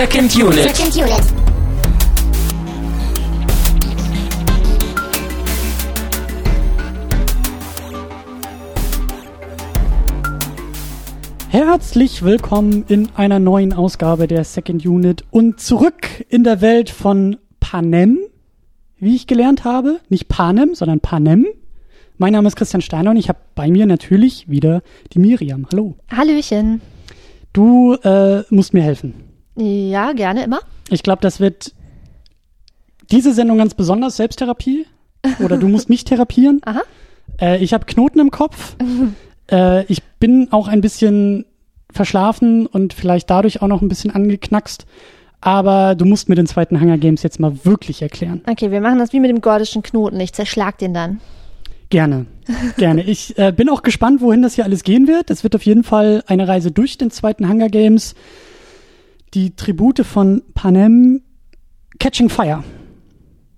Second Unit. Second Unit. Herzlich willkommen in einer neuen Ausgabe der Second Unit und zurück in der Welt von Panem, wie ich gelernt habe. Nicht Panem, sondern Panem. Mein Name ist Christian Steiner und ich habe bei mir natürlich wieder die Miriam. Hallo. Hallöchen. Du äh, musst mir helfen. Ja, gerne immer. Ich glaube, das wird diese Sendung ganz besonders Selbsttherapie. Oder du musst mich therapieren. Aha. Äh, ich habe Knoten im Kopf. äh, ich bin auch ein bisschen verschlafen und vielleicht dadurch auch noch ein bisschen angeknackst. Aber du musst mir den zweiten Hunger Games jetzt mal wirklich erklären. Okay, wir machen das wie mit dem gordischen Knoten. Ich zerschlag den dann. Gerne, gerne. Ich äh, bin auch gespannt, wohin das hier alles gehen wird. Es wird auf jeden Fall eine Reise durch den zweiten Hunger Games. Die Tribute von Panem Catching Fire.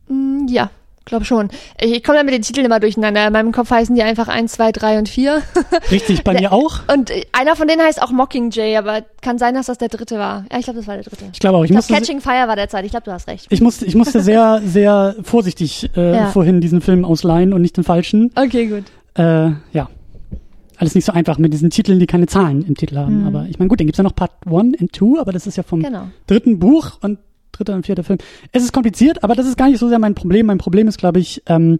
Hm, ja, glaube schon. Ich, komme da mit den Titeln immer durcheinander. In meinem Kopf heißen die einfach 1, 2, 3 und 4. Richtig, bei mir auch. Und äh, einer von denen heißt auch Mockingjay, aber kann sein, dass das der dritte war. Ja, ich glaube, das war der dritte. Ich glaube auch. Ich, Ich glaub, Catching Fire war der Zeit. Ich glaube, du hast recht. ich, musste, ich musste sehr, sehr vorsichtig äh, Ja. vorhin diesen Film ausleihen und nicht den falschen. Okay, gut. Äh, ja. Alles nicht so einfach mit diesen Titeln, die keine Zahlen im Titel haben. Aber ich meine, gut, dann gibt's ja noch Part 1 und 2, aber das ist ja vom Genau. dritten Buch und dritter und vierter Film. Es ist kompliziert, aber das ist gar nicht so sehr mein Problem. Mein Problem ist, glaube ich, ähm,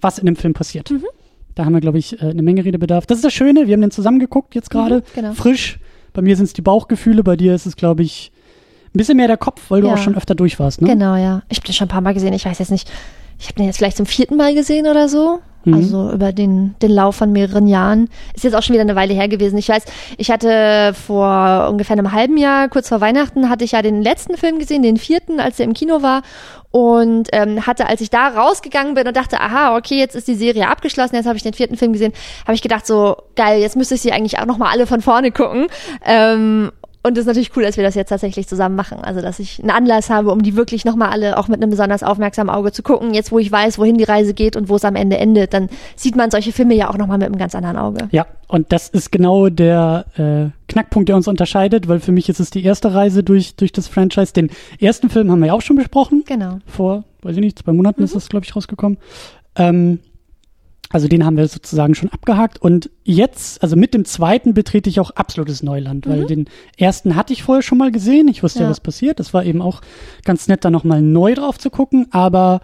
was in dem Film passiert. Mhm. Da haben wir, glaube ich, äh, eine Menge Redebedarf. Das ist das Schöne, wir haben den zusammengeguckt jetzt gerade. genau. Frisch. Bei mir sind es die Bauchgefühle, bei dir ist es, glaube ich, ein bisschen mehr der Kopf, weil du Ja. auch schon öfter durch warst, ne? Genau, ja. Ich habe den schon ein paar Mal gesehen. Ich weiß jetzt nicht. Ich habe den jetzt vielleicht zum vierten Mal gesehen oder so. Mhm. Also über den, den Lauf von mehreren Jahren. Ist jetzt auch schon wieder eine Weile her gewesen. Ich weiß, ich hatte vor ungefähr einem halben Jahr, kurz vor Weihnachten, hatte ich ja den letzten Film gesehen, den vierten, als er im Kino war. Und ähm, hatte, als ich da rausgegangen bin und dachte, aha, okay, jetzt ist die Serie abgeschlossen, jetzt habe ich den vierten Film gesehen, habe ich gedacht, so geil, jetzt müsste ich sie eigentlich auch nochmal alle von vorne gucken. Ähm, und es ist natürlich cool, dass wir das jetzt tatsächlich zusammen machen. Also, dass ich einen Anlass habe, um die wirklich nochmal alle auch mit einem besonders aufmerksamen Auge zu gucken. Jetzt, wo ich weiß, wohin die Reise geht und wo es am Ende endet, dann sieht man solche Filme ja auch nochmal mit einem ganz anderen Auge. Ja, und das ist genau der äh, Knackpunkt, der uns unterscheidet, weil für mich ist es die erste Reise durch, durch das Franchise. Den ersten Film haben wir ja auch schon besprochen. Genau. Vor, weiß ich nicht, zwei Monaten ist das, glaube ich, rausgekommen. Ähm, also den haben wir sozusagen schon abgehakt. Und jetzt, also mit dem zweiten betrete ich auch absolutes Neuland, weil den ersten hatte ich vorher schon mal gesehen. Ich wusste ja, Ja. was passiert. Das war eben auch ganz nett, da nochmal neu drauf zu gucken. Aber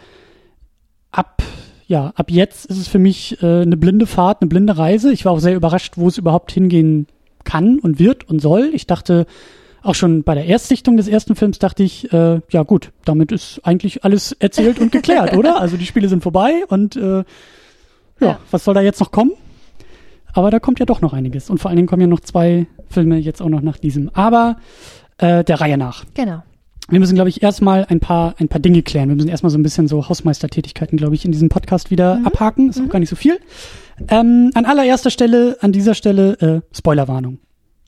ab, ja, ab jetzt ist es für mich äh, eine blinde Fahrt, eine blinde Reise. Ich war auch sehr überrascht, wo es überhaupt hingehen kann und wird und soll. Ich dachte, auch schon bei der Erstsichtung des ersten Films dachte ich, äh, ja gut, damit ist eigentlich alles erzählt und geklärt, oder? Also die Spiele sind vorbei und äh, ja, Ja. was soll da jetzt noch kommen? Aber da kommt ja doch noch einiges. Und vor allen Dingen kommen ja noch zwei Filme jetzt auch noch nach diesem. Aber äh, der Reihe nach. Genau. Wir müssen, glaube ich, erstmal ein paar, ein paar Dinge klären. Wir müssen erstmal so ein bisschen so Hausmeistertätigkeiten, glaube ich, in diesem Podcast wieder abhaken. Ist auch gar nicht so viel. Ähm, an allererster Stelle, an dieser Stelle, äh, Spoilerwarnung.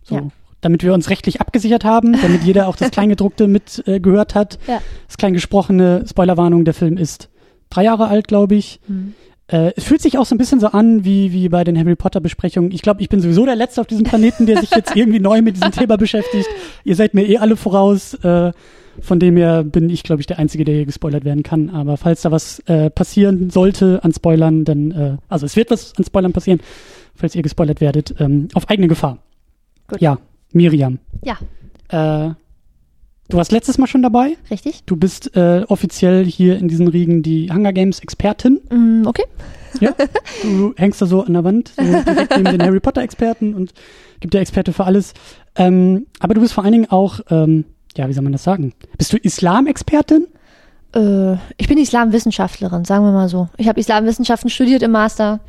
So. Ja. Damit wir uns rechtlich abgesichert haben, damit jeder auch das Kleingedruckte mit äh, gehört hat. Ja. Das Kleingesprochene, Spoilerwarnung, der Film ist drei Jahre alt, glaube ich. Äh, es fühlt sich auch so ein bisschen so an wie, wie bei den Harry Potter Besprechungen. Ich glaube, ich bin sowieso der Letzte auf diesem Planeten, der sich jetzt irgendwie neu mit diesem Thema beschäftigt. Ihr seid mir eh alle voraus. Äh, von dem her bin ich, glaube ich, der Einzige, der hier gespoilert werden kann. Aber falls da was äh, passieren sollte an Spoilern, dann, äh, also es wird was an Spoilern passieren, falls ihr gespoilert werdet, ähm, auf eigene Gefahr. Gut. Ja, Miriam. Ja, Äh, du warst letztes Mal schon dabei. richtig. Du bist äh, offiziell hier in diesen Riegen die Hunger Games Expertin. Mm, okay. Ja, du hängst da so an der Wand, so neben den Harry Potter Experten und gibt der Experte für alles. Ähm, aber du bist vor allen Dingen auch, ähm, ja, wie soll man das sagen? Bist du Islam-Expertin? Äh, ich bin Islamwissenschaftlerin, sagen wir mal so. Ich habe Islamwissenschaften studiert im Master.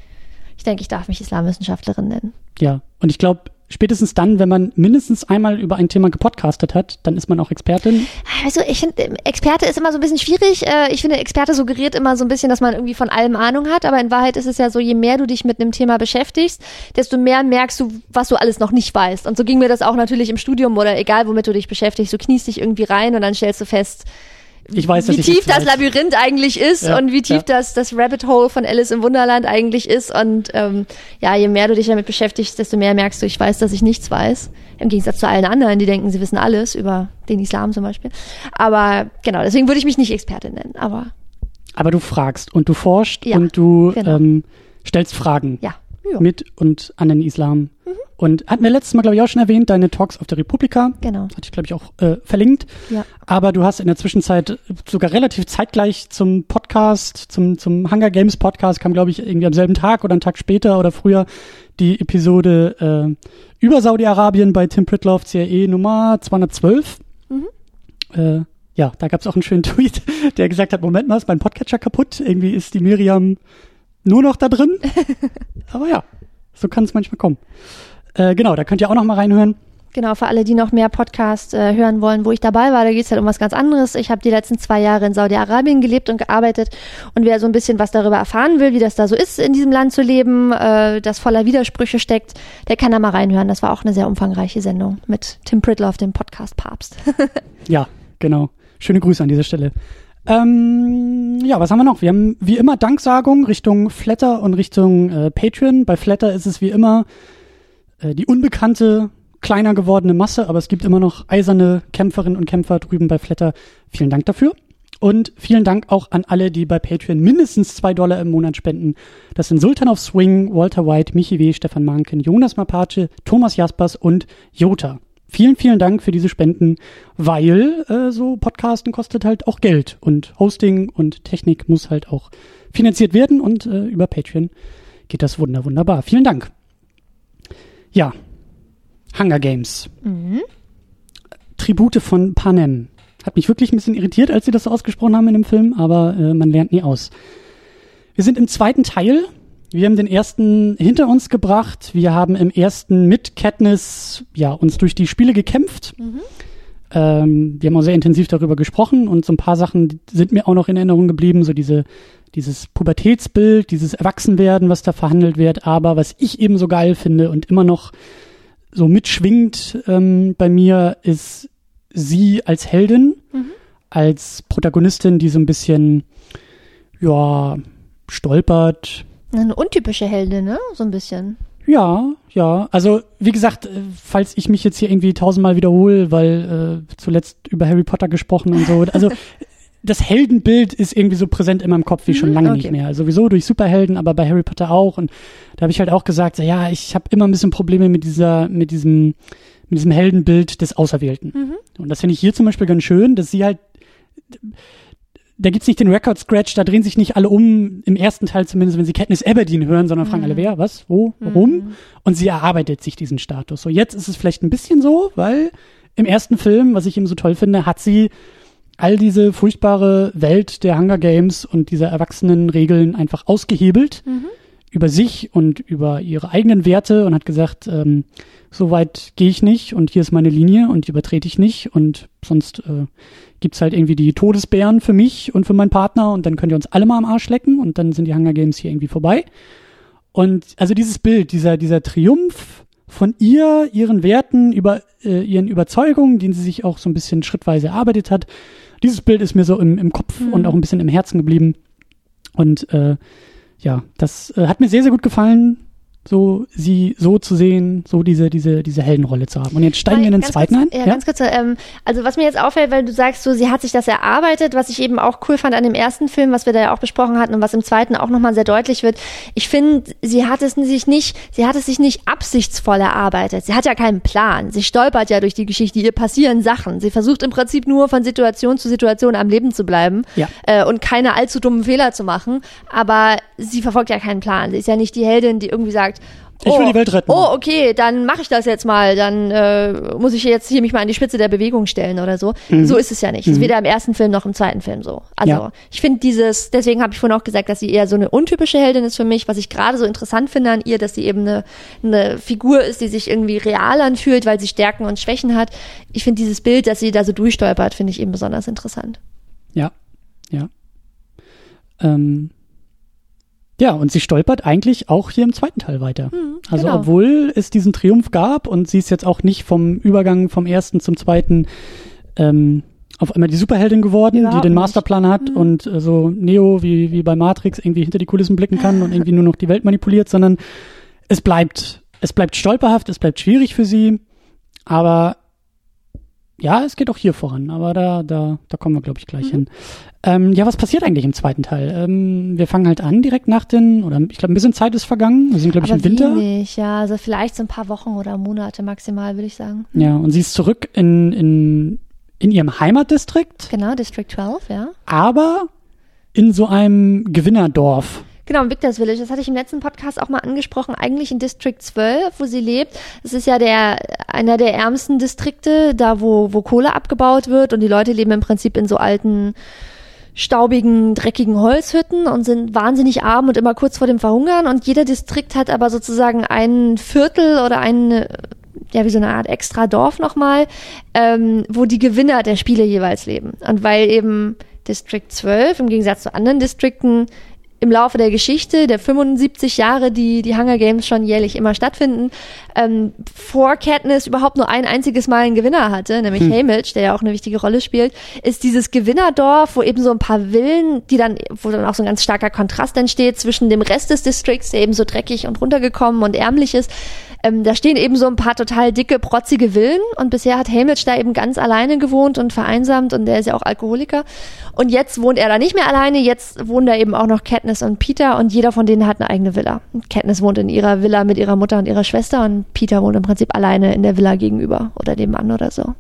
Ich denke, ich darf mich Islamwissenschaftlerin nennen. Ja. Und ich glaube, spätestens dann, wenn man mindestens einmal über ein Thema gepodcastet hat, dann ist man auch Expertin. Also ich finde, Experte ist immer so ein bisschen schwierig. Äh, Ich finde, Experte suggeriert immer so ein bisschen, dass man irgendwie von allem Ahnung hat. Aber in Wahrheit ist es ja so, je mehr du dich mit einem Thema beschäftigst, desto mehr merkst du, was du alles noch nicht weißt. Und so ging mir das auch natürlich im Studium oder egal, womit du dich beschäftigst. Du kniest dich irgendwie rein und dann stellst du fest, ich weiß, wie tief das. Labyrinth eigentlich ist Ja, und wie tief ja. das, das Rabbit Hole von Alice im Wunderland eigentlich ist. Und ähm, ja, je mehr du dich damit beschäftigst, desto mehr merkst du, ich weiß, dass ich nichts weiß. Im Gegensatz zu allen anderen, die denken, sie wissen alles über den Islam zum Beispiel. Aber genau, deswegen würde ich mich nicht Expertin nennen. Aber Aber du fragst und du forschst Ja, und du genau. ähm, stellst Fragen mit und an den Islam. Mhm. Und hatten wir letztes Mal, glaube ich, auch schon erwähnt, deine Talks auf der Republika. Genau. Hatte ich, glaube ich, auch äh, verlinkt. Ja. Aber du hast in der Zwischenzeit sogar relativ zeitgleich zum Podcast, zum, zum Hunger Games Podcast, kam, glaube ich, irgendwie am selben Tag oder einen Tag später oder früher die Episode äh, über Saudi-Arabien bei Tim Pritloff, CRE Nummer 212. Mhm. Äh, ja, da gab es auch einen schönen Tweet, der gesagt hat, Moment mal, ist mein Podcatcher kaputt? Irgendwie ist die Miriam nur noch da drin. Aber ja, so kann es manchmal kommen. Äh, genau, da könnt ihr auch noch mal reinhören. Genau, für alle, die noch mehr Podcast äh, hören wollen, wo ich dabei war, da geht's halt um was ganz anderes. Ich habe die letzten zwei Jahre in Saudi-Arabien gelebt und gearbeitet und wer so ein bisschen was darüber erfahren will, wie das da so ist, in diesem Land zu leben, äh, das voller Widersprüche steckt, der kann da mal reinhören. Das war auch eine sehr umfangreiche Sendung mit Tim Pritloff, dem Podcast-Papst. Ja, genau. Schöne Grüße an dieser Stelle. Ähm, ja, was haben wir noch? Wir haben wie immer Danksagung Richtung Flatter und Richtung äh, Patreon. Bei Flatter ist es wie immer äh, die unbekannte, kleiner gewordene Masse, aber es gibt immer noch eiserne Kämpferinnen und Kämpfer drüben bei Flatter. Vielen Dank dafür. Und vielen Dank auch an alle, die bei Patreon mindestens zwei Dollar im Monat spenden. Das sind Sultan of Swing, Walter White, Michi W., Stefan Manken, Jonas Mapace, Thomas Jaspers und Jota. Vielen, vielen Dank für diese Spenden, weil äh, so Podcasten kostet halt auch Geld und Hosting und Technik muss halt auch finanziert werden und äh, über Patreon geht das wunder, wunderbar. Vielen Dank. Ja, Hunger Games. Tribute von Panem. Hat mich wirklich ein bisschen irritiert, als sie das so ausgesprochen haben in dem Film, aber äh, man lernt nie aus. Wir sind im zweiten Teil. Wir haben den ersten hinter uns gebracht. Wir haben im ersten mit Katniss ja, uns durch die Spiele gekämpft. Ähm, wir haben auch sehr intensiv darüber gesprochen und so ein paar Sachen sind mir auch noch in Erinnerung geblieben. So diese, dieses Pubertätsbild, dieses Erwachsenwerden, was da verhandelt wird. Aber was ich eben so geil finde und immer noch so mitschwingt ähm, bei mir, ist sie als Heldin, als Protagonistin, die so ein bisschen, ja, stolpert, Eine untypische Heldin, ne? So ein bisschen. Ja, ja. Also wie gesagt, äh, falls ich mich jetzt hier irgendwie tausendmal wiederhole, weil äh, zuletzt über Harry Potter gesprochen und so. Also das Heldenbild ist irgendwie so präsent in meinem Kopf wie schon Mhm, lange okay. nicht mehr. Sowieso durch Superhelden, aber bei Harry Potter auch. Und da habe ich halt auch gesagt, so, ja, ich habe immer ein bisschen Probleme mit dieser, mit diesem, mit diesem Heldenbild des Auserwählten. Mhm. Und das finde ich hier zum Beispiel ganz schön, dass sie halt da gibt's nicht den Record Scratch, da drehen sich nicht alle um, im ersten Teil zumindest, wenn sie Katniss Aberdeen hören, sondern fragen alle, wer, was, wo, warum? Und sie erarbeitet sich diesen Status. So, jetzt ist es vielleicht ein bisschen so, weil im ersten Film, was ich eben so toll finde, hat sie all diese furchtbare Welt der Hunger Games und dieser erwachsenen Regeln einfach ausgehebelt über sich und über ihre eigenen Werte und hat gesagt, ähm, so weit gehe ich nicht und hier ist meine Linie und die übertrete ich nicht und sonst äh, gibt's halt irgendwie die Todesbären für mich und für meinen Partner und dann könnt ihr uns alle mal am Arsch lecken und dann sind die Hunger Games hier irgendwie vorbei. Und also dieses Bild, dieser, dieser Triumph von ihr, ihren Werten, über äh, ihren Überzeugungen, den sie sich auch so ein bisschen schrittweise erarbeitet hat, dieses Bild ist mir so im, im Kopf und auch ein bisschen im Herzen geblieben. Und äh, ja, das äh, hat mir sehr, sehr gut gefallen, so sie so zu sehen, so diese, diese, diese Heldenrolle zu haben. Und jetzt steigen wir in den zweiten kurz, ein. Ja, ganz kurz. Ähm, also was mir jetzt auffällt, weil du sagst, so sie hat sich das erarbeitet, was ich eben auch cool fand an dem ersten Film, was wir da ja auch besprochen hatten und was im zweiten auch nochmal sehr deutlich wird. Ich finde, sie hat es sich nicht, sie hat es sich nicht absichtsvoll erarbeitet. Sie hat ja keinen Plan. Sie stolpert ja durch die Geschichte. Ihr passieren Sachen. Sie versucht im Prinzip nur von Situation zu Situation am Leben zu bleiben Ja. äh, und keine allzu dummen Fehler zu machen. Aber sie verfolgt ja keinen Plan. Sie ist ja nicht die Heldin, die irgendwie sagt, Ich will die Welt retten. Oh, okay, dann mache ich das jetzt mal. Dann äh, muss ich jetzt hier mich mal an die Spitze der Bewegung stellen oder so. So ist es ja nicht. Ist weder im ersten Film noch im zweiten Film so. Also Ja. ich finde dieses, deswegen habe ich vorhin auch gesagt, dass sie eher so eine untypische Heldin ist für mich, was ich gerade so interessant finde an ihr, dass sie eben eine, eine Figur ist, die sich irgendwie real anfühlt, weil sie Stärken und Schwächen hat. Ich finde dieses Bild, dass sie da so durchstolpert, finde ich eben besonders interessant. Ja, ja. Ähm, ja, und sie stolpert eigentlich auch hier im zweiten Teil weiter. also genau. obwohl es diesen Triumph gab und sie ist jetzt auch nicht vom Übergang vom ersten zum zweiten ähm, auf einmal die Superheldin geworden, Überhaupt die den. Masterplan hat Mhm. und äh, so Neo wie, wie bei Matrix irgendwie hinter die Kulissen blicken kann und irgendwie nur noch die Welt manipuliert, sondern es bleibt, es bleibt stolperhaft, es bleibt schwierig für sie, aber ja, es geht auch hier voran, aber da, da, da kommen wir, glaube ich, gleich Mhm. hin. Ähm, ja, was passiert eigentlich im zweiten Teil? Ähm, wir fangen halt an direkt nach den, oder ich glaube, ein bisschen Zeit ist vergangen. Wir sind, glaube ich, im Winter. wenig, ja, also vielleicht so ein paar Wochen oder Monate maximal, würde ich sagen. Ja, und sie ist zurück in, in, in ihrem Heimatdistrikt, Genau, District 12, ja. aber in so einem Gewinnerdorf. Genau, Victor's Village, das hatte ich im letzten Podcast auch mal angesprochen, eigentlich in District 12, wo sie lebt. Das ist ja der, einer der ärmsten Distrikte, da wo, wo Kohle abgebaut wird und die Leute leben im Prinzip in so alten, staubigen, dreckigen Holzhütten und sind wahnsinnig arm und immer kurz vor dem Verhungern und jeder Distrikt hat aber sozusagen ein Viertel oder ein, ja, wie so eine Art extra Dorf nochmal, ähm, wo die Gewinner der Spiele jeweils leben. Und weil eben District 12 im Gegensatz zu anderen Distrikten im Laufe der Geschichte der 75 Jahre, die die Hunger Games schon jährlich immer stattfinden, ähm, vor Katniss überhaupt nur ein einziges Mal einen Gewinner hatte, nämlich Hm. Haymitch, der ja auch eine wichtige Rolle spielt, ist dieses Gewinnerdorf, wo eben so ein paar Villen, die dann, wo dann auch so ein ganz starker Kontrast entsteht zwischen dem Rest des Districts, der eben so dreckig und runtergekommen und ärmlich ist. Ähm, da stehen eben so ein paar total dicke, protzige Villen und bisher hat Haymitch da eben ganz alleine gewohnt und vereinsamt und der ist ja auch Alkoholiker. Und jetzt wohnt er da nicht mehr alleine, jetzt wohnen da eben auch noch Katniss und Peter und jeder von denen hat eine eigene Villa. Katniss wohnt in ihrer Villa mit ihrer Mutter und ihrer Schwester und Peter wohnt im Prinzip alleine in der Villa gegenüber oder dem Mann oder so.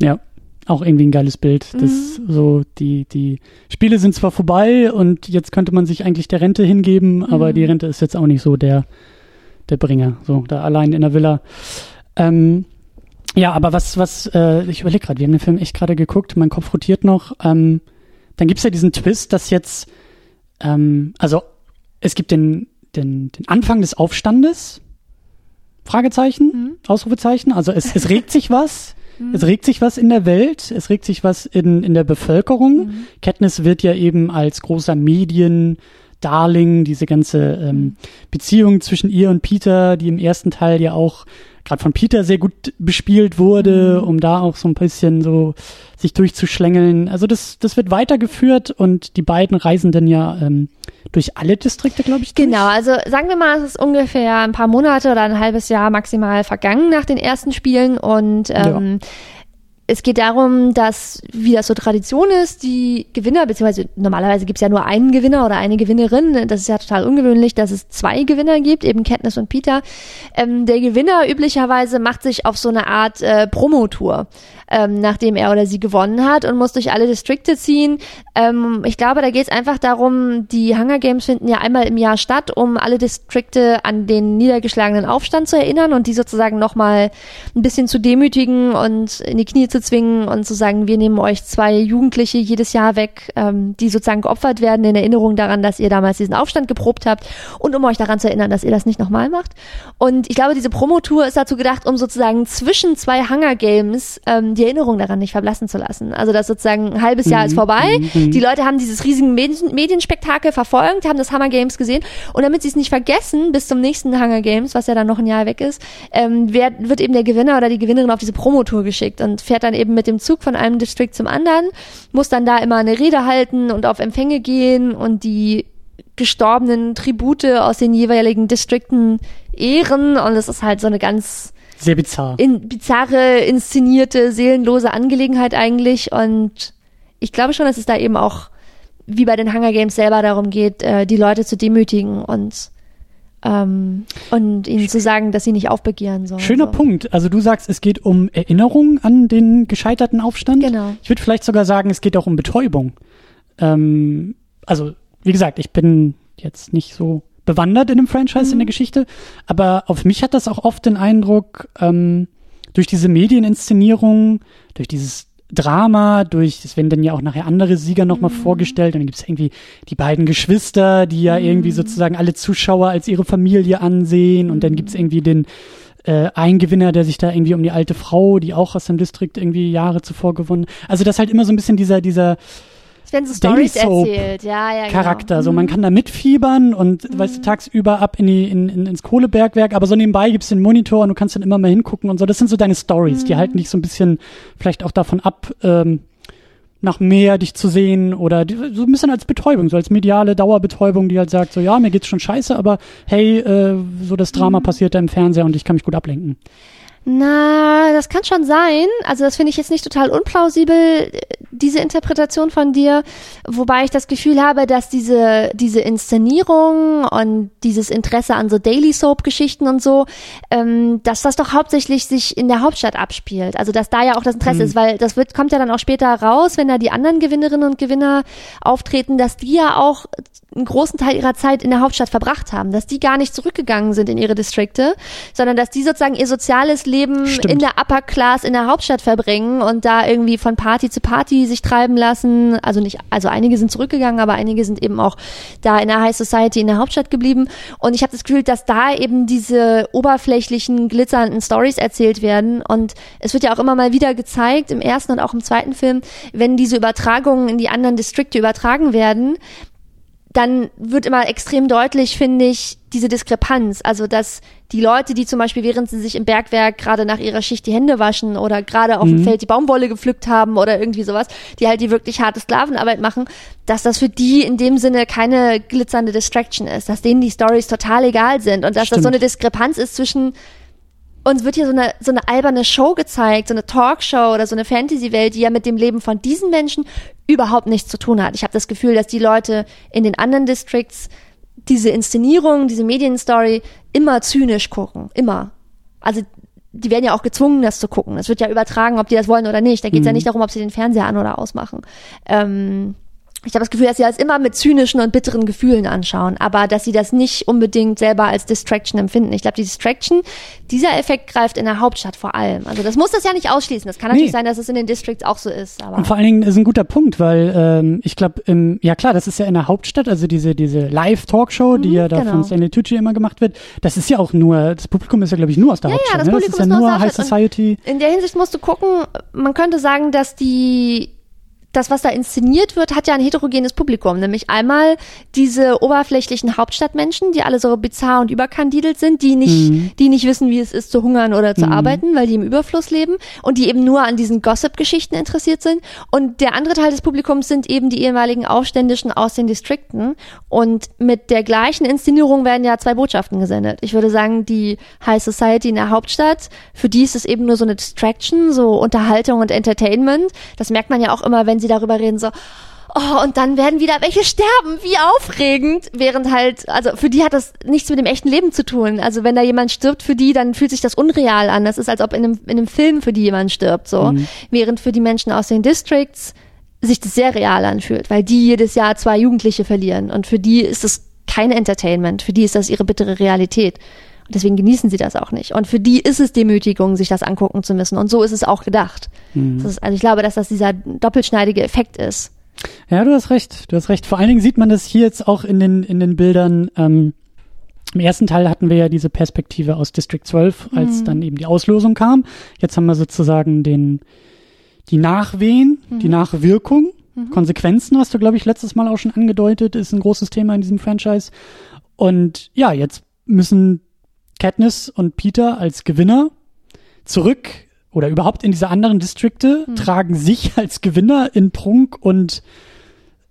Ja, auch irgendwie ein geiles Bild. Das so, die, die Spiele sind zwar vorbei und jetzt könnte man sich eigentlich der Rente hingeben, aber Mhm. die Rente ist jetzt auch nicht so der, der Bringer. So, da allein in der Villa. Ähm, ja, aber was, was, äh, ich überlege gerade, wir haben den Film echt gerade geguckt, mein Kopf rotiert noch. Ähm, dann gibt's ja diesen Twist, dass jetzt, ähm, also es gibt den, den, den Anfang des Aufstandes, Fragezeichen, Mhm. Ausrufezeichen, also es, es regt sich was. Es regt sich was in der Welt, es regt sich was in, in der Bevölkerung. Mhm. Katniss wird ja eben als großer Medien-Darling, diese ganze ähm, Mhm. Beziehung zwischen ihr und Peter, die im ersten Teil ja auch gerade von Peter sehr gut bespielt wurde, Mhm. um da auch so ein bisschen so sich durchzuschlängeln. Also das, das wird weitergeführt und die beiden reisen dann ja ähm, durch alle Distrikte, glaube ich. durch. Genau, also sagen wir mal, es ist ungefähr ein paar Monate oder ein halbes Jahr maximal vergangen nach den ersten Spielen und ähm, es geht darum, dass, wie das so Tradition ist, die Gewinner, beziehungsweise normalerweise gibt es ja nur einen Gewinner oder eine Gewinnerin, das ist ja total ungewöhnlich, dass es zwei Gewinner gibt, eben Katniss und Peter. Ähm, der Gewinner üblicherweise macht sich auf so eine Art äh, Promotour, ähm, nachdem er oder sie gewonnen hat und muss durch alle Distrikte ziehen. Ähm, ich glaube, da geht es einfach darum, die Hunger Games finden ja einmal im Jahr statt, um alle Distrikte an den niedergeschlagenen Aufstand zu erinnern und die sozusagen nochmal ein bisschen zu demütigen und in die Knie zu zwingen und zu sagen, wir nehmen euch zwei Jugendliche jedes Jahr weg, ähm, die sozusagen geopfert werden in Erinnerung daran, dass ihr damals diesen Aufstand geprobt habt und um euch daran zu erinnern, dass ihr das nicht nochmal macht. Und ich glaube, diese Promotour ist dazu gedacht, um sozusagen zwischen zwei Hunger Games ähm, die Erinnerung daran nicht verblassen zu lassen. Also dass sozusagen ein halbes Jahr ist vorbei, mhm. die Leute haben dieses riesige Medien Medienspektakel verfolgt, haben das Hunger Games gesehen und damit sie es nicht vergessen bis zum nächsten Hunger Games, was ja dann noch ein Jahr weg ist, ähm, wer, wird eben der Gewinner oder die Gewinnerin auf diese Promotour geschickt und fährt dann eben mit dem Zug von einem Distrikt zum anderen, muss dann da immer eine Rede halten und auf Empfänge gehen und die gestorbenen Tribute aus den jeweiligen Distrikten ehren und es ist halt so eine ganz Sehr bizarr. in, bizarre, inszenierte, seelenlose Angelegenheit eigentlich. Und ich glaube schon, dass es da eben auch, wie bei den Hunger Games selber darum geht, äh, die Leute zu demütigen und, ähm, und ihnen zu sagen, dass sie nicht aufbegehren sollen. Schöner so. Punkt. Also du sagst, es geht um Erinnerung an den gescheiterten Aufstand. Genau. Ich würde vielleicht sogar sagen, es geht auch um Betäubung. Ähm, also, wie gesagt, ich bin jetzt nicht so bewandert in dem Franchise, in der Geschichte, aber auf mich hat das auch oft den Eindruck, ähm, durch diese Medieninszenierung, durch dieses Drama, durch, es werden dann ja auch nachher andere Sieger nochmal vorgestellt und dann gibt's irgendwie die beiden Geschwister, die ja irgendwie sozusagen alle Zuschauer als ihre Familie ansehen und dann gibt's irgendwie den äh, ein Gewinner, der sich da irgendwie um die alte Frau, die auch aus dem Distrikt irgendwie Jahre zuvor gewonnen. Also das halt immer so ein bisschen dieser dieser Werden so Stories erzählt, ja, ja, Charakter. Genau. So man kann da mitfiebern und weißt du tagsüber ab in die in, in, ins Kohlebergwerk, aber so nebenbei gibt's den Monitor und du kannst dann immer mal hingucken und so. Das sind so deine Stories. Die halten dich so ein bisschen vielleicht auch davon ab. Ähm, nach mehr dich zu sehen oder die, so ein bisschen als Betäubung, so als mediale Dauerbetäubung, die halt sagt, so ja, mir geht's schon scheiße, aber hey, äh, so das Drama mhm. passiert da im Fernseher und ich kann mich gut ablenken. Na, das kann schon sein. Also das finde ich jetzt nicht total unplausibel, diese Interpretation von dir, wobei ich das Gefühl habe, dass diese, diese Inszenierung und dieses Interesse an so Daily Soap-Geschichten und so, ähm, dass das doch hauptsächlich sich in der Hauptstadt abspielt. Also dass da ja auch das Interesse mhm. ist, weil das wird, kommt ja dann auch später raus, wenn da die anderen Gewinnerinnen und Gewinner auftreten, dass die ja auch einen großen Teil ihrer Zeit in der Hauptstadt verbracht haben, dass die gar nicht zurückgegangen sind in ihre Distrikte, sondern dass die sozusagen ihr soziales Leben Stimmt. in der Upper Class in der Hauptstadt verbringen und da irgendwie von Party zu Party sich treiben lassen. Also nicht, also einige sind zurückgegangen, aber einige sind eben auch da in der High Society in der Hauptstadt geblieben. Und ich habe das Gefühl, dass da eben diese oberflächlichen, glitzernden Stories erzählt werden. Und es wird ja auch immer mal wieder gezeigt, im ersten und auch im zweiten Film, wenn diese Übertragungen in die anderen Distrikte übertragen werden, dann wird immer extrem deutlich, finde ich, diese Diskrepanz. Also, dass die Leute, die zum Beispiel, während sie sich im Bergwerk gerade nach ihrer Schicht die Hände waschen oder gerade auf mhm. dem Feld die Baumwolle gepflückt haben oder irgendwie sowas, die halt die wirklich harte Sklavenarbeit machen, dass das für die in dem Sinne keine glitzernde Distraction ist, dass denen die Stories total egal sind und dass Stimmt. das so eine Diskrepanz ist zwischen uns wird hier so eine, so eine alberne Show gezeigt, so eine Talkshow oder so eine Fantasy-Welt, die ja mit dem Leben von diesen Menschen überhaupt nichts zu tun hat. Ich habe das Gefühl, dass die Leute in den anderen Districts diese Inszenierung, diese Medienstory immer zynisch gucken. Immer. Also die werden ja auch gezwungen, das zu gucken. Es wird ja übertragen, ob die das wollen oder nicht. Da geht es mhm. ja nicht darum, ob sie den Fernseher an oder ausmachen. Ähm, ich habe das Gefühl, dass sie das immer mit zynischen und bitteren Gefühlen anschauen, aber dass sie das nicht unbedingt selber als Distraction empfinden. Ich glaube, die Distraction, dieser Effekt greift in der Hauptstadt vor allem. Also das muss das ja nicht ausschließen. Das kann natürlich nee. sein, dass es in den Districts auch so ist. Aber und vor allen Dingen ist ein guter Punkt, weil ähm, ich glaube, ja klar, das ist ja in der Hauptstadt, also diese diese Live-Talkshow, die mhm, ja da genau. von Stanley Tucci immer gemacht wird. Das ist ja auch nur, das Publikum ist ja glaube ich nur aus der ja, Hauptstadt. Ja, das ne? Publikum das ist, ist ja nur High Society. In der Hinsicht musst du gucken. Man könnte sagen, dass die das, was da inszeniert wird, hat ja ein heterogenes Publikum. Nämlich einmal diese oberflächlichen Hauptstadtmenschen, die alle so bizarr und überkandidelt sind, die nicht, mhm. die nicht wissen, wie es ist, zu hungern oder zu mhm. arbeiten, weil die im Überfluss leben und die eben nur an diesen Gossip-Geschichten interessiert sind. Und der andere Teil des Publikums sind eben die ehemaligen Aufständischen aus den Distrikten. Und mit der gleichen Inszenierung werden ja zwei Botschaften gesendet. Ich würde sagen, die High Society in der Hauptstadt, für die ist es eben nur so eine Distraction, so Unterhaltung und Entertainment. Das merkt man ja auch immer, wenn sie darüber reden, so, oh, und dann werden wieder welche sterben, wie aufregend, während halt, also für die hat das nichts mit dem echten Leben zu tun. Also wenn da jemand stirbt für die, dann fühlt sich das unreal an. Das ist, als ob in einem, in einem Film für die jemand stirbt, so. Mhm. Während für die Menschen aus den Districts sich das sehr real anfühlt, weil die jedes Jahr zwei Jugendliche verlieren und für die ist es kein Entertainment, für die ist das ihre bittere Realität. Deswegen genießen sie das auch nicht. Und für die ist es Demütigung, sich das angucken zu müssen. Und so ist es auch gedacht. Mhm. Ist, also ich glaube, dass das dieser doppelschneidige Effekt ist. Ja, du hast recht. Du hast recht. Vor allen Dingen sieht man das hier jetzt auch in den, in den Bildern. Ähm, Im ersten Teil hatten wir ja diese Perspektive aus District 12, als mhm. dann eben die Auslosung kam. Jetzt haben wir sozusagen den, die Nachwehen, mhm. die Nachwirkung. Mhm. Konsequenzen hast du, glaube ich, letztes Mal auch schon angedeutet, ist ein großes Thema in diesem Franchise. Und ja, jetzt müssen Katniss und Peter als Gewinner zurück oder überhaupt in diese anderen Distrikte, mhm. tragen sich als Gewinner in Prunk und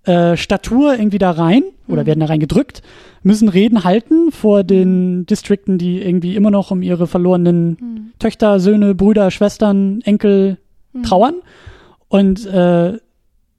äh, Statur irgendwie da rein oder mhm. werden da rein gedrückt, müssen Reden halten vor den Distrikten, die irgendwie immer noch um ihre verlorenen mhm. Töchter, Söhne, Brüder, Schwestern, Enkel hm. trauern. Und äh,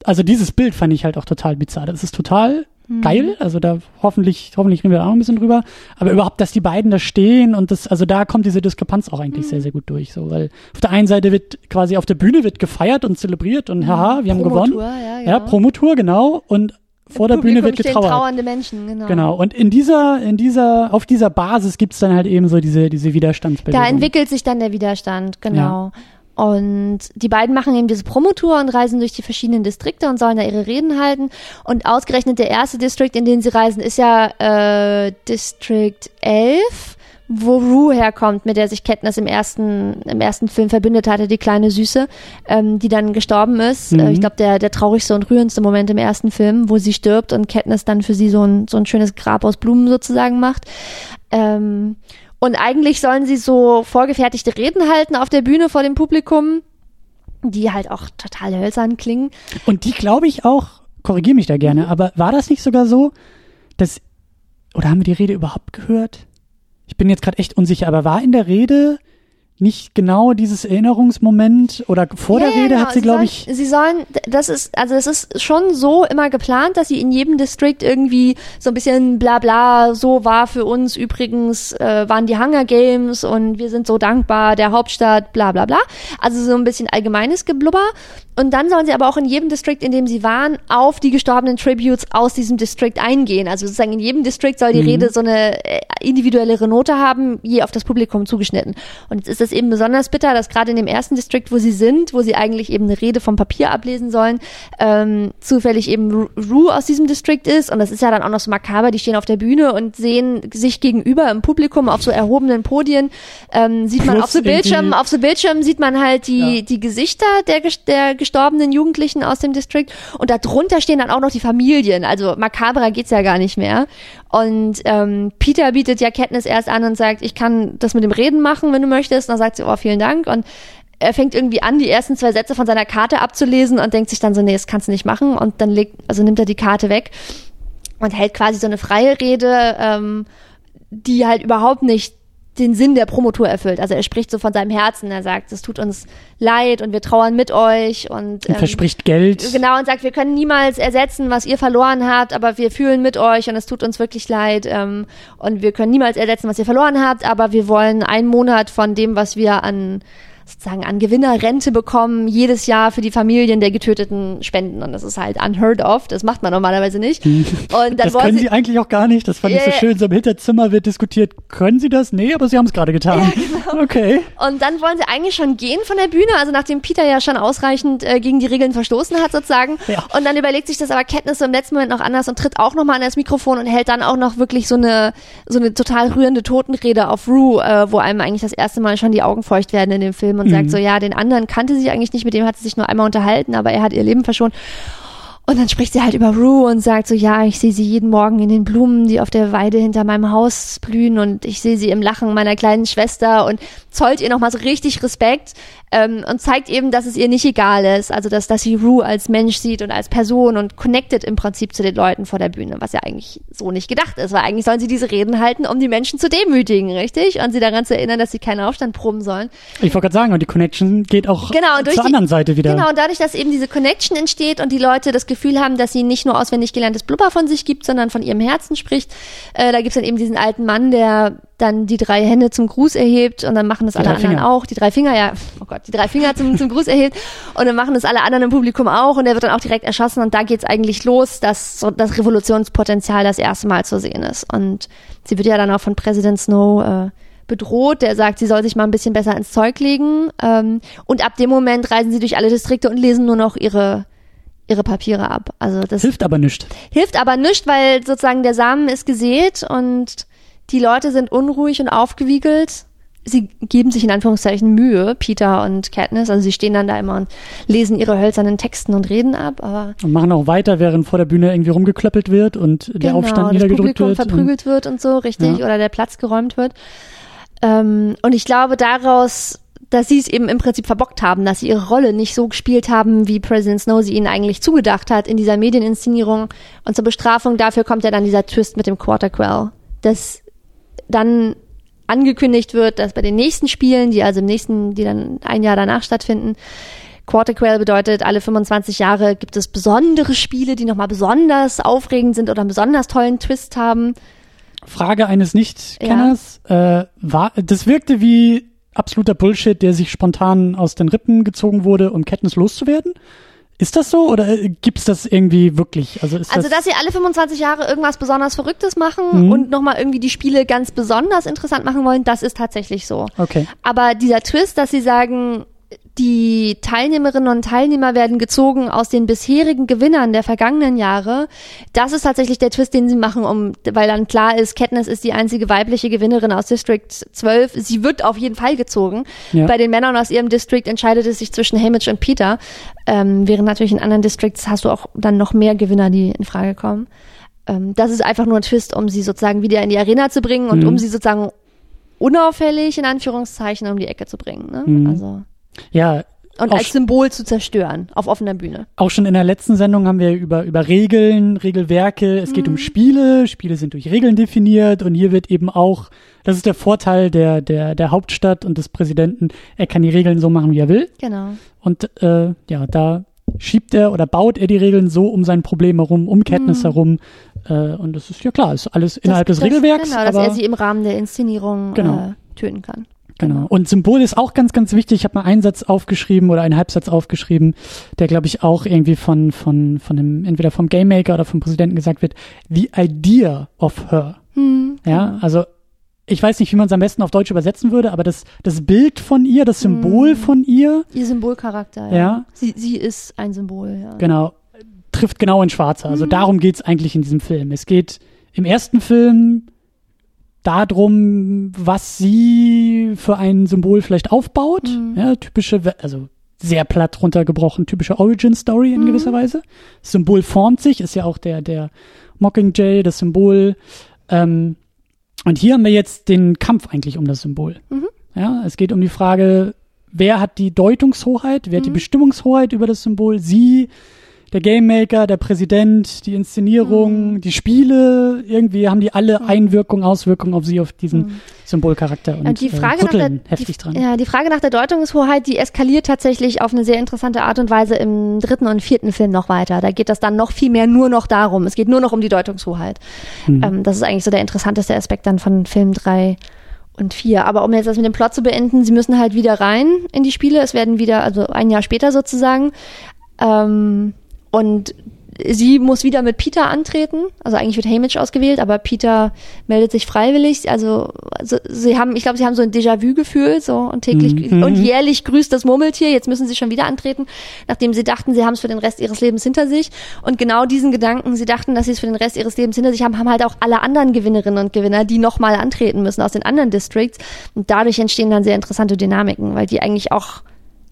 also dieses Bild fand ich halt auch total bizarr. Das ist total mhm. geil. Also da hoffentlich, hoffentlich reden wir da auch ein bisschen drüber. Aber überhaupt, dass die beiden da stehen und das, also da kommt diese Diskrepanz auch eigentlich mhm. sehr, sehr gut durch. So, weil auf der einen Seite wird quasi auf der Bühne wird gefeiert und zelebriert und haha, wir haben gewonnen. Ja, genau. ja, Promotour, genau. Und vor der Bühne wird getrauert. trauernde Menschen, genau. Genau. Und in dieser, in dieser, auf dieser Basis gibt's dann halt eben so diese, diese Widerstandsbewegung. Da entwickelt sich dann der Widerstand, genau. Ja. Und die beiden machen eben diese Promotour und reisen durch die verschiedenen Distrikte und sollen da ihre Reden halten. Und ausgerechnet der erste Distrikt, in den sie reisen, ist ja äh, District 11 wo Rue herkommt, mit der sich Katniss im ersten, im ersten Film verbündet hatte, die kleine Süße, ähm, die dann gestorben ist. Mhm. Äh, ich glaube, der, der traurigste und rührendste Moment im ersten Film, wo sie stirbt und Katniss dann für sie so ein, so ein schönes Grab aus Blumen sozusagen macht. Ähm, und eigentlich sollen sie so vorgefertigte Reden halten auf der Bühne vor dem Publikum. die halt auch total hölzern klingen. Und die glaube ich auch, korrigiere mich da gerne, mhm. aber war das nicht sogar so, dass, oder haben wir die Rede überhaupt gehört? Ich bin jetzt gerade echt unsicher, aber war in der Rede nicht genau dieses Erinnerungsmoment oder vor ja, der Rede genau. hat sie, glaube ich. Sie sollen, das ist, also es ist schon so immer geplant, dass sie in jedem District irgendwie so ein bisschen bla bla, so war für uns übrigens, äh, waren die Hunger Games und wir sind so dankbar der Hauptstadt, bla bla bla. Also so ein bisschen allgemeines Geblubber. Und dann sollen sie aber auch in jedem District, in dem sie waren, auf die gestorbenen Tributes aus diesem District eingehen. Also sozusagen in jedem District soll die mhm. Rede so eine äh, individuellere Note haben, je auf das Publikum zugeschnitten. Und jetzt ist es eben besonders bitter, dass gerade in dem ersten District, wo sie sind, wo sie eigentlich eben eine Rede vom Papier ablesen sollen, ähm, zufällig eben Rue aus diesem District ist. Und das ist ja dann auch noch so makaber, die stehen auf der Bühne und sehen sich gegenüber im Publikum auf so erhobenen Podien. Ähm, sieht man Plus auf so Bildschirmen, auf so Bildschirmen sieht man halt die, ja. die Gesichter der, der gestorbenen Jugendlichen aus dem District und darunter stehen dann auch noch die Familien. Also makabrer geht's ja gar nicht mehr. Und ähm, Peter bietet ja Katniss erst an und sagt, ich kann das mit dem Reden machen, wenn du möchtest. Und dann sagt sie, oh, vielen Dank. Und er fängt irgendwie an, die ersten zwei Sätze von seiner Karte abzulesen und denkt sich dann so, nee, das kannst du nicht machen. Und dann legt, also nimmt er die Karte weg und hält quasi so eine freie Rede, ähm, die halt überhaupt nicht den Sinn der Promotour erfüllt. Also er spricht so von seinem Herzen, er sagt, es tut uns leid und wir trauern mit euch und, ähm, verspricht Geld. Genau und sagt, wir können niemals ersetzen, was ihr verloren habt, aber wir fühlen mit euch und es tut uns wirklich leid ähm, und wir können niemals ersetzen, was ihr verloren habt, aber wir wollen einen Monat von dem, was wir an sozusagen an Gewinnerrente bekommen, jedes Jahr für die Familien der Getöteten spenden. Und das ist halt unheard of. Das macht man normalerweise nicht. Und dann das können sie, sie, eigentlich auch gar nicht. Das fand äh, ich so schön. So im Hinterzimmer wird diskutiert, können sie das? Nee, aber sie haben es gerade getan. Ja, genau. Okay. Und dann wollen sie eigentlich schon gehen von der Bühne, also nachdem Peter ja schon ausreichend äh, gegen die Regeln verstoßen hat sozusagen. Ja. Und dann überlegt sich das aber so im letzten Moment noch anders und tritt auch nochmal an das Mikrofon und hält dann auch noch wirklich so eine, so eine total rührende Totenrede auf Rue, äh, wo einem eigentlich das erste Mal schon die Augen feucht werden in dem Film und mhm. sagt so, ja, den anderen kannte sie eigentlich nicht, mit dem hat sie sich nur einmal unterhalten, aber er hat ihr Leben verschont. Und dann spricht sie halt über Rue und sagt so, ja, ich sehe sie jeden Morgen in den Blumen, die auf der Weide hinter meinem Haus blühen und ich sehe sie im Lachen meiner kleinen Schwester und zollt ihr nochmal so richtig Respekt ähm, und zeigt eben, dass es ihr nicht egal ist, also dass, dass sie Rue als Mensch sieht und als Person und connected im Prinzip zu den Leuten vor der Bühne, was ja eigentlich so nicht gedacht ist, weil eigentlich sollen sie diese Reden halten, um die Menschen zu demütigen, richtig? Und sie daran zu erinnern, dass sie keinen Aufstand proben sollen. Ich wollte gerade sagen, und die Connection geht auch genau, zur die, anderen Seite wieder. Genau, und dadurch, dass eben diese Connection entsteht und die Leute das Gefühl Gefühl haben, dass sie nicht nur auswendig gelerntes Blubber von sich gibt, sondern von ihrem Herzen spricht. Äh, da gibt's dann eben diesen alten Mann, der dann die drei Hände zum Gruß erhebt und dann machen das die alle anderen Finger. auch. Die drei Finger, ja, oh Gott, die drei Finger zum, zum Gruß erhebt und dann machen das alle anderen im Publikum auch und der wird dann auch direkt erschossen und da geht's eigentlich los, dass so das Revolutionspotenzial das erste Mal zu sehen ist. Und sie wird ja dann auch von Präsident Snow äh, bedroht, der sagt, sie soll sich mal ein bisschen besser ins Zeug legen. Ähm, und ab dem Moment reisen sie durch alle Distrikte und lesen nur noch ihre ihre Papiere ab. Also das hilft aber nicht. Hilft aber nicht, weil sozusagen der Samen ist gesät und die Leute sind unruhig und aufgewiegelt. Sie geben sich in Anführungszeichen Mühe, Peter und Katniss. Also sie stehen dann da immer und lesen ihre hölzernen Texten und reden ab. Aber und machen auch weiter, während vor der Bühne irgendwie rumgeklöppelt wird und der genau, Aufstand niedergedrückt wird. verprügelt wird und so, richtig, ja. oder der Platz geräumt wird. Ähm, und ich glaube, daraus dass sie es eben im Prinzip verbockt haben, dass sie ihre Rolle nicht so gespielt haben, wie President Snow sie ihnen eigentlich zugedacht hat in dieser Medieninszenierung. Und zur Bestrafung dafür kommt ja dann dieser Twist mit dem Quarter Quell, dass dann angekündigt wird, dass bei den nächsten Spielen, die also im nächsten, die dann ein Jahr danach stattfinden, Quarter Quell bedeutet, alle 25 Jahre gibt es besondere Spiele, die nochmal besonders aufregend sind oder einen besonders tollen Twist haben. Frage eines Nicht-Kenners. Ja. Äh, war, das wirkte wie absoluter Bullshit, der sich spontan aus den Rippen gezogen wurde, um Katniss loszuwerden? Ist das so oder äh, gibt's das irgendwie wirklich? Also, ist also das dass sie alle 25 Jahre irgendwas besonders Verrücktes machen mhm. und nochmal irgendwie die Spiele ganz besonders interessant machen wollen, das ist tatsächlich so. Okay. Aber dieser Twist, dass sie sagen, die Teilnehmerinnen und Teilnehmer werden gezogen aus den bisherigen Gewinnern der vergangenen Jahre. Das ist tatsächlich der Twist, den sie machen, um, weil dann klar ist, Katniss ist die einzige weibliche Gewinnerin aus District 12. Sie wird auf jeden Fall gezogen. Ja. Bei den Männern aus ihrem District entscheidet es sich zwischen Hamish und Peter. Ähm, während natürlich in anderen Districts hast du auch dann noch mehr Gewinner, die in Frage kommen. Ähm, das ist einfach nur ein Twist, um sie sozusagen wieder in die Arena zu bringen und mhm. um sie sozusagen unauffällig in Anführungszeichen um die Ecke zu bringen. Ne? Mhm. Also ja, und als Symbol zu zerstören auf offener Bühne. Auch schon in der letzten Sendung haben wir über, über Regeln, Regelwerke, es geht mhm. um Spiele, Spiele sind durch Regeln definiert und hier wird eben auch, das ist der Vorteil der, der, der Hauptstadt und des Präsidenten, er kann die Regeln so machen, wie er will. Genau. Und äh, ja, da schiebt er oder baut er die Regeln so um sein Problem herum, um Kenntnis mhm. herum. Äh, und das ist ja klar, ist alles innerhalb das, des das, Regelwerks. Genau, dass er sie im Rahmen der Inszenierung genau. äh, töten kann. Genau. Und Symbol ist auch ganz, ganz wichtig. Ich habe mal einen Satz aufgeschrieben oder einen Halbsatz aufgeschrieben, der, glaube ich, auch irgendwie von, von, von dem, entweder vom Game Maker oder vom Präsidenten gesagt wird, the idea of her. Hm. Ja, also ich weiß nicht, wie man es am besten auf Deutsch übersetzen würde, aber das, das Bild von ihr, das Symbol hm. von ihr. Ihr Symbolcharakter, ja. ja. Sie, sie ist ein Symbol, ja. Genau. Trifft genau in Schwarze. Also hm. darum geht's eigentlich in diesem Film. Es geht im ersten Film darum, was sie für ein Symbol vielleicht aufbaut. Mhm. Ja, typische, also sehr platt runtergebrochen, typische Origin-Story in mhm. gewisser Weise. Das Symbol formt sich, ist ja auch der, der Mockingjay, das Symbol. Ähm, und hier haben wir jetzt den Kampf eigentlich um das Symbol. Mhm. Ja, es geht um die Frage, wer hat die Deutungshoheit, wer hat die mhm. Bestimmungshoheit über das Symbol? Sie, der Game Maker, der Präsident, die Inszenierung, mhm. die Spiele, irgendwie haben die alle. Einwirkung, Auswirkungen auf sie, auf diesen mhm. Symbolcharakter. Und, die äh, Frage, äh, nach der, heftig die, dran. Ja, die Frage nach der Deutungshoheit, die eskaliert tatsächlich auf eine sehr interessante Art und Weise im dritten und vierten Film noch weiter. Da geht das dann noch viel mehr nur noch darum. Es geht nur noch um die Deutungshoheit. Mhm. Ähm, das ist eigentlich so der interessanteste Aspekt dann von Film drei und vier. Aber um jetzt das mit dem Plot zu beenden, sie müssen halt wieder rein in die Spiele. Es werden wieder, also ein Jahr später sozusagen. Ähm, und sie muss wieder mit Peter antreten. Also eigentlich wird Hamish ausgewählt, aber Peter meldet sich freiwillig. Also, also sie haben, ich glaube, sie haben so ein Déjà-vu-Gefühl, so und täglich mhm. und jährlich grüßt das Murmeltier. Jetzt müssen sie schon wieder antreten, nachdem sie dachten, sie haben es für den Rest ihres Lebens hinter sich. Und genau diesen Gedanken, sie dachten, dass sie es für den Rest ihres Lebens hinter sich haben, haben halt auch alle anderen Gewinnerinnen und Gewinner, die nochmal antreten müssen aus den anderen Districts. Und dadurch entstehen dann sehr interessante Dynamiken, weil die eigentlich auch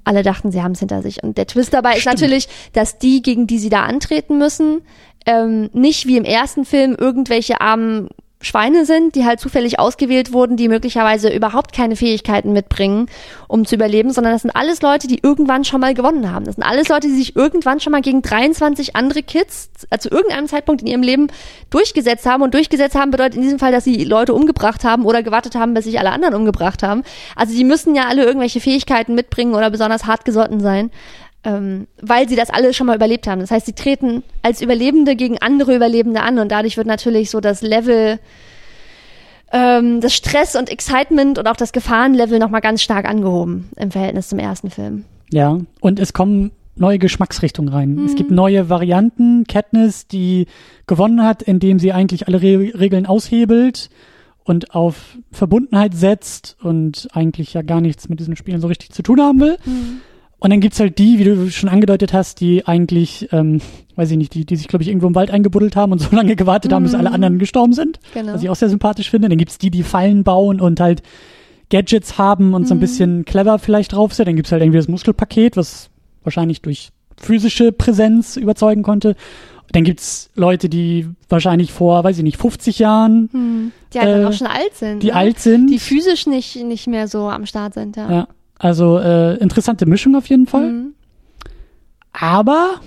alle dachten, sie haben es hinter sich. Und der Twist dabei Stimmt. ist natürlich, dass die, gegen die sie da antreten müssen, ähm, nicht wie im ersten Film irgendwelche armen Schweine sind, die halt zufällig ausgewählt wurden, die möglicherweise überhaupt keine Fähigkeiten mitbringen, um zu überleben, sondern das sind alles Leute, die irgendwann schon mal gewonnen haben. Das sind alles Leute, die sich irgendwann schon mal gegen 23 andere Kids äh, zu irgendeinem Zeitpunkt in ihrem Leben durchgesetzt haben. Und durchgesetzt haben bedeutet in diesem Fall, dass sie Leute umgebracht haben oder gewartet haben, bis sich alle anderen umgebracht haben. Also die müssen ja alle irgendwelche Fähigkeiten mitbringen oder besonders hartgesotten sein ähm, weil sie das alle schon mal überlebt haben. Das heißt, sie treten als Überlebende gegen andere Überlebende an und dadurch wird natürlich so das Level, ähm, das Stress und Excitement und auch das Gefahrenlevel nochmal ganz stark angehoben im Verhältnis zum ersten Film. Ja, und es kommen neue Geschmacksrichtungen rein. Mhm. Es gibt neue Varianten. Katniss, die gewonnen hat, indem sie eigentlich alle Re Regeln aushebelt und auf Verbundenheit setzt und eigentlich ja gar nichts mit diesen Spielen so richtig zu tun haben will. Mhm. Und dann gibt's halt die, wie du schon angedeutet hast, die eigentlich, ähm, weiß ich nicht, die, die sich, glaube ich, irgendwo im Wald eingebuddelt haben und so lange gewartet haben, bis alle mhm. anderen gestorben sind. Genau. Was ich auch sehr sympathisch finde. Dann gibt's die, die Fallen bauen und halt Gadgets haben und mhm. so ein mhm. bisschen clever vielleicht drauf sind. Dann gibt's halt irgendwie das Muskelpaket, was wahrscheinlich durch physische Präsenz überzeugen konnte. Dann gibt's Leute, die wahrscheinlich vor, weiß ich nicht, 50 Jahren. Hm. Die halt äh, auch schon alt sind. Die ne? alt sind. Die physisch nicht, nicht mehr so am Start sind, ja. Ja. Also äh, interessante Mischung auf jeden Fall. Mhm. Aber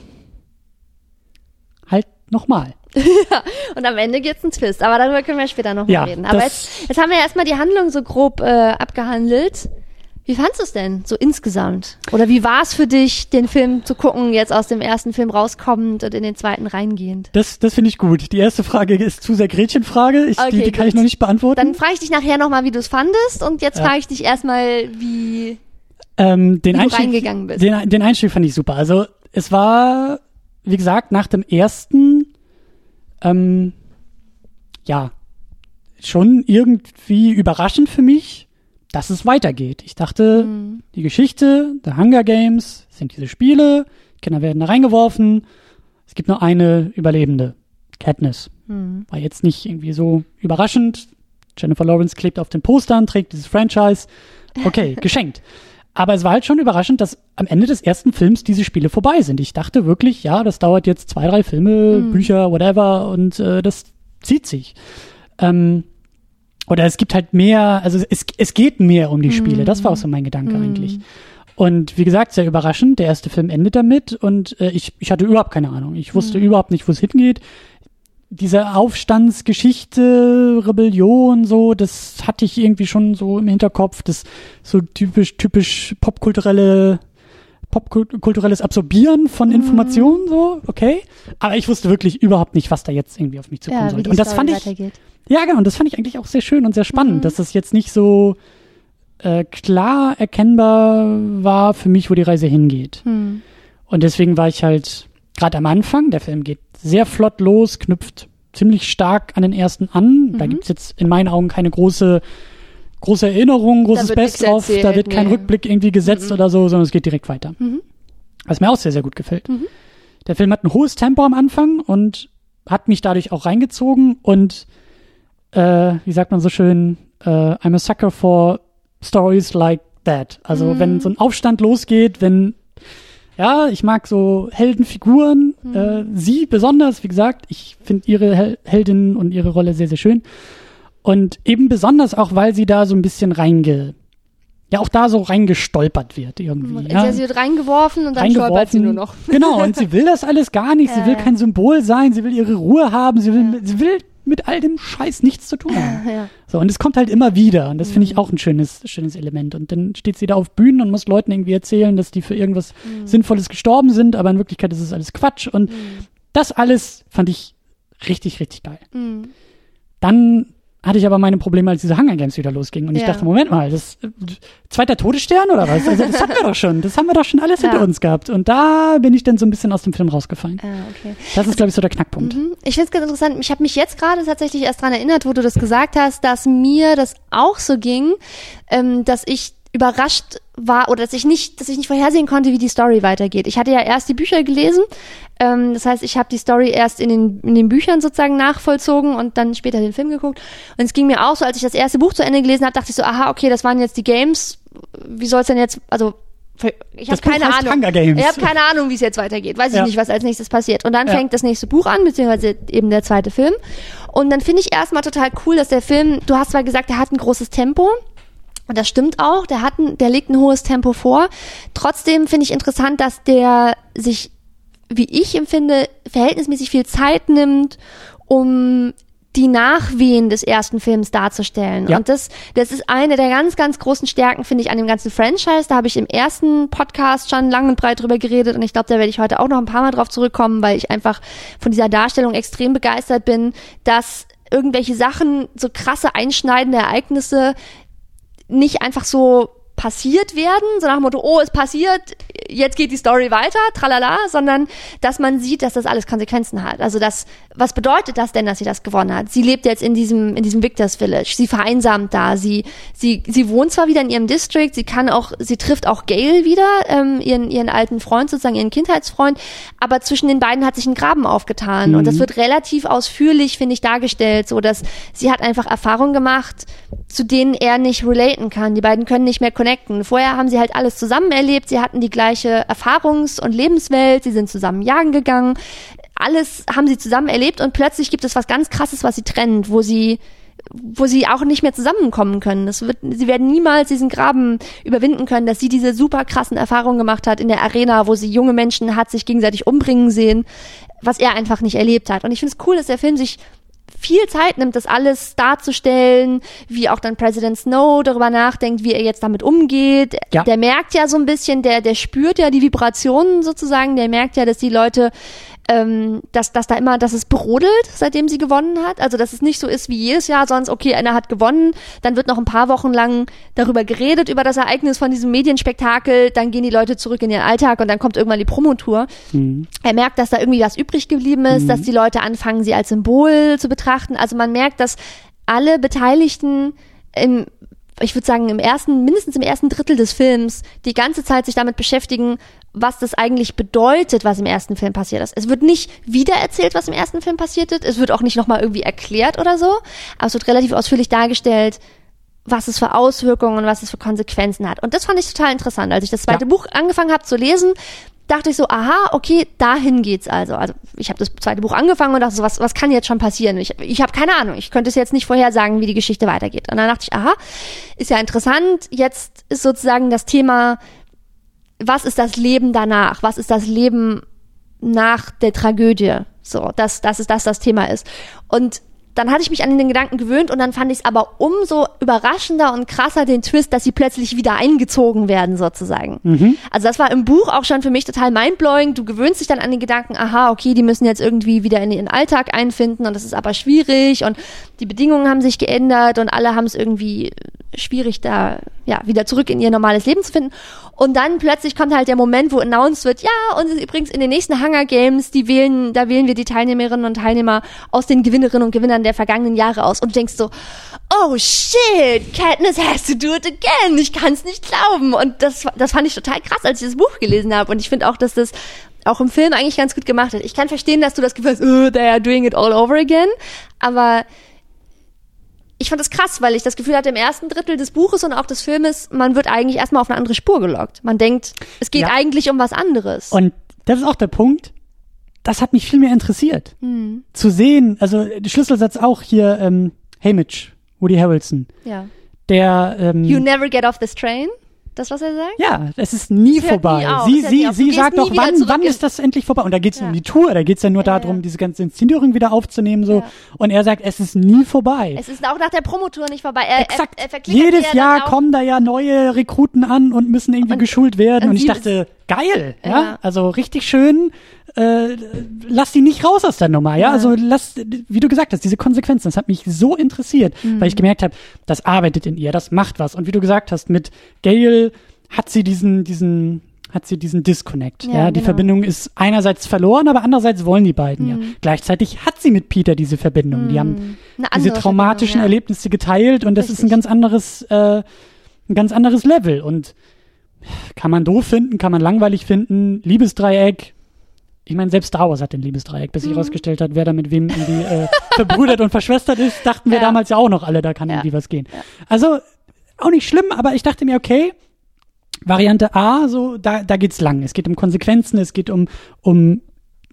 halt nochmal. ja, und am Ende gibt's einen Twist, aber darüber können wir später noch ja, reden. Aber jetzt, jetzt haben wir erstmal die Handlung so grob äh, abgehandelt. Wie fandst du es denn so insgesamt? Oder wie war es für dich, den Film zu gucken, jetzt aus dem ersten Film rauskommend und in den zweiten reingehend? Das, das finde ich gut. Die erste Frage ist zu sehr Gretchenfrage. Ich, okay, die, die kann ich noch nicht beantworten. Dann frage ich dich nachher nochmal, wie du es fandest. Und jetzt ja. frage ich dich erstmal, wie, ähm, den wie Einstieg, du reingegangen bist. Den, den Einstieg fand ich super. Also es war, wie gesagt, nach dem ersten, ähm, ja, schon irgendwie überraschend für mich, dass es weitergeht. Ich dachte, mhm. die Geschichte, The Hunger Games, sind diese Spiele, Kinder werden da reingeworfen, es gibt nur eine Überlebende, Katniss. Mhm. War jetzt nicht irgendwie so überraschend. Jennifer Lawrence klebt auf den Postern, trägt dieses Franchise. Okay, geschenkt. Aber es war halt schon überraschend, dass am Ende des ersten Films diese Spiele vorbei sind. Ich dachte wirklich, ja, das dauert jetzt zwei, drei Filme, mhm. Bücher, whatever, und äh, das zieht sich. Ähm, oder es gibt halt mehr, also es, es geht mehr um die Spiele. Das war auch so mein Gedanke mm. eigentlich. Und wie gesagt, sehr überraschend. Der erste Film endet damit und äh, ich, ich hatte überhaupt keine Ahnung. Ich wusste mhm. überhaupt nicht, wo es hingeht. Diese Aufstandsgeschichte, Rebellion, so, das hatte ich irgendwie schon so im Hinterkopf. Das so typisch, typisch popkulturelle popkulturelles Absorbieren von mhm. Informationen, so, okay. Aber ich wusste wirklich überhaupt nicht, was da jetzt irgendwie auf mich zukommen ja, sollte. Und das Story fand ich, weitergeht. Ja genau, und das fand ich eigentlich auch sehr schön und sehr spannend, mhm. dass das jetzt nicht so äh, klar erkennbar war für mich, wo die Reise hingeht. Mhm. Und deswegen war ich halt gerade am Anfang, der Film geht sehr flott los, knüpft ziemlich stark an den ersten an. Da mhm. gibt's jetzt in meinen Augen keine große große Erinnerung, großes Best-of, da wird kein nee. Rückblick irgendwie gesetzt mhm. oder so, sondern es geht direkt weiter. Mhm. Was mir auch sehr, sehr gut gefällt. Mhm. Der Film hat ein hohes Tempo am Anfang und hat mich dadurch auch reingezogen und äh, wie sagt man so schön, äh, I'm a sucker for stories like that. Also mhm. wenn so ein Aufstand losgeht, wenn ja, ich mag so Heldenfiguren, mhm. äh, sie besonders, wie gesagt, ich finde ihre Hel Heldin und ihre Rolle sehr, sehr schön. Und eben besonders auch, weil sie da so ein bisschen reinge, ja auch da so reingestolpert wird irgendwie. Ja. Sie wird reingeworfen und dann stolpert sie nur noch. Genau, und sie will das alles gar nicht. Sie will kein Symbol sein, sie will ihre Ruhe haben, sie will, ja. sie will mit all dem Scheiß nichts zu tun haben. Ja. So, und es kommt halt immer wieder. Und das finde ich mhm. auch ein schönes, schönes Element. Und dann steht sie da auf Bühnen und muss Leuten irgendwie erzählen, dass die für irgendwas mhm. Sinnvolles gestorben sind, aber in Wirklichkeit ist es alles Quatsch. Und mhm. das alles fand ich richtig, richtig geil. Mhm. Dann hatte ich aber meine Probleme, als diese Hunger Games wieder losging. Und ja. ich dachte, Moment mal, das zweiter Todesstern oder was? Also das hatten wir doch schon. Das haben wir doch schon alles ja. hinter uns gehabt. Und da bin ich dann so ein bisschen aus dem Film rausgefallen. Ah, okay. Das ist, glaube ich, so der Knackpunkt. Mhm. Ich finde es ganz interessant. Ich habe mich jetzt gerade tatsächlich erst dran erinnert, wo du das gesagt hast, dass mir das auch so ging, ähm, dass ich überrascht war oder dass ich nicht, dass ich nicht vorhersehen konnte, wie die Story weitergeht. Ich hatte ja erst die Bücher gelesen, ähm, das heißt, ich habe die Story erst in den, in den Büchern sozusagen nachvollzogen und dann später den Film geguckt. Und es ging mir auch so, als ich das erste Buch zu Ende gelesen habe, dachte ich so, aha, okay, das waren jetzt die Games. Wie soll es denn jetzt, also ich habe keine Ahnung. Ich habe keine Ahnung, wie es jetzt weitergeht. Weiß ja. ich nicht, was als nächstes passiert. Und dann ja. fängt das nächste Buch an, beziehungsweise eben der zweite Film. Und dann finde ich erstmal total cool, dass der Film, du hast zwar gesagt, er hat ein großes Tempo, und das stimmt auch, der hat ein, der legt ein hohes Tempo vor. Trotzdem finde ich interessant, dass der sich, wie ich empfinde, verhältnismäßig viel Zeit nimmt, um die Nachwehen des ersten Films darzustellen. Ja. Und das, das ist eine der ganz, ganz großen Stärken, finde ich, an dem ganzen Franchise. Da habe ich im ersten Podcast schon lang und breit drüber geredet und ich glaube, da werde ich heute auch noch ein paar Mal drauf zurückkommen, weil ich einfach von dieser Darstellung extrem begeistert bin, dass irgendwelche Sachen, so krasse einschneidende Ereignisse nicht einfach so passiert werden, so nach dem Motto, oh, es passiert, jetzt geht die Story weiter, tralala, sondern dass man sieht, dass das alles Konsequenzen hat. Also das, was bedeutet das denn, dass sie das gewonnen hat? Sie lebt jetzt in diesem, in diesem Victors Village, sie vereinsamt da, sie, sie, sie wohnt zwar wieder in ihrem District, sie kann auch, sie trifft auch Gail wieder, ähm, ihren, ihren alten Freund, sozusagen ihren Kindheitsfreund, aber zwischen den beiden hat sich ein Graben aufgetan mhm. und das wird relativ ausführlich, finde ich, dargestellt, so dass sie hat einfach Erfahrungen gemacht, zu denen er nicht relaten kann. Die beiden können nicht mehr connecten. Vorher haben sie halt alles zusammen erlebt, sie hatten die gleiche Erfahrungs- und Lebenswelt, sie sind zusammen jagen gegangen, alles haben sie zusammen erlebt und plötzlich gibt es was ganz krasses, was sie trennt, wo sie wo sie auch nicht mehr zusammenkommen können. Das wird, sie werden niemals diesen Graben überwinden können, dass sie diese super krassen Erfahrungen gemacht hat in der Arena, wo sie junge Menschen hat sich gegenseitig umbringen sehen, was er einfach nicht erlebt hat. Und ich finde es cool, dass der Film sich viel Zeit nimmt, das alles darzustellen, wie auch dann President Snow darüber nachdenkt, wie er jetzt damit umgeht. Ja. Der merkt ja so ein bisschen, der, der spürt ja die Vibrationen sozusagen, der merkt ja, dass die Leute ähm, dass, dass da immer, dass es brodelt, seitdem sie gewonnen hat. Also dass es nicht so ist wie jedes Jahr, sonst, okay, einer hat gewonnen, dann wird noch ein paar Wochen lang darüber geredet, über das Ereignis von diesem Medienspektakel, dann gehen die Leute zurück in ihren Alltag und dann kommt irgendwann die Promotour. Mhm. Er merkt, dass da irgendwie was übrig geblieben ist, mhm. dass die Leute anfangen, sie als Symbol zu betrachten. Also man merkt, dass alle Beteiligten im ich würde sagen, im ersten, mindestens im ersten Drittel des Films die ganze Zeit sich damit beschäftigen, was das eigentlich bedeutet, was im ersten Film passiert ist. Es wird nicht wiedererzählt, was im ersten Film passiert ist. Es wird auch nicht nochmal irgendwie erklärt oder so. Aber es wird relativ ausführlich dargestellt, was es für Auswirkungen und was es für Konsequenzen hat. Und das fand ich total interessant. Als ich das zweite ja. Buch angefangen habe zu lesen, dachte ich so, aha, okay, dahin geht's also. Also ich habe das zweite Buch angefangen und dachte so, was, was kann jetzt schon passieren? Ich, ich habe keine Ahnung, ich könnte es jetzt nicht vorhersagen, wie die Geschichte weitergeht. Und dann dachte ich, aha, ist ja interessant, jetzt ist sozusagen das Thema was ist das Leben danach? Was ist das Leben nach der Tragödie? So, dass, dass es das das Thema ist. Und dann hatte ich mich an den Gedanken gewöhnt und dann fand ich es aber umso überraschender und krasser den Twist, dass sie plötzlich wieder eingezogen werden sozusagen. Mhm. Also das war im Buch auch schon für mich total mindblowing. Du gewöhnst dich dann an den Gedanken, aha, okay, die müssen jetzt irgendwie wieder in ihren Alltag einfinden und das ist aber schwierig und die Bedingungen haben sich geändert und alle haben es irgendwie schwierig da ja wieder zurück in ihr normales Leben zu finden und dann plötzlich kommt halt der Moment, wo announced wird, ja, und übrigens in den nächsten Hunger Games, die wählen, da wählen wir die Teilnehmerinnen und Teilnehmer aus den Gewinnerinnen und Gewinnern der vergangenen Jahre aus. Und du denkst so, oh shit, Katniss has to do it again. Ich kann es nicht glauben. Und das, das fand ich total krass, als ich das Buch gelesen habe. Und ich finde auch, dass das auch im Film eigentlich ganz gut gemacht hat. Ich kann verstehen, dass du das Gefühl hast, oh, they are doing it all over again. Aber ich fand das krass, weil ich das Gefühl hatte, im ersten Drittel des Buches und auch des Filmes, man wird eigentlich erstmal auf eine andere Spur gelockt. Man denkt, es geht ja. eigentlich um was anderes. Und das ist auch der Punkt. Das hat mich viel mehr interessiert. Hm. Zu sehen, also Schlüsselsatz auch hier, ähm, Hey Mitch, Woody Harrelson. Ja. Der, ähm, You never get off this train? Das, was er sagt? Ja, es ist nie vorbei. Nie sie sie, sie sagt doch, wann, wann ist das endlich vorbei? Und da geht es ja. um die Tour, da geht es ja nur ja, darum, ja. diese ganze Inszenierung wieder aufzunehmen. so. Und er sagt, es ist nie vorbei. Es ist auch nach der Promotour nicht vorbei. Er, Exakt. Er, er Jedes Jahr kommen da ja neue Rekruten an und müssen irgendwie und, geschult werden. Und, und ich dachte, geil, ja? Also richtig schön äh, lass die nicht raus aus der Nummer, ja? ja? Also lass, wie du gesagt hast, diese Konsequenzen, das hat mich so interessiert, mhm. weil ich gemerkt habe, das arbeitet in ihr, das macht was. Und wie du gesagt hast, mit Gail hat sie diesen, diesen, hat sie diesen Disconnect. Ja, ja? die genau. Verbindung ist einerseits verloren, aber andererseits wollen die beiden mhm. ja. Gleichzeitig hat sie mit Peter diese Verbindung. Mhm. Die haben diese traumatischen Erlebnisse geteilt und das Richtig. ist ein ganz anderes, äh, ein ganz anderes Level. Und kann man doof finden, kann man langweilig finden, Liebesdreieck, ich meine, selbst Star Wars hat ein Liebesdreieck, bis sich mhm. herausgestellt hat, wer da mit wem irgendwie äh, verbrüdert und verschwestert ist, dachten wir ja. damals ja auch noch alle, da kann ja. irgendwie was gehen. Ja. Also auch nicht schlimm, aber ich dachte mir, okay, Variante A, so da, da geht's lang. Es geht um Konsequenzen, es geht um um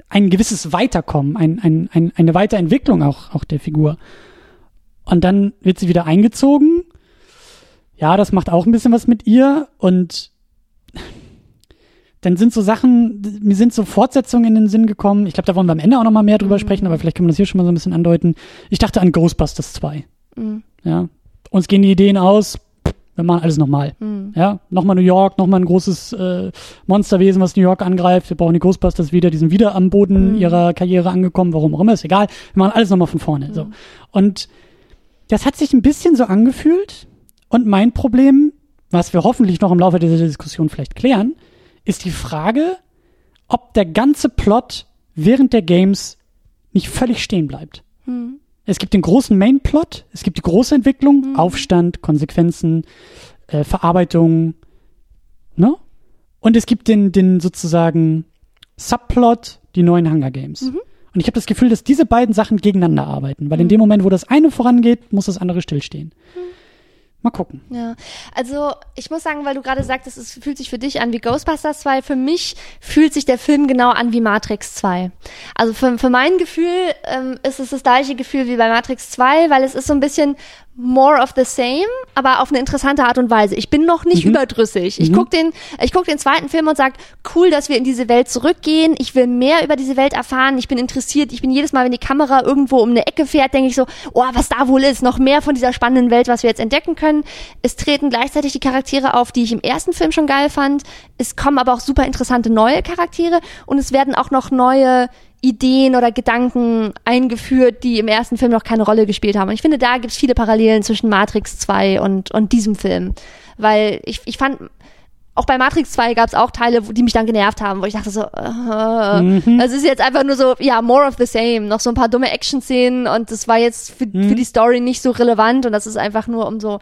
ein gewisses Weiterkommen, ein, ein, ein, eine Weiterentwicklung auch auch der Figur. Und dann wird sie wieder eingezogen. Ja, das macht auch ein bisschen was mit ihr und dann sind so Sachen, mir sind so Fortsetzungen in den Sinn gekommen. Ich glaube, da wollen wir am Ende auch noch mal mehr drüber mhm. sprechen, aber vielleicht kann man das hier schon mal so ein bisschen andeuten. Ich dachte an Ghostbusters 2. Mhm. Ja. Uns gehen die Ideen aus, wir machen alles nochmal. Mhm. Ja, nochmal New York, nochmal ein großes äh, Monsterwesen, was New York angreift. Wir brauchen die Ghostbusters wieder, die sind wieder am Boden mhm. ihrer Karriere angekommen, warum auch immer, ist egal. Wir machen alles nochmal von vorne. Mhm. So. Und das hat sich ein bisschen so angefühlt. Und mein Problem, was wir hoffentlich noch im Laufe dieser Diskussion vielleicht klären, ist die Frage, ob der ganze Plot während der Games nicht völlig stehen bleibt. Hm. Es gibt den großen Main-Plot, es gibt die große Entwicklung, hm. Aufstand, Konsequenzen, äh, Verarbeitung, ne? Und es gibt den, den sozusagen Subplot, die neuen Hunger Games. Mhm. Und ich habe das Gefühl, dass diese beiden Sachen gegeneinander arbeiten, weil mhm. in dem Moment, wo das eine vorangeht, muss das andere stillstehen. Mhm. Mal gucken. Ja, also ich muss sagen, weil du gerade sagtest, es fühlt sich für dich an wie Ghostbusters 2, für mich fühlt sich der Film genau an wie Matrix 2. Also für, für mein Gefühl ähm, ist es das gleiche Gefühl wie bei Matrix 2, weil es ist so ein bisschen more of the same, aber auf eine interessante Art und Weise. Ich bin noch nicht mhm. überdrüssig. Ich mhm. guck den, ich guck den zweiten Film und sag, cool, dass wir in diese Welt zurückgehen. Ich will mehr über diese Welt erfahren. Ich bin interessiert. Ich bin jedes Mal, wenn die Kamera irgendwo um eine Ecke fährt, denke ich so, oh, was da wohl ist. Noch mehr von dieser spannenden Welt, was wir jetzt entdecken können. Es treten gleichzeitig die Charaktere auf, die ich im ersten Film schon geil fand. Es kommen aber auch super interessante neue Charaktere und es werden auch noch neue Ideen oder Gedanken eingeführt, die im ersten Film noch keine Rolle gespielt haben. Und ich finde, da gibt es viele Parallelen zwischen Matrix 2 und, und diesem Film. Weil ich, ich fand, auch bei Matrix 2 gab es auch Teile, die mich dann genervt haben, wo ich dachte so, uh, mhm. das ist jetzt einfach nur so, ja, more of the same. Noch so ein paar dumme Action-Szenen und das war jetzt für, mhm. für die Story nicht so relevant und das ist einfach nur um so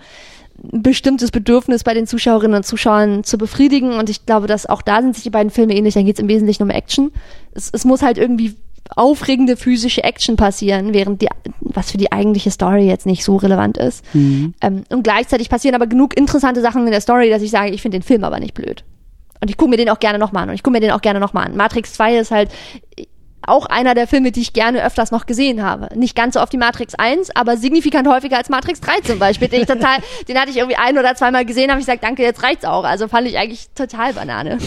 ein bestimmtes Bedürfnis bei den Zuschauerinnen und Zuschauern zu befriedigen. Und ich glaube, dass auch da sind sich die beiden Filme ähnlich. Da geht es im Wesentlichen um Action. Es, es muss halt irgendwie aufregende physische Action passieren, während die, was für die eigentliche Story jetzt nicht so relevant ist. Mhm. Ähm, und gleichzeitig passieren aber genug interessante Sachen in der Story, dass ich sage, ich finde den Film aber nicht blöd. Und ich gucke mir den auch gerne nochmal an. Und ich gucke mir den auch gerne nochmal an. Matrix 2 ist halt, auch einer der Filme, die ich gerne öfters noch gesehen habe. Nicht ganz so oft die Matrix 1, aber signifikant häufiger als Matrix 3 zum Beispiel. Den, ich total, den hatte ich irgendwie ein oder zweimal gesehen, habe ich gesagt, danke, jetzt reicht's auch. Also fand ich eigentlich total Banane.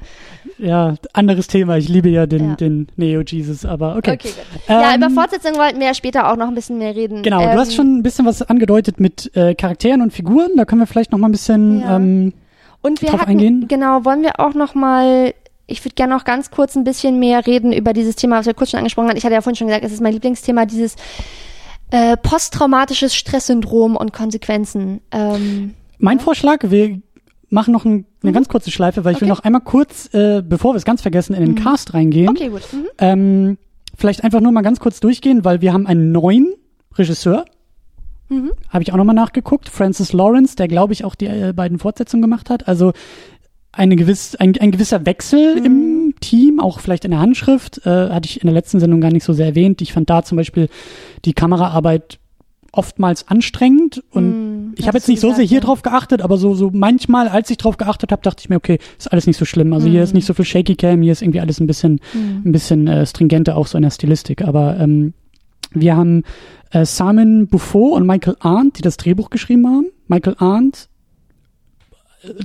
ja, anderes Thema. Ich liebe ja den, ja. den Neo-Jesus, aber okay. okay ähm, ja, über Fortsetzung wollten wir ja später auch noch ein bisschen mehr reden. Genau, ähm, du hast ähm, schon ein bisschen was angedeutet mit äh, Charakteren und Figuren. Da können wir vielleicht noch mal ein bisschen ja. ähm, und wir drauf hatten, eingehen. Genau, wollen wir auch noch mal ich würde gerne noch ganz kurz ein bisschen mehr reden über dieses Thema, was wir kurz schon angesprochen haben. Ich hatte ja vorhin schon gesagt, es ist mein Lieblingsthema, dieses äh, posttraumatisches Stresssyndrom und Konsequenzen. Ähm, mein Vorschlag, wir machen noch ein, eine mhm. ganz kurze Schleife, weil ich okay. will noch einmal kurz, äh, bevor wir es ganz vergessen, in den mhm. Cast reingehen. Okay, gut. Mhm. Ähm, vielleicht einfach nur mal ganz kurz durchgehen, weil wir haben einen neuen Regisseur. Mhm. Habe ich auch nochmal nachgeguckt. Francis Lawrence, der glaube ich auch die äh, beiden Fortsetzungen gemacht hat. Also eine gewiss, ein, ein gewisser Wechsel mhm. im Team, auch vielleicht in der Handschrift, äh, hatte ich in der letzten Sendung gar nicht so sehr erwähnt. Ich fand da zum Beispiel die Kameraarbeit oftmals anstrengend und mm, ich habe jetzt nicht so sehr hier ja. drauf geachtet, aber so so manchmal, als ich drauf geachtet habe, dachte ich mir, okay, ist alles nicht so schlimm. Also mm. hier ist nicht so viel Shaky Cam, hier ist irgendwie alles ein bisschen mm. ein bisschen äh, stringenter auch so in der Stilistik. Aber ähm, wir haben äh, Simon Buffo und Michael Arndt, die das Drehbuch geschrieben haben. Michael Arndt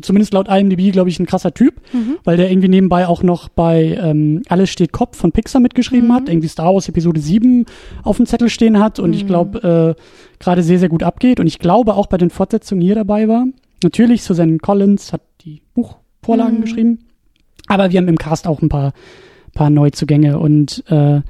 zumindest laut IMDb, glaube ich, ein krasser Typ, mhm. weil der irgendwie nebenbei auch noch bei ähm, Alles steht Kopf von Pixar mitgeschrieben mhm. hat, irgendwie Star Wars Episode 7 auf dem Zettel stehen hat und mhm. ich glaube, äh, gerade sehr, sehr gut abgeht. Und ich glaube auch bei den Fortsetzungen hier dabei war. Natürlich, Susan Collins hat die Buchvorlagen mhm. geschrieben, aber wir haben im Cast auch ein paar, paar Neuzugänge und äh,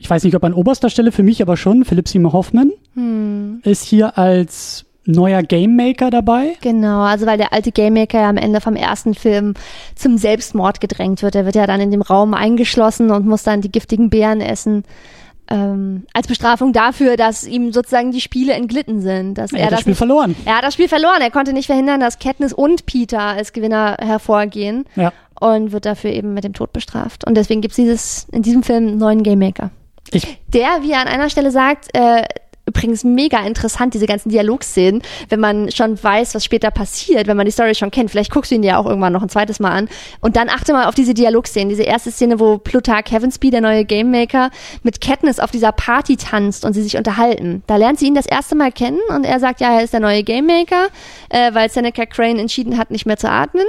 ich weiß nicht, ob an oberster Stelle für mich, aber schon, Philipp Seymour Hoffman hm. ist hier als neuer Game Maker dabei. Genau, also weil der alte Game Maker ja am Ende vom ersten Film zum Selbstmord gedrängt wird. Er wird ja dann in dem Raum eingeschlossen und muss dann die giftigen Beeren essen. Ähm, als Bestrafung dafür, dass ihm sozusagen die Spiele entglitten sind. Dass er, er hat das Spiel nicht, verloren. Er hat das Spiel verloren. Er konnte nicht verhindern, dass Katniss und Peter als Gewinner hervorgehen. Ja. Und wird dafür eben mit dem Tod bestraft. Und deswegen gibt es dieses, in diesem Film einen neuen Game Maker. Ich der, wie er an einer Stelle sagt, äh, übrigens mega interessant, diese ganzen Dialogszenen, wenn man schon weiß, was später passiert, wenn man die Story schon kennt. Vielleicht guckst du ihn dir auch irgendwann noch ein zweites Mal an. Und dann achte mal auf diese Dialogszenen. Diese erste Szene, wo Plutarch Heavensby, der neue Game Maker, mit Katniss auf dieser Party tanzt und sie sich unterhalten. Da lernt sie ihn das erste Mal kennen und er sagt, ja, er ist der neue Game Maker, äh, weil Seneca Crane entschieden hat, nicht mehr zu atmen.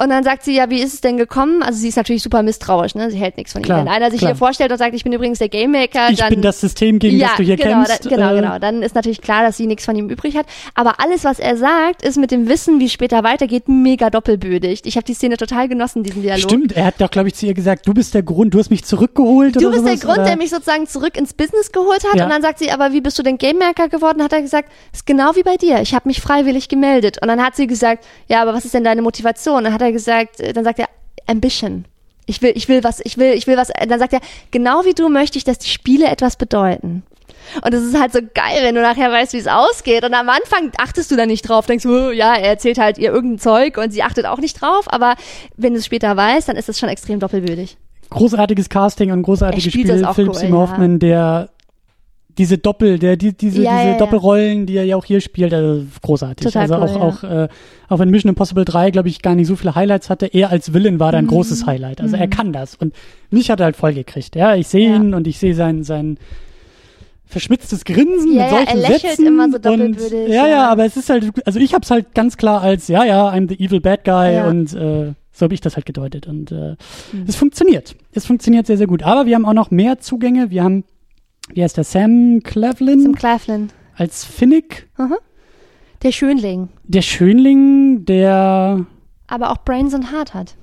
Und dann sagt sie, ja, wie ist es denn gekommen? Also sie ist natürlich super misstrauisch, ne? Sie hält nichts von klar, ihm. Wenn einer sich klar. hier vorstellt und sagt, ich bin übrigens der Game Maker, ich dann, bin das System, gegen ja, das du hier genau, kämpfst. Da, genau, äh, genau. Dann ist natürlich klar, dass sie nichts von ihm übrig hat. Aber alles, was er sagt, ist mit dem Wissen, wie später weitergeht, mega doppelbödig. Ich habe die Szene total genossen, diesen Dialog. Stimmt, er hat doch, glaube ich, zu ihr gesagt, du bist der Grund, du hast mich zurückgeholt. Du bist sowas, der Grund, oder? der mich sozusagen zurück ins Business geholt hat. Ja. Und dann sagt sie, aber wie bist du denn Game Maker geworden? Hat er gesagt, ist genau wie bei dir. Ich habe mich freiwillig gemeldet. Und dann hat sie gesagt, ja, aber was ist denn deine Motivation? Dann hat er gesagt, äh, dann sagt er, Ambition. Ich will, ich will was, ich will, ich will was. Dann sagt er, genau wie du möchte ich, dass die Spiele etwas bedeuten. Und es ist halt so geil, wenn du nachher weißt, wie es ausgeht. Und am Anfang achtest du da nicht drauf, denkst du, oh, ja, er erzählt halt ihr irgendein Zeug und sie achtet auch nicht drauf. Aber wenn du es später weißt, dann ist es schon extrem doppelbödig. Großartiges Casting und großartiges Spiel. Philipp cool, Hoffman, ja. der diese Doppel, der, die, diese, ja, diese ja, Doppelrollen, die er ja auch hier spielt, also großartig. Total also cool, auch, auch, äh, auch wenn Mission Impossible 3, glaube ich, gar nicht so viele Highlights hatte, er als Villain war da ein mhm. großes Highlight. Also mhm. er kann das. Und mich hat er halt voll gekriegt. Ja, ich sehe ihn und ich sehe sein, sein verschmitztes Grinsen ja, mit solchen ja, er lächelt Sätzen immer so doppelbödig. Ja, ja, aber es ist halt, also ich hab's halt ganz klar als, ja, ja, I'm the evil bad guy und äh, so habe ich das halt gedeutet. Und äh, mhm. es funktioniert. Es funktioniert sehr, sehr gut. Aber wir haben auch noch mehr Zugänge. Wir haben wie heißt der, Sam Cleveland? Sam Cleveland. Als Finnick. Mhm. Der Schönling. Der Schönling, der aber auch Brains und Heart hat.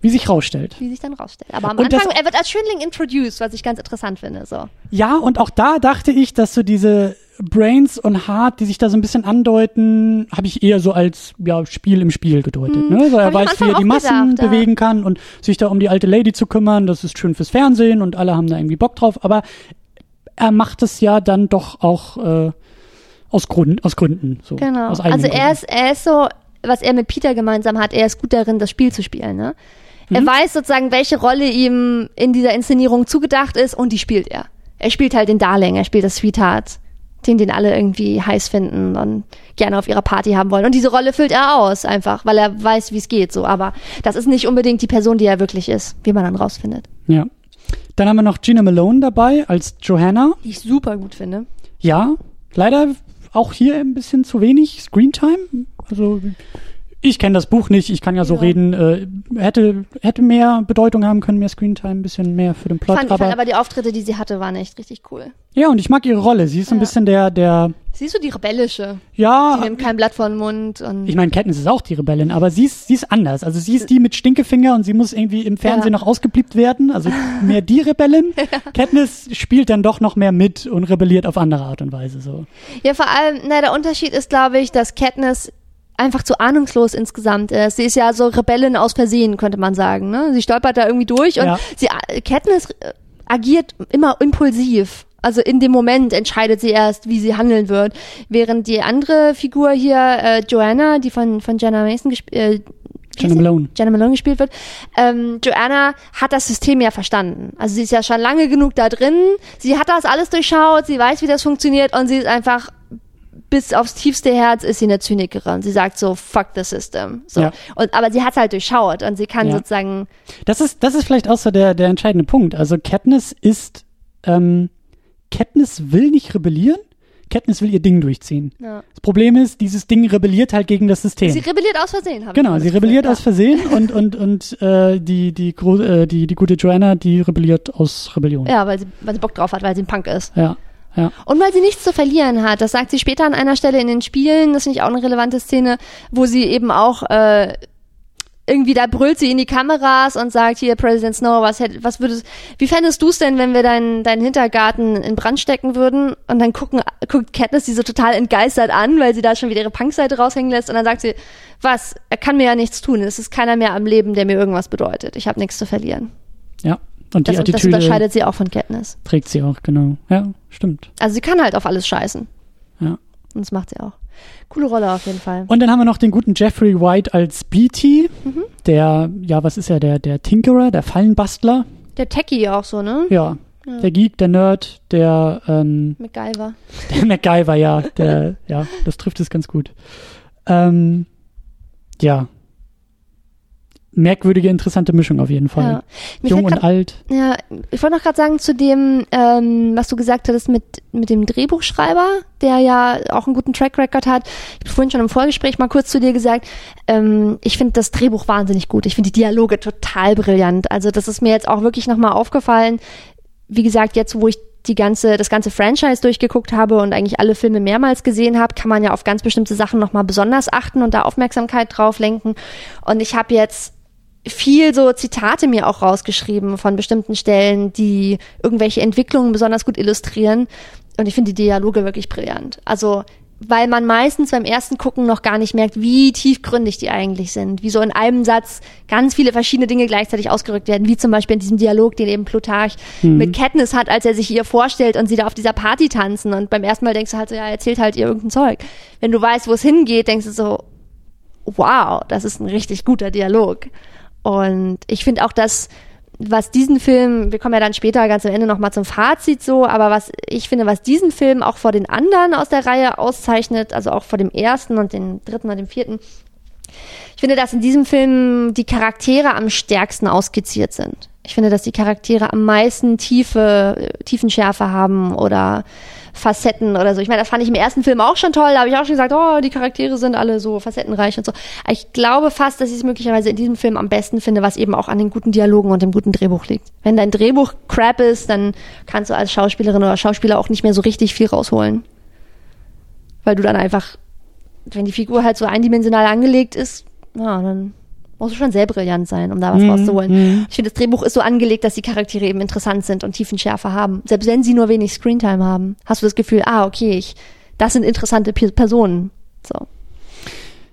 Wie sich rausstellt. Wie sich dann rausstellt. Aber am und Anfang, er wird als Schönling introduced, was ich ganz interessant finde. So. Ja, und auch da dachte ich, dass so diese Brains und Heart, die sich da so ein bisschen andeuten, habe ich eher so als ja, Spiel im Spiel gedeutet. Hm. Ne? So, er weiß, wie er die Massen gedacht, bewegen ja. kann und sich da um die alte Lady zu kümmern. Das ist schön fürs Fernsehen und alle haben da irgendwie Bock drauf. Aber er macht es ja dann doch auch äh, aus, Grund, aus Gründen. So, genau. Aus also er ist, er ist so, was er mit Peter gemeinsam hat, er ist gut darin, das Spiel zu spielen. Ne? Er mhm. weiß sozusagen, welche Rolle ihm in dieser Inszenierung zugedacht ist und die spielt er. Er spielt halt den Darling, er spielt das Sweetheart, den, den alle irgendwie heiß finden und gerne auf ihrer Party haben wollen. Und diese Rolle füllt er aus, einfach, weil er weiß, wie es geht. So, aber das ist nicht unbedingt die Person, die er wirklich ist, wie man dann rausfindet. Ja. Dann haben wir noch Gina Malone dabei als Johanna. Die ich super gut finde. Ja, leider auch hier ein bisschen zu wenig Screentime. Also ich kenne das Buch nicht, ich kann ja so Ja. reden. Äh, hätte, hätte mehr Bedeutung haben können, mehr Screentime, ein bisschen mehr für den Plot. Fand, ich aber, fand aber die Auftritte, die sie hatte, waren echt richtig cool. ja, und ich mag ihre Rolle. Sie ist so ein Ja. bisschen der, der, Sie ist so die rebellische. ja, Die nimmt kein Blatt vor den Mund und ich meine, Katniss ist auch die Rebellin, aber sie ist, sie ist anders. Also sie ist die mit Stinkefinger und sie muss irgendwie im Fernsehen Ja. noch ausgebliebt werden. Also mehr die Rebellin. Katniss spielt dann doch noch mehr mit und rebelliert auf andere Art und Weise. So. Ja, vor allem, na, der Unterschied ist, glaube ich, dass Katniss einfach zu ahnungslos insgesamt ist. Sie ist ja so Rebellin aus Versehen, könnte man sagen. Ne? Sie stolpert da irgendwie durch und Ja. sie, Katniss äh, agiert immer impulsiv. Also in dem Moment entscheidet sie erst, wie sie handeln wird. Während die andere Figur hier, äh, Joanna, die von, von Jenna Mason gespielt, äh, Jenna Malone. Jenna Malone gespielt wird. Ähm, Joanna hat das System ja verstanden. Also sie ist ja schon lange genug da drin. Sie hat das alles durchschaut. Sie weiß, wie das funktioniert und sie ist einfach bis aufs tiefste Herz ist sie eine Zynikerin. Sie sagt so, fuck the system. So. Ja. Und, aber sie hat halt durchschaut und sie kann Ja. sozusagen, Das ist, das ist vielleicht auch so der, der entscheidende Punkt. Also Katniss ist, ähm, Katniss will nicht rebellieren, Katniss will ihr Ding durchziehen. ja. Das Problem ist, dieses Ding rebelliert halt gegen das System. sie rebelliert aus Versehen. hab ich genau, sie rebelliert aus Versehen und, und, und äh, die, die, äh, die, die gute Joanna, die rebelliert aus Rebellion. Ja, ja weil, sie, weil sie Bock drauf hat, weil sie ein Punk ist. Ja, ja. Und weil sie nichts zu verlieren hat. Das sagt sie später an einer Stelle in den Spielen. Das finde ich auch eine relevante Szene, wo sie eben auch äh, irgendwie da brüllt sie in die Kameras und sagt hier President Snow, was hätt, was würdest, wie fändest du es denn, wenn wir deinen deinen Hintergarten in Brand stecken würden? Und dann gucken guckt Katniss sie so total entgeistert an, weil sie da schon wieder ihre Punkseite raushängen lässt und dann sagt sie, was? Er kann mir ja nichts tun. Es ist keiner mehr am Leben, der mir irgendwas bedeutet. Ich habe nichts zu verlieren. ja. Und die Das, und das Attitüde unterscheidet sie auch von Katniss. trägt sie auch, genau. Ja, stimmt. Also sie kann halt auf alles scheißen. Ja. Und das macht sie auch. Coole Rolle auf jeden Fall. Und dann haben wir noch den guten Jeffrey White als BT, der, ja, was ist er, der, der Tinkerer, der Fallenbastler. Der Techie auch so, ne? Ja, der Geek, der Nerd, der, ähm, MacGyver. der MacGyver, ja, der, ja, das trifft es ganz gut. Ähm, ja. Merkwürdige, interessante Mischung auf jeden Fall. Ja. Jung fällt und grad- alt. Ja, ich wollte noch gerade sagen zu dem, ähm, was du gesagt hattest mit, mit dem Drehbuchschreiber, der ja auch einen guten Track Record hat. Ich habe vorhin schon im Vorgespräch mal kurz zu dir gesagt, ähm, ich finde das Drehbuch wahnsinnig gut. Ich finde die Dialoge total brillant. Also das ist mir jetzt auch wirklich nochmal aufgefallen. Wie gesagt, jetzt wo ich die ganze, das ganze Franchise durchgeguckt habe und eigentlich alle Filme mehrmals gesehen habe, kann man ja auf ganz bestimmte Sachen nochmal besonders achten und da Aufmerksamkeit drauf lenken. Und ich habe jetzt viel so Zitate mir auch rausgeschrieben von bestimmten Stellen, die irgendwelche Entwicklungen besonders gut illustrieren. Und ich finde die Dialoge wirklich brillant. Also, weil man meistens beim ersten Gucken noch gar nicht merkt, wie tiefgründig die eigentlich sind. Wie so in einem Satz ganz viele verschiedene Dinge gleichzeitig ausgerückt werden. Wie zum Beispiel in diesem Dialog, den eben Plutarch mit Katniss hat, als er sich ihr vorstellt und sie da auf dieser Party tanzen. Und beim ersten Mal denkst du halt so, ja, er erzählt halt ihr irgendein Zeug. Wenn du weißt, wo es hingeht, denkst du so, wow, das ist ein richtig guter Dialog. Und ich finde auch, dass was diesen Film, wir kommen ja dann später ganz am Ende nochmal zum Fazit so, aber was ich finde, was diesen Film auch vor den anderen aus der Reihe auszeichnet, also auch vor dem ersten und dem dritten und dem vierten, ich finde, dass in diesem Film die Charaktere am stärksten ausskizziert sind. Ich finde, dass die Charaktere am meisten Tiefe, äh, Tiefenschärfe haben oder Facetten oder so. Ich meine, das fand ich im ersten Film auch schon toll. Da habe ich auch schon gesagt, oh, die Charaktere sind alle so facettenreich und so. Ich glaube fast, dass ich es möglicherweise in diesem Film am besten finde, was eben auch an den guten Dialogen und dem guten Drehbuch liegt. Wenn dein Drehbuch crap ist, dann kannst du als Schauspielerin oder Schauspieler auch nicht mehr so richtig viel rausholen. Weil du dann einfach, wenn die Figur halt so eindimensional angelegt ist, ja, dann musst du schon sehr brillant sein, um da was Mhm, rauszuholen. mhm. Ich finde, das Drehbuch ist so angelegt, dass die Charaktere eben interessant sind und Tiefenschärfe haben. Selbst wenn sie nur wenig Screentime haben, hast du das Gefühl, ah, okay, ich, das sind interessante Pe Personen. So.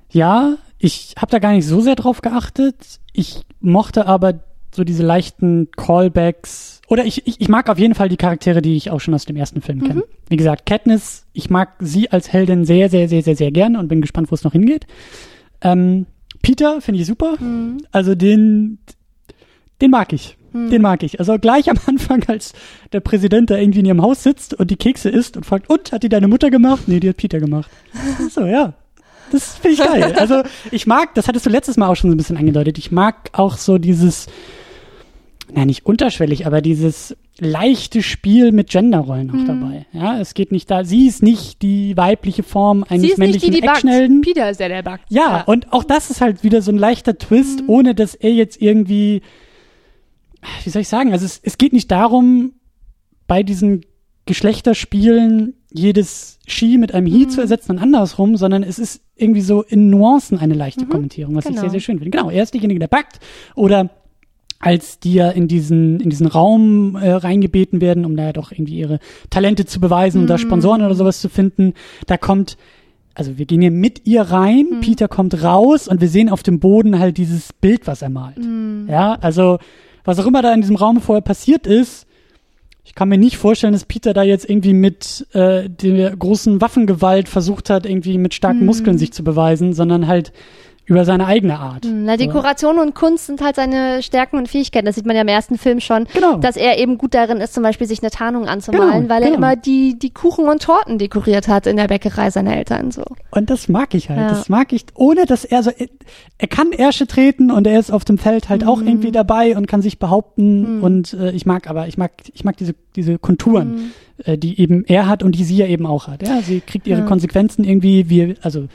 Ja, ich habe da gar nicht so sehr drauf geachtet. Ich mochte aber so diese leichten Callbacks. Oder ich, ich, ich mag auf jeden Fall die Charaktere, die ich auch schon aus dem ersten Film kenne. Wie gesagt, Katniss, ich mag sie als Heldin sehr, sehr, sehr, sehr, sehr gern und bin gespannt, wo es noch hingeht. Ähm, Peter finde ich super. Also den, den mag ich. Den mag ich. Also gleich am Anfang, als der Präsident da irgendwie in ihrem Haus sitzt und die Kekse isst und fragt, und, hat die deine Mutter gemacht? Nee, die hat Peter gemacht. So, ja. Das finde ich geil. Also ich mag, das hattest du letztes Mal auch schon so ein bisschen angedeutet, ich mag auch so dieses, na nicht unterschwellig, aber dieses leichte Spiel mit Genderrollen auch mhm. dabei. Ja, es geht nicht da, sie ist nicht die weibliche Form eines sie ist männlichen nicht die, die Actionhelden. Peter ist der, der backt. Ja, ja, und auch das ist halt wieder so ein leichter Twist, mhm. ohne dass er jetzt irgendwie, wie soll ich sagen, also es, es geht nicht darum, bei diesen Geschlechterspielen jedes Ski mit einem Hi mhm. zu ersetzen und andersrum, sondern es ist irgendwie so in Nuancen eine leichte mhm. Kommentierung, was genau. ich sehr, sehr schön finde. Genau, er ist derjenige, der backt oder als die ja in diesen, in diesen Raum äh, reingebeten werden, um da doch irgendwie ihre Talente zu beweisen mhm. und da. Sponsoren oder sowas zu finden, da kommt, also wir gehen hier mit ihr rein, mhm. Peter kommt raus und wir sehen auf dem Boden halt dieses Bild, was er malt. Mhm. Ja, also was auch immer da in diesem Raum vorher passiert ist, ich kann mir nicht vorstellen, dass Peter da jetzt irgendwie mit äh, der großen Waffengewalt versucht hat, irgendwie mit starken mhm. Muskeln sich zu beweisen, sondern halt über seine eigene Art. Hm, na, Dekoration und Kunst sind halt seine Stärken und Fähigkeiten. Das sieht man ja im ersten Film schon, genau. dass er eben gut darin ist, zum Beispiel sich eine Tarnung anzumalen, genau, weil genau. er immer die, die Kuchen und Torten dekoriert hat in der Bäckerei seiner Eltern. So. Und das mag ich halt. Ja. Das mag ich, ohne dass er so, er kann Ärsche treten und er ist auf dem Feld halt mhm. auch irgendwie dabei und kann sich behaupten. Mhm. Und äh, ich mag aber, ich mag, ich mag diese, diese Konturen. Mhm äh, die eben er hat und die sie ja eben auch hat. Ja, sie kriegt ihre ja. Konsequenzen irgendwie, wie, also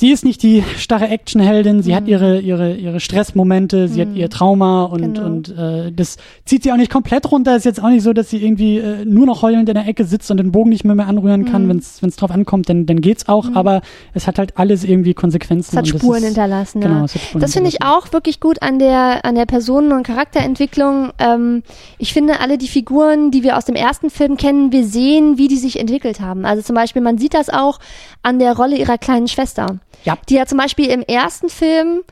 sie ist nicht die starre Actionheldin, sie mhm. hat ihre, ihre, ihre Stressmomente, sie mhm. hat ihr Trauma und, genau. und äh, das zieht sie auch nicht komplett runter. Ist jetzt auch nicht so, dass sie irgendwie äh, nur noch heulend in der Ecke sitzt und den Bogen nicht mehr, mehr anrühren kann, mhm. wenn es drauf ankommt, dann, dann geht's auch, mhm. aber es hat halt alles irgendwie Konsequenzen. Es hat Spuren ist, hinterlassen. Genau, ja. es hat Spuren das finde ich auch wirklich gut an der, an der Personen- und Charakterentwicklung. Ähm, ich finde alle die Figuren, die wir aus dem ersten Film kennen, wir sehen, wie die sich entwickelt haben. Also zum Beispiel, man sieht das auch an der Rolle ihrer kleinen Schwester. Ja. Die ja zum Beispiel im ersten Film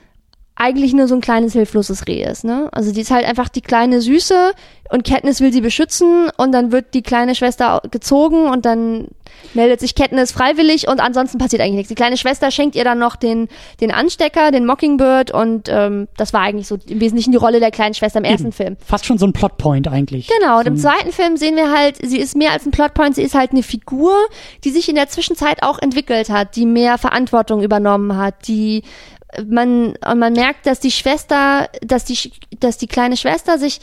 eigentlich nur so ein kleines hilfloses Reh ist, ne? Also die ist halt einfach die kleine Süße und Katniss will sie beschützen und dann wird die kleine Schwester gezogen und dann meldet sich Katniss freiwillig und ansonsten passiert eigentlich nichts. Die kleine Schwester schenkt ihr dann noch den, den Anstecker, den Mockingbird und ähm, das war eigentlich so im Wesentlichen die Rolle der kleinen Schwester im Eben. ersten Film. Fast schon so ein Plotpoint eigentlich. Genau, und im zweiten Film sehen wir halt, sie ist mehr als ein Plotpoint, sie ist halt eine Figur, die sich in der Zwischenzeit auch entwickelt hat, die mehr Verantwortung übernommen hat, die man, und man merkt, dass die Schwester, dass die, dass die kleine Schwester sich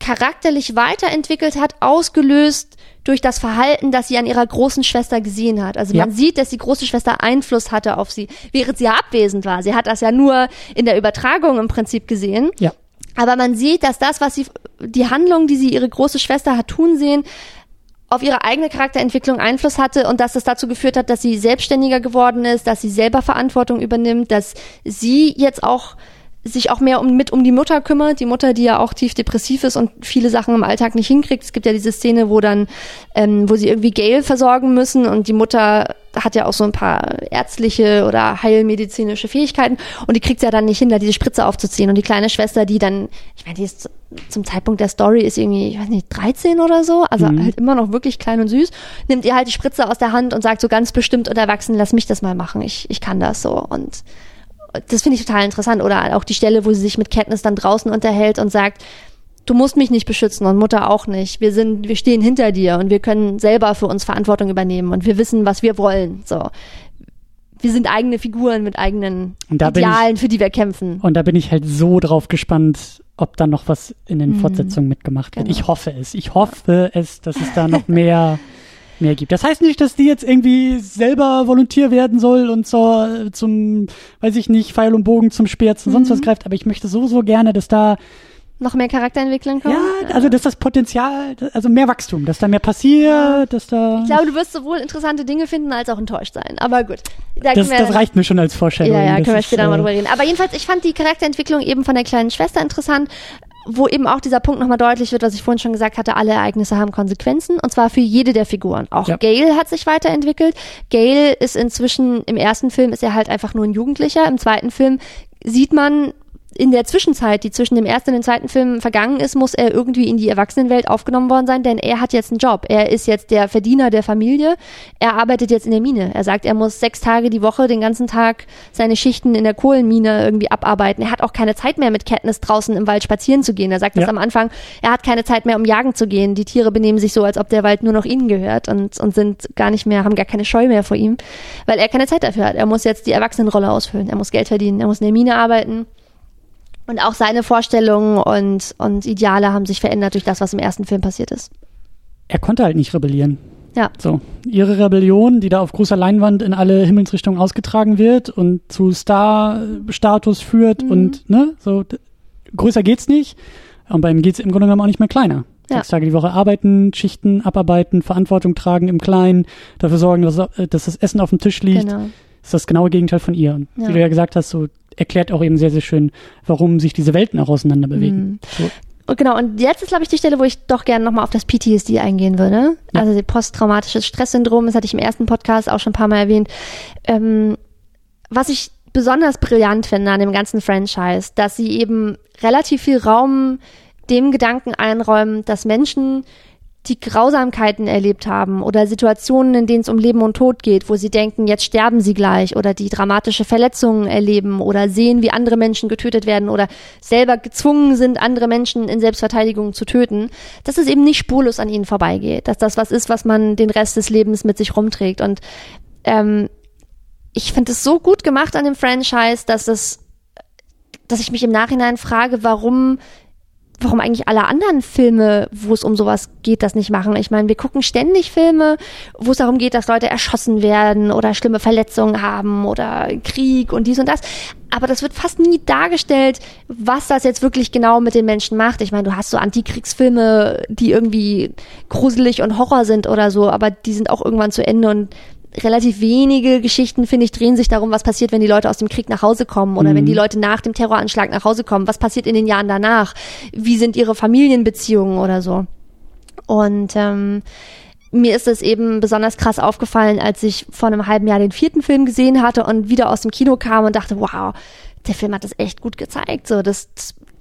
charakterlich weiterentwickelt hat, ausgelöst durch das Verhalten, das sie an ihrer großen Schwester gesehen hat. Also ja. man sieht, dass die große Schwester Einfluss hatte auf sie, während sie ja abwesend war. Sie hat das ja nur in der Übertragung im Prinzip gesehen. Ja. Aber man sieht, dass das, was sie, die Handlung, die sie ihre große Schwester hat tun sehen, auf ihre eigene Charakterentwicklung Einfluss hatte und dass es dazu geführt hat, dass sie selbstständiger geworden ist, dass sie selber Verantwortung übernimmt, dass sie jetzt auch sich auch mehr um, mit um die Mutter kümmert, die Mutter, die ja auch tief depressiv ist und viele Sachen im Alltag nicht hinkriegt. Es gibt ja diese Szene, wo dann, ähm, wo sie irgendwie Gail versorgen müssen und die Mutter hat ja auch so ein paar ärztliche oder heilmedizinische Fähigkeiten und die kriegt ja dann nicht hin, da diese Spritze aufzuziehen und die kleine Schwester, die dann, ich meine, die ist zum Zeitpunkt der Story ist irgendwie, ich weiß nicht, 13 oder so, also mhm. halt immer noch wirklich klein und süß, nimmt ihr halt die Spritze aus der Hand und sagt so ganz bestimmt und erwachsen, lass mich das mal machen, ich, ich kann das so und das finde ich total interessant. Oder auch die Stelle, wo sie sich mit Katniss dann draußen unterhält und sagt, du musst mich nicht beschützen und Mutter auch nicht. Wir sind, wir stehen hinter dir und wir können selber für uns Verantwortung übernehmen und wir wissen, was wir wollen. So. Wir sind eigene Figuren mit eigenen Idealen, ich, für die wir kämpfen. Und da bin ich halt so drauf gespannt, ob da noch was in den mhm. Fortsetzungen mitgemacht wird. Genau. Ich hoffe es. Ich hoffe es, dass es da noch mehr mehr gibt. Das heißt nicht, dass die jetzt irgendwie selber Volontier werden soll und zur, zum, weiß ich nicht, Pfeil und Bogen zum Speer mhm. sonst was greift, aber ich möchte so, so gerne, dass da noch mehr Charakterentwicklung kommt? Ja, also dass das Potenzial, also mehr Wachstum, dass da mehr passiert, dass da. Ich glaube, du wirst sowohl interessante Dinge finden als auch enttäuscht sein. Aber gut. Da das, das reicht mir schon als Vorstellung. Ja, ja, können wir später äh, mal drüber reden. Aber jedenfalls, ich fand die Charakterentwicklung eben von der kleinen Schwester interessant wo eben auch dieser Punkt nochmal deutlich wird, was ich vorhin schon gesagt hatte, alle Ereignisse haben Konsequenzen und zwar für jede der Figuren. Auch ja. Gail hat sich weiterentwickelt. Gail ist inzwischen, im ersten Film ist er halt einfach nur ein Jugendlicher, im zweiten Film sieht man, in der Zwischenzeit, die zwischen dem ersten und dem zweiten Film vergangen ist, muss er irgendwie in die Erwachsenenwelt aufgenommen worden sein, denn er hat jetzt einen Job. Er ist jetzt der Verdiener der Familie. Er arbeitet jetzt in der Mine. Er sagt, er muss sechs Tage die Woche den ganzen Tag seine Schichten in der Kohlenmine irgendwie abarbeiten. Er hat auch keine Zeit mehr mit Katniss draußen im Wald spazieren zu gehen. Er sagt ja. das am Anfang. Er hat keine Zeit mehr, um jagen zu gehen. Die Tiere benehmen sich so, als ob der Wald nur noch ihnen gehört und, und sind gar nicht mehr, haben gar keine Scheu mehr vor ihm, weil er keine Zeit dafür hat. Er muss jetzt die Erwachsenenrolle ausfüllen. Er muss Geld verdienen. Er muss in der Mine arbeiten Und auch seine Vorstellungen und, und Ideale haben sich verändert durch das, was im ersten Film passiert ist. Er konnte halt nicht rebellieren. Ja. So, ihre Rebellion, die da auf großer Leinwand in alle Himmelsrichtungen ausgetragen wird und zu Star-Status führt Mhm. und, ne, so, größer geht's nicht. Und bei ihm geht's im Grunde genommen auch nicht mehr kleiner. Ja. Sechs Tage die Woche arbeiten, Schichten abarbeiten, Verantwortung tragen im Kleinen, dafür sorgen, dass, äh, dass das Essen auf dem Tisch liegt. Genau. ist das genaue Gegenteil von ihr. Und Ja. wie du ja gesagt hast, so erklärt auch eben sehr, sehr schön, warum sich diese Welten auch auseinander bewegen. So, Und genau, und jetzt ist, glaube ich, die Stelle, wo ich doch gerne nochmal auf das PTSD eingehen würde. Ja. Also posttraumatisches Stresssyndrom, das hatte ich im ersten Podcast auch schon ein paar Mal erwähnt. Ähm, was ich besonders brillant finde an dem ganzen Franchise, dass sie eben relativ viel Raum dem Gedanken einräumen, dass Menschen, die Grausamkeiten erlebt haben oder Situationen, in denen es um Leben und Tod geht, wo sie denken, jetzt sterben sie gleich oder die dramatische Verletzungen erleben oder sehen, wie andere Menschen getötet werden oder selber gezwungen sind, andere Menschen in Selbstverteidigung zu töten, dass es eben nicht spurlos an ihnen vorbeigeht, dass das was ist, was man den Rest des Lebens mit sich rumträgt. Und ähm, ich finde es so gut gemacht an dem Franchise, dass es, dass ich mich im Nachhinein frage, warum warum eigentlich alle anderen Filme, wo es um sowas geht, das nicht machen. Ich meine, wir gucken ständig Filme, wo es darum geht, dass Leute erschossen werden oder schlimme Verletzungen haben oder Krieg und dies und das. Aber das wird fast nie dargestellt, was das jetzt wirklich genau mit den Menschen macht. Ich meine, du hast so Antikriegsfilme, die irgendwie gruselig und Horror sind oder so, aber die sind auch irgendwann zu Ende und relativ wenige Geschichten, finde ich, drehen sich darum, was passiert, wenn die Leute aus dem Krieg nach Hause kommen oder wenn die Leute nach dem Terroranschlag nach Hause kommen. Was passiert in den Jahren danach? Wie sind ihre Familienbeziehungen oder so? Und ähm, mir ist es eben besonders krass aufgefallen, als ich vor einem halben Jahr den vierten Film gesehen hatte und wieder aus dem Kino kam und dachte, wow, der Film hat das echt gut gezeigt. So, das,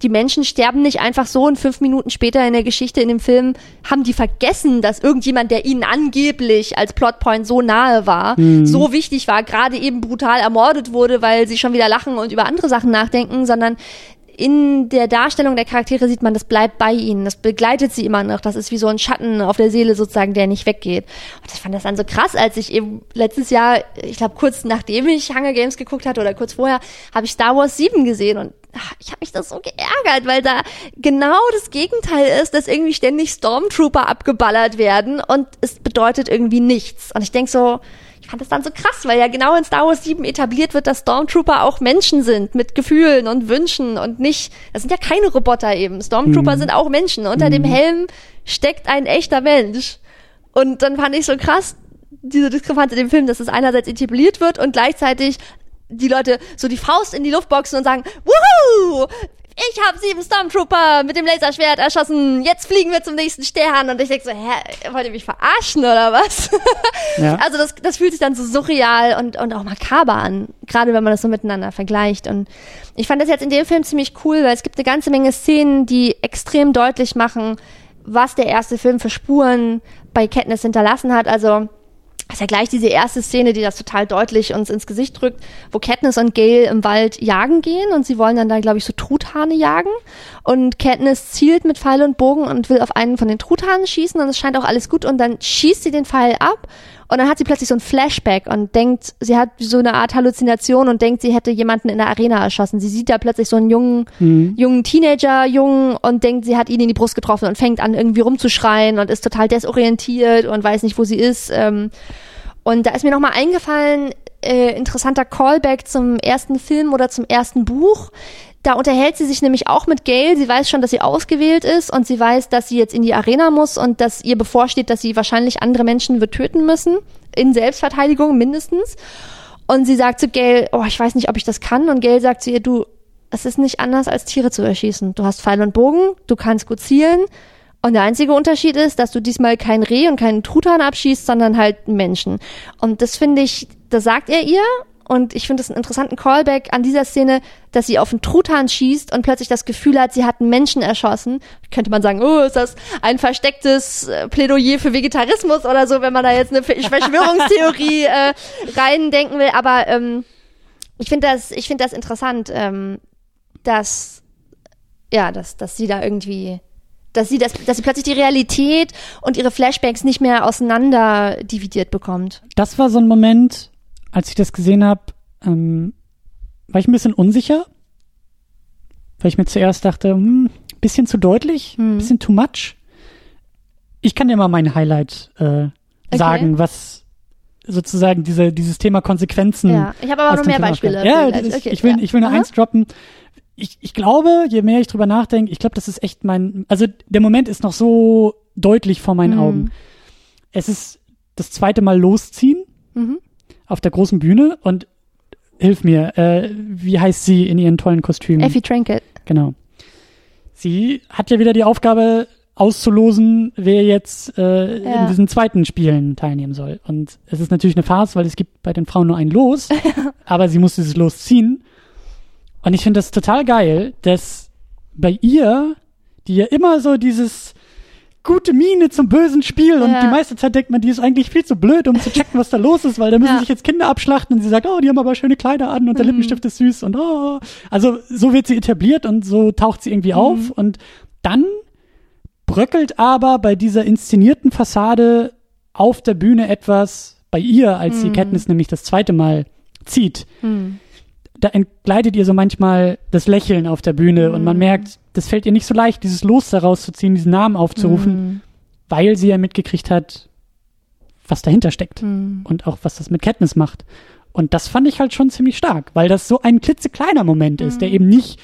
die Menschen sterben nicht einfach so und fünf Minuten später in der Geschichte in dem Film haben die vergessen, dass irgendjemand, der ihnen angeblich als Plotpoint so nahe war, so wichtig war, gerade eben brutal ermordet wurde, weil sie schon wieder lachen und über andere Sachen nachdenken, sondern in der Darstellung der Charaktere sieht man, das bleibt bei ihnen, das begleitet sie immer noch, das ist wie so ein Schatten auf der Seele sozusagen, der nicht weggeht. Und ich fand das dann so krass, als ich eben letztes Jahr, ich glaube kurz nachdem ich Hunger Games geguckt hatte oder kurz vorher, habe ich Star Wars 7 gesehen und ich habe mich das so geärgert, weil da genau das Gegenteil ist, dass irgendwie ständig Stormtrooper abgeballert werden und es bedeutet irgendwie nichts. Und ich denk so, ich fand das dann so krass, weil ja genau in Star Wars 7 etabliert wird, dass Stormtrooper auch Menschen sind mit Gefühlen und Wünschen und nicht, das sind ja keine Roboter eben. Stormtrooper sind auch Menschen. Unter dem Helm steckt ein echter Mensch. Und dann fand ich so krass, diese Diskrepanz in dem Film, dass es einerseits etabliert wird und gleichzeitig die Leute so die Faust in die Luft boxen und sagen, Wuhu! Ich habe sieben Stormtrooper mit dem Laserschwert erschossen. Jetzt fliegen wir zum nächsten Stern. Und ich denk so, hä, wollt ihr mich verarschen oder was? Ja. Also das, das fühlt sich dann so surreal und, und auch makaber an, gerade wenn man das so miteinander vergleicht. Und ich fand das jetzt in dem Film ziemlich cool, weil es gibt eine ganze Menge Szenen, die extrem deutlich machen, was der erste Film für Spuren bei Katniss hinterlassen hat. Also ist ja gleich diese erste Szene, die das total deutlich uns ins Gesicht drückt, wo Katniss und Gale im Wald jagen gehen und sie wollen dann da, glaube ich, so Truthahne jagen. Und Katniss zielt mit Pfeil und Bogen und will auf einen von den Truthahnen schießen und es scheint auch alles gut und dann schießt sie den Pfeil ab und dann hat sie plötzlich so ein Flashback und denkt, sie hat so eine Art Halluzination und denkt, sie hätte jemanden in der Arena erschossen. Sie sieht da plötzlich so einen jungen, jungen Teenager, jungen und denkt, sie hat ihn in die Brust getroffen und fängt an irgendwie rumzuschreien und ist total desorientiert und weiß nicht, wo sie ist. Ähm, und da ist mir nochmal eingefallen, äh, interessanter Callback zum ersten Film oder zum ersten Buch. Da unterhält sie sich nämlich auch mit Gail. Sie weiß schon, dass sie ausgewählt ist und sie weiß, dass sie jetzt in die Arena muss und dass ihr bevorsteht, dass sie wahrscheinlich andere Menschen wird töten müssen. In Selbstverteidigung mindestens. Und sie sagt zu Gail, oh, ich weiß nicht, ob ich das kann. Und Gail sagt zu ihr, du, es ist nicht anders als Tiere zu erschießen. Du hast Pfeil und Bogen, du kannst gut zielen. Und der einzige Unterschied ist, dass du diesmal kein Reh und keinen Truthahn abschießt, sondern halt Menschen. Und das finde ich, das sagt er ihr. Und ich finde es einen interessanten Callback an dieser Szene, dass sie auf einen Truthahn schießt und plötzlich das Gefühl hat, sie hat einen Menschen erschossen. Könnte man sagen, oh, ist das ein verstecktes äh, Plädoyer für Vegetarismus oder so, wenn man da jetzt eine Verschwörungstheorie äh, reindenken will. Aber ähm, ich finde das, ich finde das interessant, ähm, dass ja, dass, dass sie da irgendwie dass sie das, dass sie plötzlich die Realität und ihre Flashbacks nicht mehr auseinander dividiert bekommt. Das war so ein Moment, als ich das gesehen habe, ähm, war ich ein bisschen unsicher. weil ich mir zuerst dachte, hm, bisschen zu deutlich, Hm. bisschen too much. Ich kann dir mal mein Highlight äh, sagen, was sozusagen diese, dieses Thema Konsequenzen Ja, ich habe aber noch mehr Film Beispiele. Ja, ist, Okay, ich will, ja. ich will nur Aha. eins droppen. Ich, ich glaube, je mehr ich drüber nachdenke, ich glaube, das ist echt mein, also der Moment ist noch so deutlich vor meinen Mhm. Augen. Es ist das zweite Mal losziehen Mhm. Auf der großen Bühne und hilf mir, äh, wie heißt sie in ihren tollen Kostümen? Effie Trinket. Genau. Sie hat ja wieder die Aufgabe auszulosen, wer jetzt äh, Ja. in diesen zweiten Spielen teilnehmen soll. Und es ist natürlich eine Farce, weil es gibt bei den Frauen nur ein Los, aber sie muss dieses Los ziehen. Und ich finde das total geil, dass bei ihr, die ja immer so dieses gute Miene zum bösen Spiel und Ja. die meiste Zeit denkt man, die ist eigentlich viel zu blöd, um zu checken, was da los ist, weil da müssen Ja. sich jetzt Kinder abschlachten und sie sagt, oh, die haben aber schöne Kleider an und der Mhm. Lippenstift ist süß und oh. Also so wird sie etabliert und so taucht sie irgendwie Mhm. auf und dann bröckelt aber bei dieser inszenierten Fassade auf der Bühne etwas bei ihr, als sie Mhm. Katniss nämlich das zweite Mal zieht Hm. Da entgleitet ihr so manchmal das Lächeln auf der Bühne und Mhm. man merkt, das fällt ihr nicht so leicht, dieses Los daraus zu ziehen, diesen Namen aufzurufen, Hm. weil sie ja mitgekriegt hat, was dahinter steckt Hm. und auch was das mit Katniss macht. Und das fand ich halt schon ziemlich stark, weil das so ein klitzekleiner Moment ist, Mhm. der eben nicht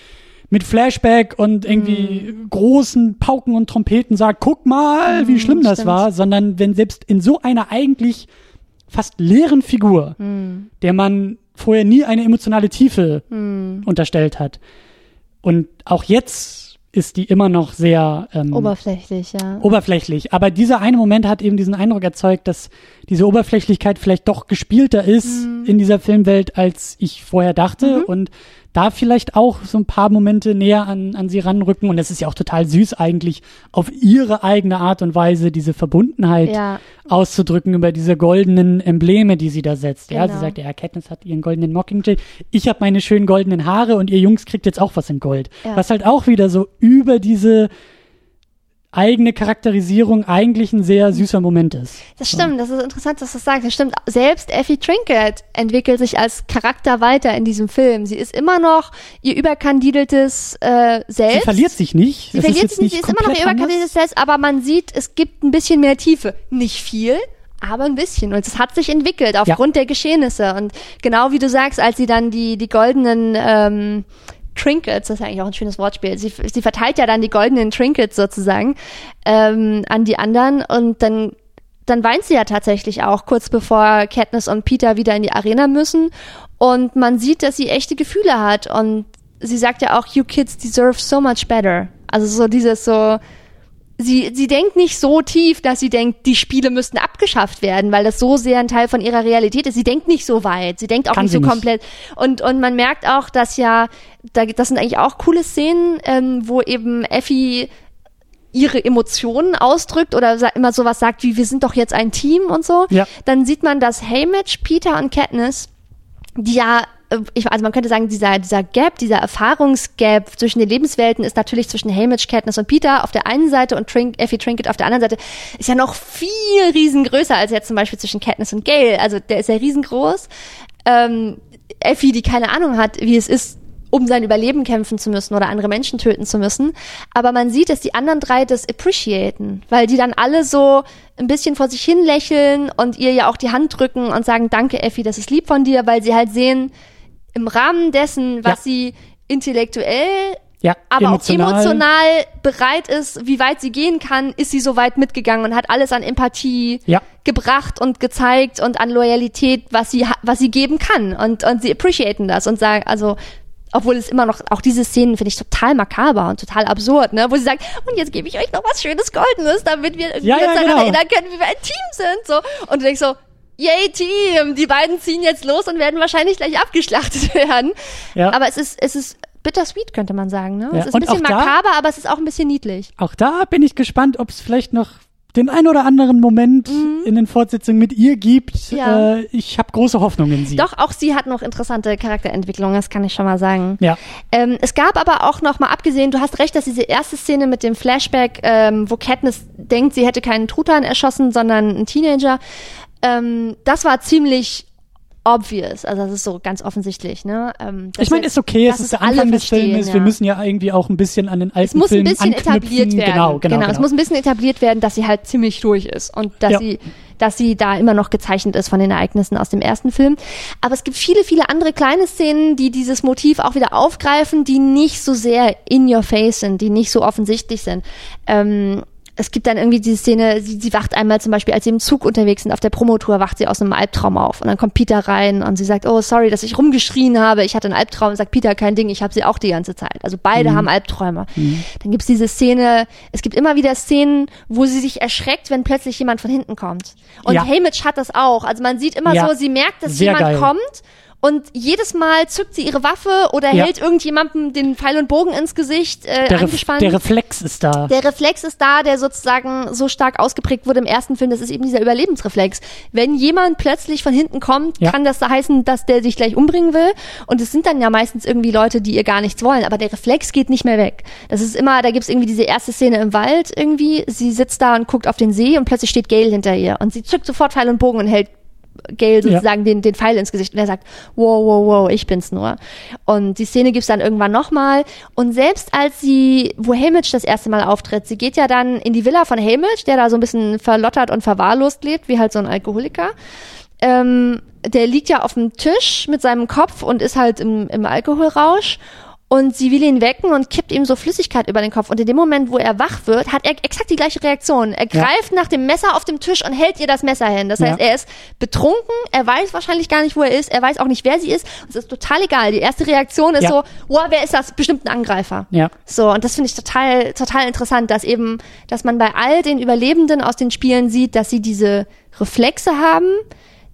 mit Flashback und irgendwie großen Pauken und Trompeten sagt, guck mal, wie Mhm, schlimm das stimmt. war, sondern wenn selbst in so einer eigentlich fast leeren Figur, der man vorher nie eine emotionale Tiefe Hm. unterstellt hat. Und auch jetzt ist die immer noch sehr ähm, Oberflächlich, ja. oberflächlich. Aber dieser eine Moment hat eben diesen Eindruck erzeugt, dass diese Oberflächlichkeit vielleicht doch gespielter ist Mhm. in dieser Filmwelt, als ich vorher dachte. Und da vielleicht auch so ein paar Momente näher an, an sie ranrücken. Und das ist ja auch total süß eigentlich, auf ihre eigene Art und Weise diese Verbundenheit Ja. auszudrücken über diese goldenen Embleme, die sie da setzt. Ja, sie Genau. sagt, ja, Katniss hat ihren goldenen Mockingjay. Ich habe meine schönen goldenen Haare und ihr Jungs kriegt jetzt auch was in Gold. Ja. Was halt auch wieder so über diese eigene Charakterisierung eigentlich ein sehr süßer Moment ist. Das stimmt, das ist interessant, dass du das sagst. Das stimmt. Selbst Effie Trinket entwickelt sich als Charakter weiter in diesem Film. Sie ist immer noch ihr überkandideltes äh, Selbst. Sie verliert sich nicht. Sie Das verliert sich nicht, sie ist immer noch ihr überkandideltes Selbst, aber man sieht, es gibt ein bisschen mehr Tiefe. Nicht viel, aber ein bisschen. Und es hat sich entwickelt aufgrund der Geschehnisse. Und genau wie du sagst, als sie dann die, die goldenen ähm, Trinkets, das ist ja eigentlich auch ein schönes Wortspiel, sie, sie verteilt ja dann die goldenen Trinkets sozusagen ähm, an die anderen und dann dann weint sie ja tatsächlich auch, kurz bevor Katniss und Peter wieder in die Arena müssen. Und man sieht, dass sie echte Gefühle hat. Und sie sagt ja auch, you kids deserve so much better. Also so dieses so, sie, sie denkt nicht so tief, dass sie denkt, die Spiele müssten abgeschafft werden, weil das so sehr ein Teil von ihrer Realität ist. Sie denkt nicht so weit. Sie denkt auch Kann nicht so nicht. komplett. Und, und man merkt auch, dass ja, da, das sind eigentlich auch coole Szenen, ähm, wo eben Effie ihre Emotionen ausdrückt oder immer sowas sagt wie wir sind doch jetzt ein Team und so, Ja. dann sieht man, dass Haymitch, Peter und Katniss, die ja ich, also man könnte sagen, dieser, dieser Gap, dieser Erfahrungsgap zwischen den Lebenswelten ist natürlich zwischen Haymitch, Katniss und Peter auf der einen Seite und Trink, Effie Trinket auf der anderen Seite, ist ja noch viel riesengrößer als jetzt zum Beispiel zwischen Katniss und Gale. Also der ist ja riesengroß. Ähm, Effie, die keine Ahnung hat, wie es ist, um sein Überleben kämpfen zu müssen oder andere Menschen töten zu müssen. Aber man sieht, dass die anderen drei das appreciaten, weil die dann alle so ein bisschen vor sich hin lächeln und ihr ja auch die Hand drücken und sagen, danke Effi, das ist lieb von dir, weil sie halt sehen, im Rahmen dessen, was Ja. sie intellektuell, Ja, aber emotional. auch emotional bereit ist, wie weit sie gehen kann, ist sie so weit mitgegangen und hat alles an Empathie Ja. gebracht und gezeigt und an Loyalität, was sie was sie geben kann und und sie appreciaten das und sagen also obwohl es immer noch, auch diese Szenen finde ich total makaber und total absurd, ne? Wo sie sagt, und jetzt gebe ich euch noch was Schönes Goldenes, damit wir Ja, uns ja, daran genau. erinnern können, wie wir ein Team sind, so. Und du denkst so, yay, Team! Die beiden ziehen jetzt los und werden wahrscheinlich gleich abgeschlachtet werden. Ja. Aber es ist, es ist bittersweet, könnte man sagen, ne? Ja, Es ist ein bisschen auch da- makaber, aber es ist auch ein bisschen niedlich. Auch da bin ich gespannt, ob es vielleicht noch den ein oder anderen Moment in den Fortsetzungen mit ihr gibt. Mhm. Ja. Äh, ich habe große Hoffnung in sie. Doch, auch sie hat noch interessante Charakterentwicklungen, das kann ich schon mal sagen. Ja. Ähm, es gab aber auch noch mal abgesehen, du hast recht, dass diese erste Szene mit dem Flashback, ähm, wo Katniss denkt, sie hätte keinen Truthahn erschossen, sondern einen Teenager, ähm, das war ziemlich obvious. Also das ist so ganz offensichtlich. Ne? Ähm, ich meine, ist okay, es ist der Anfang des Films. Ja. Wir müssen ja irgendwie auch ein bisschen an den alten Es muss Film ein bisschen anknüpfen. etabliert werden. Genau, genau, genau, genau. Es muss ein bisschen etabliert werden, dass sie halt ziemlich durch ist und dass Ja. sie dass sie da immer noch gezeichnet ist von den Ereignissen aus dem ersten Film. Aber es gibt viele, viele andere kleine Szenen, die dieses Motiv auch wieder aufgreifen, die nicht so sehr in your face sind, die nicht so offensichtlich sind. Ähm, es gibt dann irgendwie diese Szene, sie, sie wacht einmal zum Beispiel, als sie im Zug unterwegs sind, auf der Promotour, wacht sie aus einem Albtraum auf. Und dann kommt Peter rein und sie sagt, oh, sorry, dass ich rumgeschrien habe, ich hatte einen Albtraum. Und sagt Peter, kein Ding, ich habe sie auch die ganze Zeit. Also beide haben Albträume. Dann gibt's diese Szene, es gibt immer wieder Szenen, wo sie sich erschreckt, wenn plötzlich jemand von hinten kommt. Und Ja. Haymitch hat das auch. Also man sieht immer Ja. so, sie merkt, dass Sehr jemand geil. kommt. Und jedes Mal zückt sie ihre Waffe oder Ja. hält irgendjemandem den Pfeil und Bogen ins Gesicht äh, Der, angespannt. der Reflex ist da. Der Reflex ist da, der sozusagen so stark ausgeprägt wurde im ersten Film. Das ist eben dieser Überlebensreflex. Wenn jemand plötzlich von hinten kommt, Ja. kann das heißen, dass der sich gleich umbringen will. Und es sind dann ja meistens irgendwie Leute, die ihr gar nichts wollen. Aber der Reflex geht nicht mehr weg. Das ist immer, da gibt's irgendwie diese erste Szene im Wald irgendwie. Sie sitzt da und guckt auf den See und plötzlich steht Gail hinter ihr. Und sie zückt sofort Pfeil und Bogen und hält Gail sozusagen den, den Pfeil ins Gesicht und er sagt, wow, wow, wow, ich bin's nur. Und die Szene gibt's dann irgendwann nochmal. Und selbst als sie, wo Haymitch das erste Mal auftritt, sie geht ja dann in die Villa von Haymitch, der da so ein bisschen verlottert und verwahrlost lebt, wie halt so ein Alkoholiker. Ähm, der liegt ja auf dem Tisch mit seinem Kopf und ist halt im, im Alkoholrausch. Und sie will ihn wecken und kippt ihm so Flüssigkeit über den Kopf. Und in dem Moment, wo er wach wird, hat er exakt die gleiche Reaktion. Er Ja. greift nach dem Messer auf dem Tisch und hält ihr das Messer hin. Das heißt, Ja. er ist betrunken, er weiß wahrscheinlich gar nicht, wo er ist, er weiß auch nicht, wer sie ist. Es ist total egal. Die erste Reaktion ist Ja. so, wow, wer ist das? Bestimmt ein Angreifer. Ja. So, und das finde ich total, total interessant, dass eben, dass man bei all den Überlebenden aus den Spielen sieht, dass sie diese Reflexe haben,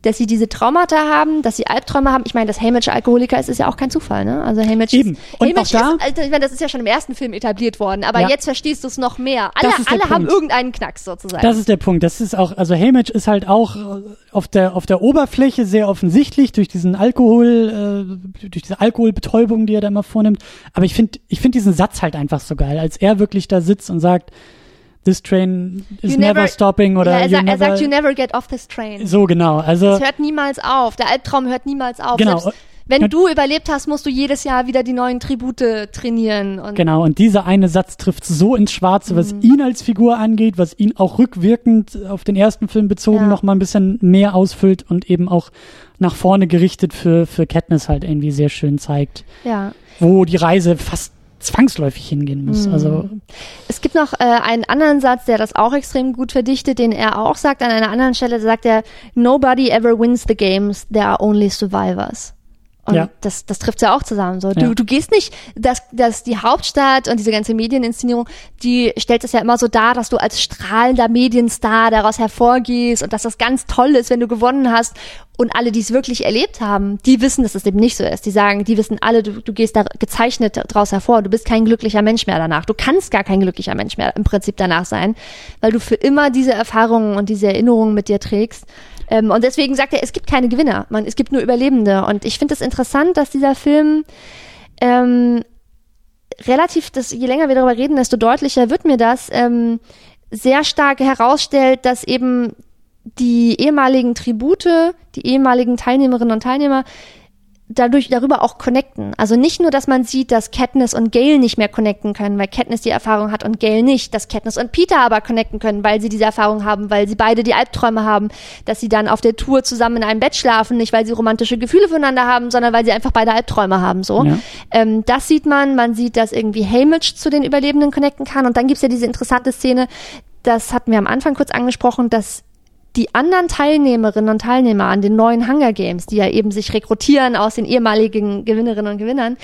dass sie diese Traumata haben, dass sie Albträume haben. Ich meine, dass Haymitch Alkoholiker ist, ist ja auch kein Zufall, ne? Also Haymitch Eben. ist, Und Haymitch auch da- ist, also, ich meine, das ist ja schon im ersten Film etabliert worden, aber Ja. jetzt verstehst du es noch mehr. Alle, alle haben irgendeinen Knacks sozusagen. Das ist der Punkt. Das ist auch, also Haymitch ist halt auch äh, auf der auf der Oberfläche sehr offensichtlich durch diesen Alkohol, äh, durch diese Alkoholbetäubung, die er da immer vornimmt. Aber ich finde, ich finde diesen Satz halt einfach so geil, als er wirklich da sitzt und sagt, "This train is never, never- stopping" oder ja, er, er sagt, you never get off this train. so genau. Also Es hört niemals auf. Der Albtraum hört niemals auf. Genau. Selbst wenn du überlebt hast, musst du jedes Jahr wieder die neuen Tribute trainieren. Und Genau, und dieser eine Satz trifft so ins Schwarze, was Mhm. ihn als Figur angeht, was ihn auch rückwirkend auf den ersten Film bezogen Ja. noch mal ein bisschen mehr ausfüllt und eben auch nach vorne gerichtet für, für Katniss halt irgendwie sehr schön zeigt, ja. wo die Reise fast zwangsläufig hingehen muss. Mhm. Also Es gibt noch äh, einen anderen Satz, der das auch extrem gut verdichtet, den er auch sagt an einer anderen Stelle. Da sagt er, Nobody ever wins the games, there are only survivors. Und Ja. das, das trifft ja auch zusammen. So, du, Ja. du gehst nicht, dass, dass die Hauptstadt und diese ganze Medieninszenierung, die stellt es ja immer so dar, dass du als strahlender Medienstar daraus hervorgehst und dass das ganz toll ist, wenn du gewonnen hast. Und alle, die es wirklich erlebt haben, die wissen, dass es eben nicht so ist. Die sagen, die wissen alle, du, du gehst da gezeichnet draus hervor. Du bist kein glücklicher Mensch mehr danach. Du kannst gar kein glücklicher Mensch mehr im Prinzip danach sein, weil du für immer diese Erfahrungen und diese Erinnerungen mit dir trägst. Ähm, und deswegen sagt er, es gibt keine Gewinner, man, es gibt nur Überlebende. Und ich finde es interessant, dass dieser Film ähm, relativ, das, je länger wir darüber reden, desto deutlicher wird mir das, ähm, sehr stark herausstellt, dass eben die ehemaligen Tribute, die ehemaligen Teilnehmerinnen und Teilnehmer dadurch darüber auch connecten. Also nicht nur, dass man sieht, dass Katniss und Gail nicht mehr connecten können, weil Katniss die Erfahrung hat und Gail nicht, dass Katniss und Peter aber connecten können, weil sie diese Erfahrung haben, weil sie beide die Albträume haben, dass sie dann auf der Tour zusammen in einem Bett schlafen, nicht weil sie romantische Gefühle füreinander haben, sondern weil sie einfach beide Albträume haben, so. Ja. Ähm, das sieht man, man sieht, dass irgendwie Haymitch zu den Überlebenden connecten kann und dann gibt's ja diese interessante Szene, das hatten wir am Anfang kurz angesprochen, dass die anderen Teilnehmerinnen und Teilnehmer an den neuen Hunger Games, die ja eben sich rekrutieren aus den ehemaligen Gewinnerinnen und Gewinnern,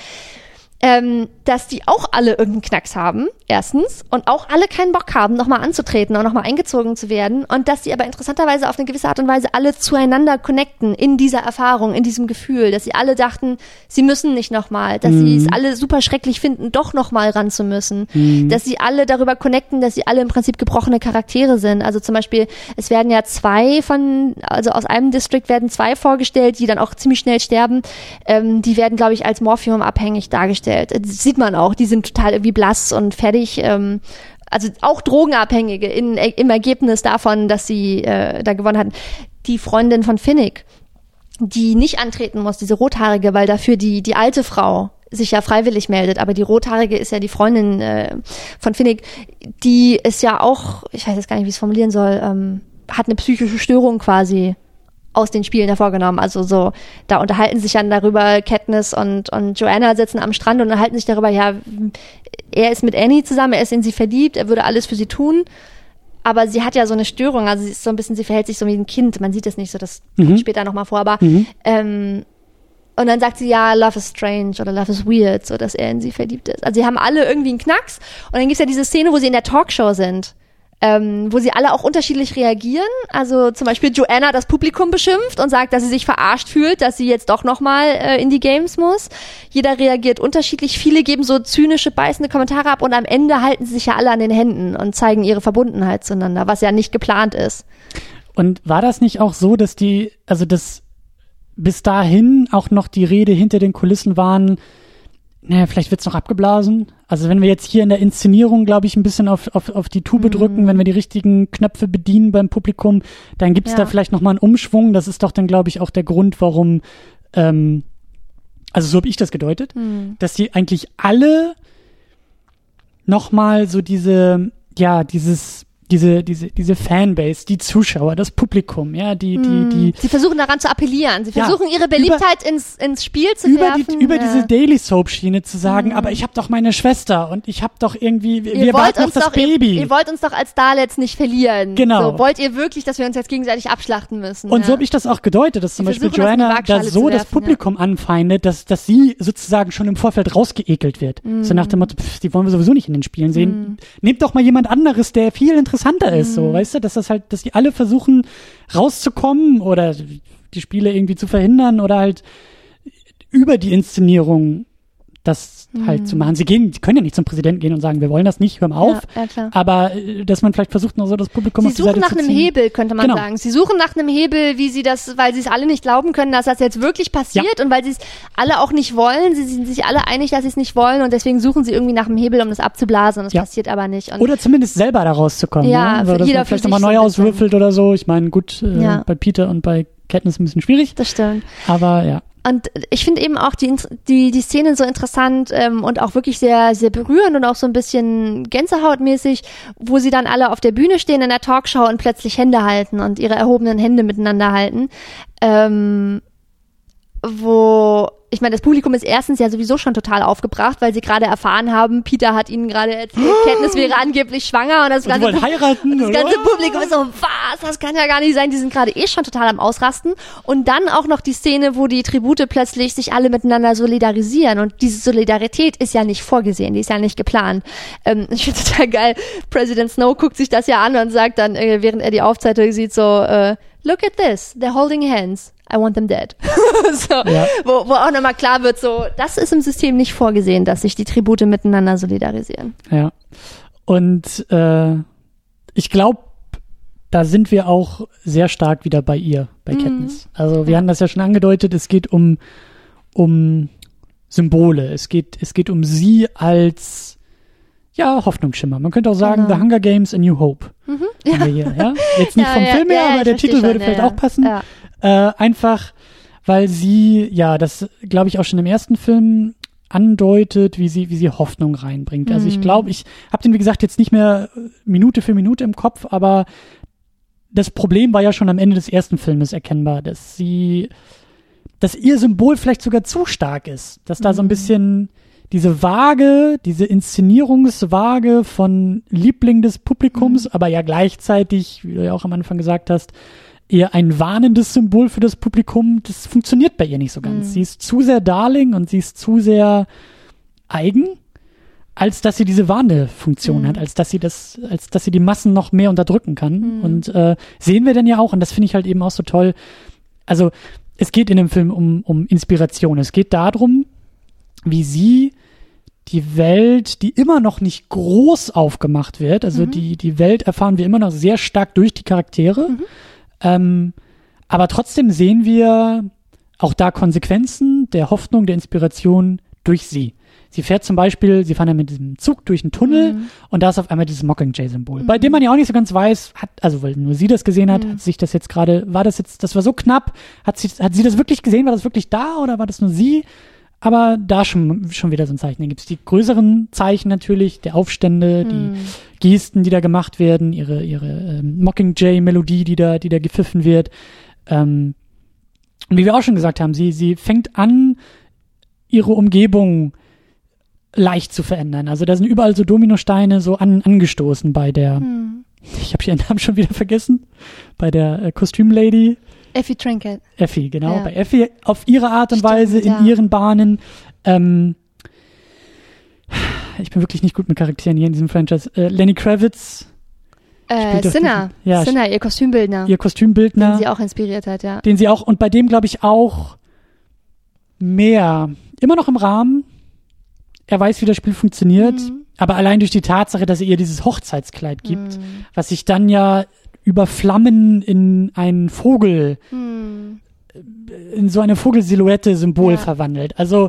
ähm, dass die auch alle irgendeinen Knacks haben, erstens, und auch alle keinen Bock haben, nochmal anzutreten und nochmal eingezogen zu werden, und dass sie aber interessanterweise auf eine gewisse Art und Weise alle zueinander connecten in dieser Erfahrung, in diesem Gefühl, dass sie alle dachten, sie müssen nicht nochmal, dass sie es alle super schrecklich finden, doch nochmal ran zu müssen, dass sie alle darüber connecten, dass sie alle im Prinzip gebrochene Charaktere sind. Also zum Beispiel, es werden ja zwei von, also aus einem District werden zwei vorgestellt, die dann auch ziemlich schnell sterben. Ähm, die werden, glaube ich, als Morphium abhängig dargestellt. Das sieht man auch, die sind total irgendwie blass und fertig. Ähm, also auch Drogenabhängige in, im Ergebnis davon, dass sie äh, da gewonnen hatten. Die Freundin von Finnick, die nicht antreten muss, diese rothaarige, weil dafür die, die alte Frau sich ja freiwillig meldet, aber die rothaarige ist ja die Freundin äh, von Finnick, die ist ja auch, ich weiß jetzt gar nicht, wie ich es formulieren soll, ähm, hat eine psychische Störung quasi aus den Spielen hervorgenommen. Also so, da unterhalten sich dann darüber, Katniss und, und Joanna sitzen am Strand und unterhalten sich darüber, ja, er ist mit Annie zusammen, er ist in sie verliebt, er würde alles für sie tun. Aber sie hat ja so eine Störung, also sie ist so ein bisschen, sie verhält sich so wie ein Kind. Man sieht es nicht so, das mhm. kommt später nochmal vor, aber mhm. ähm, und dann sagt sie, ja, Love is strange oder Love is weird, so dass er in sie verliebt ist. Also sie haben alle irgendwie einen Knacks. Und dann gibt's ja diese Szene, wo sie in der Talkshow sind. Ähm, wo sie alle auch unterschiedlich reagieren. Also zum Beispiel Joanna das Publikum beschimpft und sagt, dass sie sich verarscht fühlt, dass sie jetzt doch nochmal äh, in die Games muss. Jeder reagiert unterschiedlich. Viele geben so zynische, beißende Kommentare ab und am Ende halten sie sich ja alle an den Händen und zeigen ihre Verbundenheit zueinander, was ja nicht geplant ist. Und war das nicht auch so, dass die, also das bis dahin auch noch die Rede hinter den Kulissen waren, naja, vielleicht wird's noch abgeblasen. Also wenn wir jetzt hier in der Inszenierung, glaube ich, ein bisschen auf, auf, auf die Tube mhm. drücken, wenn wir die richtigen Knöpfe bedienen beim Publikum, dann gibt's ja. da vielleicht noch mal einen Umschwung. Das ist doch dann, glaube ich, auch der Grund, warum, ähm, also so habe ich das gedeutet, mhm. dass sie eigentlich alle noch mal so diese, ja, dieses diese, diese, diese Fanbase, die Zuschauer, das Publikum, ja, die, die, hm. die. Sie versuchen daran zu appellieren. Sie versuchen ja, ihre Beliebtheit über, ins, ins Spiel zu über werfen. Die, über ja. diese Daily Soap Schiene zu sagen, hm. aber ich habe doch meine Schwester und ich habe doch irgendwie, wir ihr wollt noch das doch, Baby. Ihr, ihr, wollt uns doch als Dalets nicht verlieren. Genau. So, wollt ihr wirklich, dass wir uns jetzt gegenseitig abschlachten müssen? Und ja. so habe ich das auch gedeutet, dass zum Beispiel Joanna da so werfen, das Publikum anfeindet, dass, dass sie sozusagen schon im Vorfeld rausgeekelt wird. Hm. So nach dem Motto, pff, die wollen wir sowieso nicht in den Spielen sehen. Hm. Nehmt doch mal jemand anderes, der viel interessanter ist, so weißt du, dass das halt, dass die alle versuchen rauszukommen oder die Spiele irgendwie zu verhindern oder halt über die Inszenierung das mhm. halt zu machen. Sie gehen, sie können ja nicht zum Präsidenten gehen und sagen, wir wollen das nicht, hör mal auf. Ja, ja, aber äh, dass man vielleicht versucht, noch so das Publikum Sie suchen nach einem Hebel, könnte man genau. sagen. Sie suchen nach einem Hebel, wie sie das, weil sie es alle nicht glauben können, dass das jetzt wirklich passiert ja. und weil sie es alle auch nicht wollen. Sie sind sich alle einig, dass sie es nicht wollen und deswegen suchen sie irgendwie nach einem Hebel, um das abzublasen und es passiert aber nicht. Und oder zumindest selber da rauszukommen. Ja, ne? also, dass jeder man vielleicht nochmal neu so auswürfelt oder so. Ich meine, gut, äh, bei Peter und bei Katniss ein bisschen schwierig. Das stimmt. Aber ja. Und ich finde eben auch die, die, die Szene so interessant ähm, und auch wirklich sehr, sehr berührend und auch so ein bisschen gänsehautmäßig, wo sie dann alle auf der Bühne stehen in der Talkshow und plötzlich Hände halten und ihre erhobenen Hände miteinander halten. Ähm, wo ich meine, das Publikum ist erstens ja sowieso schon total aufgebracht, weil sie gerade erfahren haben, Peter hat ihnen gerade erzählt, Katniss wäre angeblich schwanger und das, und ganze, heiraten, und das ganze Publikum ist so, was, das kann ja gar nicht sein, die sind gerade eh schon total am Ausrasten. Und dann auch noch die Szene, wo die Tribute plötzlich sich alle miteinander solidarisieren und diese Solidarität ist ja nicht vorgesehen, die ist ja nicht geplant. Ähm, ich finde total geil, President Snow guckt sich das ja an und sagt dann, äh, während er die Aufzeichnung sieht, so, äh, look at this, they're holding hands. I want them dead. so, ja. wo, wo auch nochmal klar wird, so, das ist im System nicht vorgesehen, dass sich die Tribute miteinander solidarisieren. Ja. Und äh, ich glaube, da sind wir auch sehr stark wieder bei ihr, bei mhm. Katniss. Also wir ja. haben das ja schon angedeutet, es geht um, um Symbole. Es geht, es geht um sie als ja, Hoffnungsschimmer. Man könnte auch sagen, genau. The Hunger Games A New Hope. Mhm. Ja. Hier, ja. Jetzt nicht ja, vom Film her, aber der Titel schon, würde vielleicht auch passen. Äh, einfach, weil sie, ja, das glaube ich auch schon im ersten Film andeutet, wie sie, wie sie Hoffnung reinbringt. Also ich mhm. glaube, ich habe den, wie gesagt, jetzt nicht mehr Minute für Minute im Kopf, aber das Problem war ja schon am Ende des ersten Filmes erkennbar, dass sie, dass ihr Symbol vielleicht sogar zu stark ist, dass da so ein mhm. bisschen diese Waage, diese Inszenierungswaage von Liebling des Publikums, mhm. aber ja gleichzeitig, wie du ja auch am Anfang gesagt hast, eher ein warnendes Symbol für das Publikum, das funktioniert bei ihr nicht so ganz. Mhm. Sie ist zu sehr Darling und sie ist zu sehr eigen, als dass sie diese Warnfunktion mhm. hat, als dass sie das, als dass sie die Massen noch mehr unterdrücken kann. Mhm. Und äh, sehen wir denn ja auch, und das finde ich halt eben auch so toll. Also es geht in dem Film um, um Inspiration. Es geht darum, wie sie die Welt, die immer noch nicht groß aufgemacht wird, also mhm. die, die Welt erfahren wir immer noch sehr stark durch die Charaktere. Mhm. Ähm, aber trotzdem sehen wir auch da Konsequenzen der Hoffnung, der Inspiration durch sie. Sie fährt zum Beispiel, sie fahren ja mit diesem Zug durch einen Tunnel Mhm. und da ist auf einmal dieses Mockingjay-Symbol, bei dem man ja auch nicht so ganz weiß, hat, also weil nur sie das gesehen hat, Mhm. hat sich das jetzt gerade, war das jetzt, das war so knapp, hat sie, hat sie das wirklich gesehen, war das wirklich da oder war das nur sie? Aber da schon, schon wieder so ein Zeichen. Dann gibt's die größeren Zeichen natürlich, der Aufstände, Mhm. die Gesten, die da gemacht werden, ihre, ihre ähm, Mockingjay-Melodie, die da, die da gepfiffen wird. Ähm, und wie wir auch schon gesagt haben, sie, sie fängt an, ihre Umgebung leicht zu verändern. Also da sind überall so Dominosteine so an, angestoßen bei der, Hm. ich habe ihren Namen schon wieder vergessen, bei der äh, Kostümlady. Effie Trinket. Effi, genau. Ja. Bei Effi auf ihre Art und Stimmt, Weise, in ja. ihren Bahnen. Ähm, ich bin wirklich nicht gut mit Charakteren hier in diesem Franchise. Äh, Lenny Kravitz, Äh, Sinner. ja, Sinner, ihr Kostümbildner, ihr Kostümbildner, den sie auch inspiriert hat, ja. den sie auch, und bei dem glaube ich auch mehr, immer noch im Rahmen. Er weiß, wie das Spiel funktioniert, Mhm. aber allein durch die Tatsache, dass er ihr dieses Hochzeitskleid gibt, Mhm. was sich dann ja über Flammen in einen Vogel Hm. in so eine Vogelsilhouette-Symbol Ja. verwandelt. Also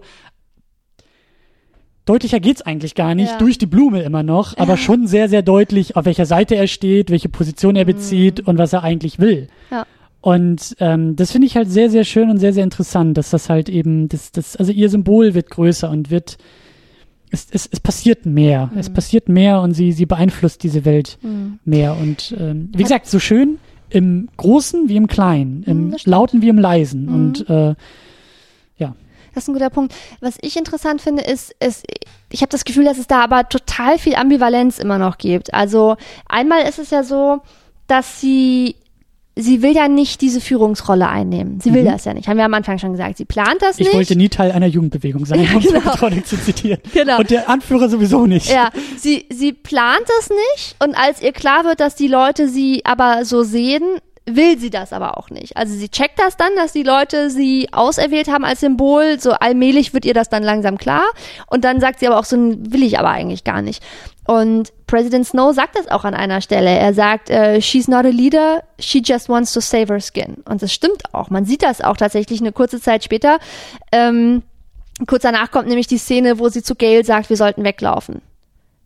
deutlicher geht's eigentlich gar nicht, Ja. durch die Blume immer noch, aber Ja. schon sehr, sehr deutlich, auf welcher Seite er steht, welche Position er bezieht und was er eigentlich will. Mhm. Ja. Und ähm, das finde ich halt sehr, sehr schön und sehr, sehr interessant, dass das halt eben, das, das, also ihr Symbol wird größer und wird, es, es, es passiert mehr. Es passiert mehr und sie, sie beeinflusst diese Welt Mhm. mehr. Und ähm, wie gesagt, so schön im Großen wie im Kleinen, im Mhm, stimmt. Lauten wie im Leisen. Mhm. Und äh, Das ist ein guter Punkt. Was ich interessant finde, ist, ist ich habe das Gefühl, dass es da aber total viel Ambivalenz immer noch gibt. Also einmal ist es ja so, dass sie sie will ja nicht diese Führungsrolle einnehmen. Sie will Mhm. das ja nicht. Haben wir am Anfang schon gesagt. Sie plant das ich nicht. wollte nie Teil einer Jugendbewegung sein, Ja, um genau. Zu zitieren. Genau. Und der Anführer sowieso nicht. Ja, sie, sie plant es nicht und als ihr klar wird, dass die Leute sie aber so sehen, will sie das aber auch nicht. Also sie checkt das dann, dass die Leute sie auserwählt haben als Symbol, so allmählich wird ihr das dann langsam klar und dann sagt sie aber auch so, will ich aber eigentlich gar nicht. Und President Snow sagt das auch an einer Stelle. Er sagt, äh, she's not a leader, she just wants to save her skin. Und das stimmt auch. Man sieht das auch tatsächlich eine kurze Zeit später. Ähm, kurz danach kommt nämlich die Szene, wo sie zu Gail sagt, wir sollten weglaufen.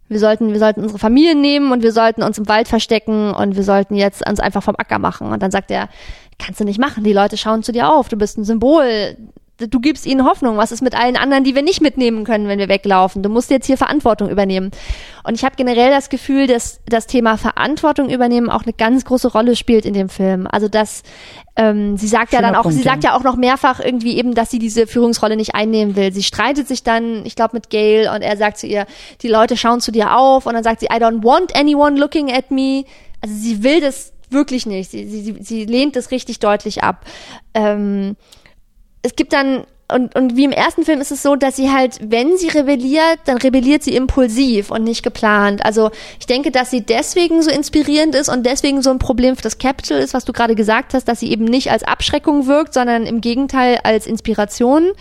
Wir sollten, wir sollten unsere Familien nehmen und wir sollten uns im Wald verstecken und wir sollten jetzt uns einfach vom Acker machen. Und dann sagt er, kannst du nicht machen. Die Leute schauen zu dir auf. Du bist ein Symbol. Du gibst ihnen Hoffnung. Was ist mit allen anderen, die wir nicht mitnehmen können, wenn wir weglaufen? Du musst jetzt hier Verantwortung übernehmen. Und ich habe generell das Gefühl, dass das Thema Verantwortung übernehmen auch eine ganz große Rolle spielt in dem Film. Also dass ähm, sie sagt ja Schöner dann auch, Punkt, sie sagt ja. ja auch noch mehrfach irgendwie eben, dass sie diese Führungsrolle nicht einnehmen will. Sie streitet sich dann, ich glaube, mit Gail und er sagt zu ihr, die Leute schauen zu dir auf und dann sagt sie, I don't want anyone looking at me. Also sie will das wirklich nicht. Sie, sie, sie- sie lehnt das richtig deutlich ab. Ähm, es gibt dann und, und wie im ersten Film ist es so, dass sie halt, wenn sie rebelliert, dann rebelliert sie impulsiv und nicht geplant. Also ich denke, dass sie deswegen so inspirierend ist und deswegen so ein Problem für das Capital ist, was du gerade gesagt hast, dass sie eben nicht als Abschreckung wirkt, sondern im Gegenteil als Inspiration,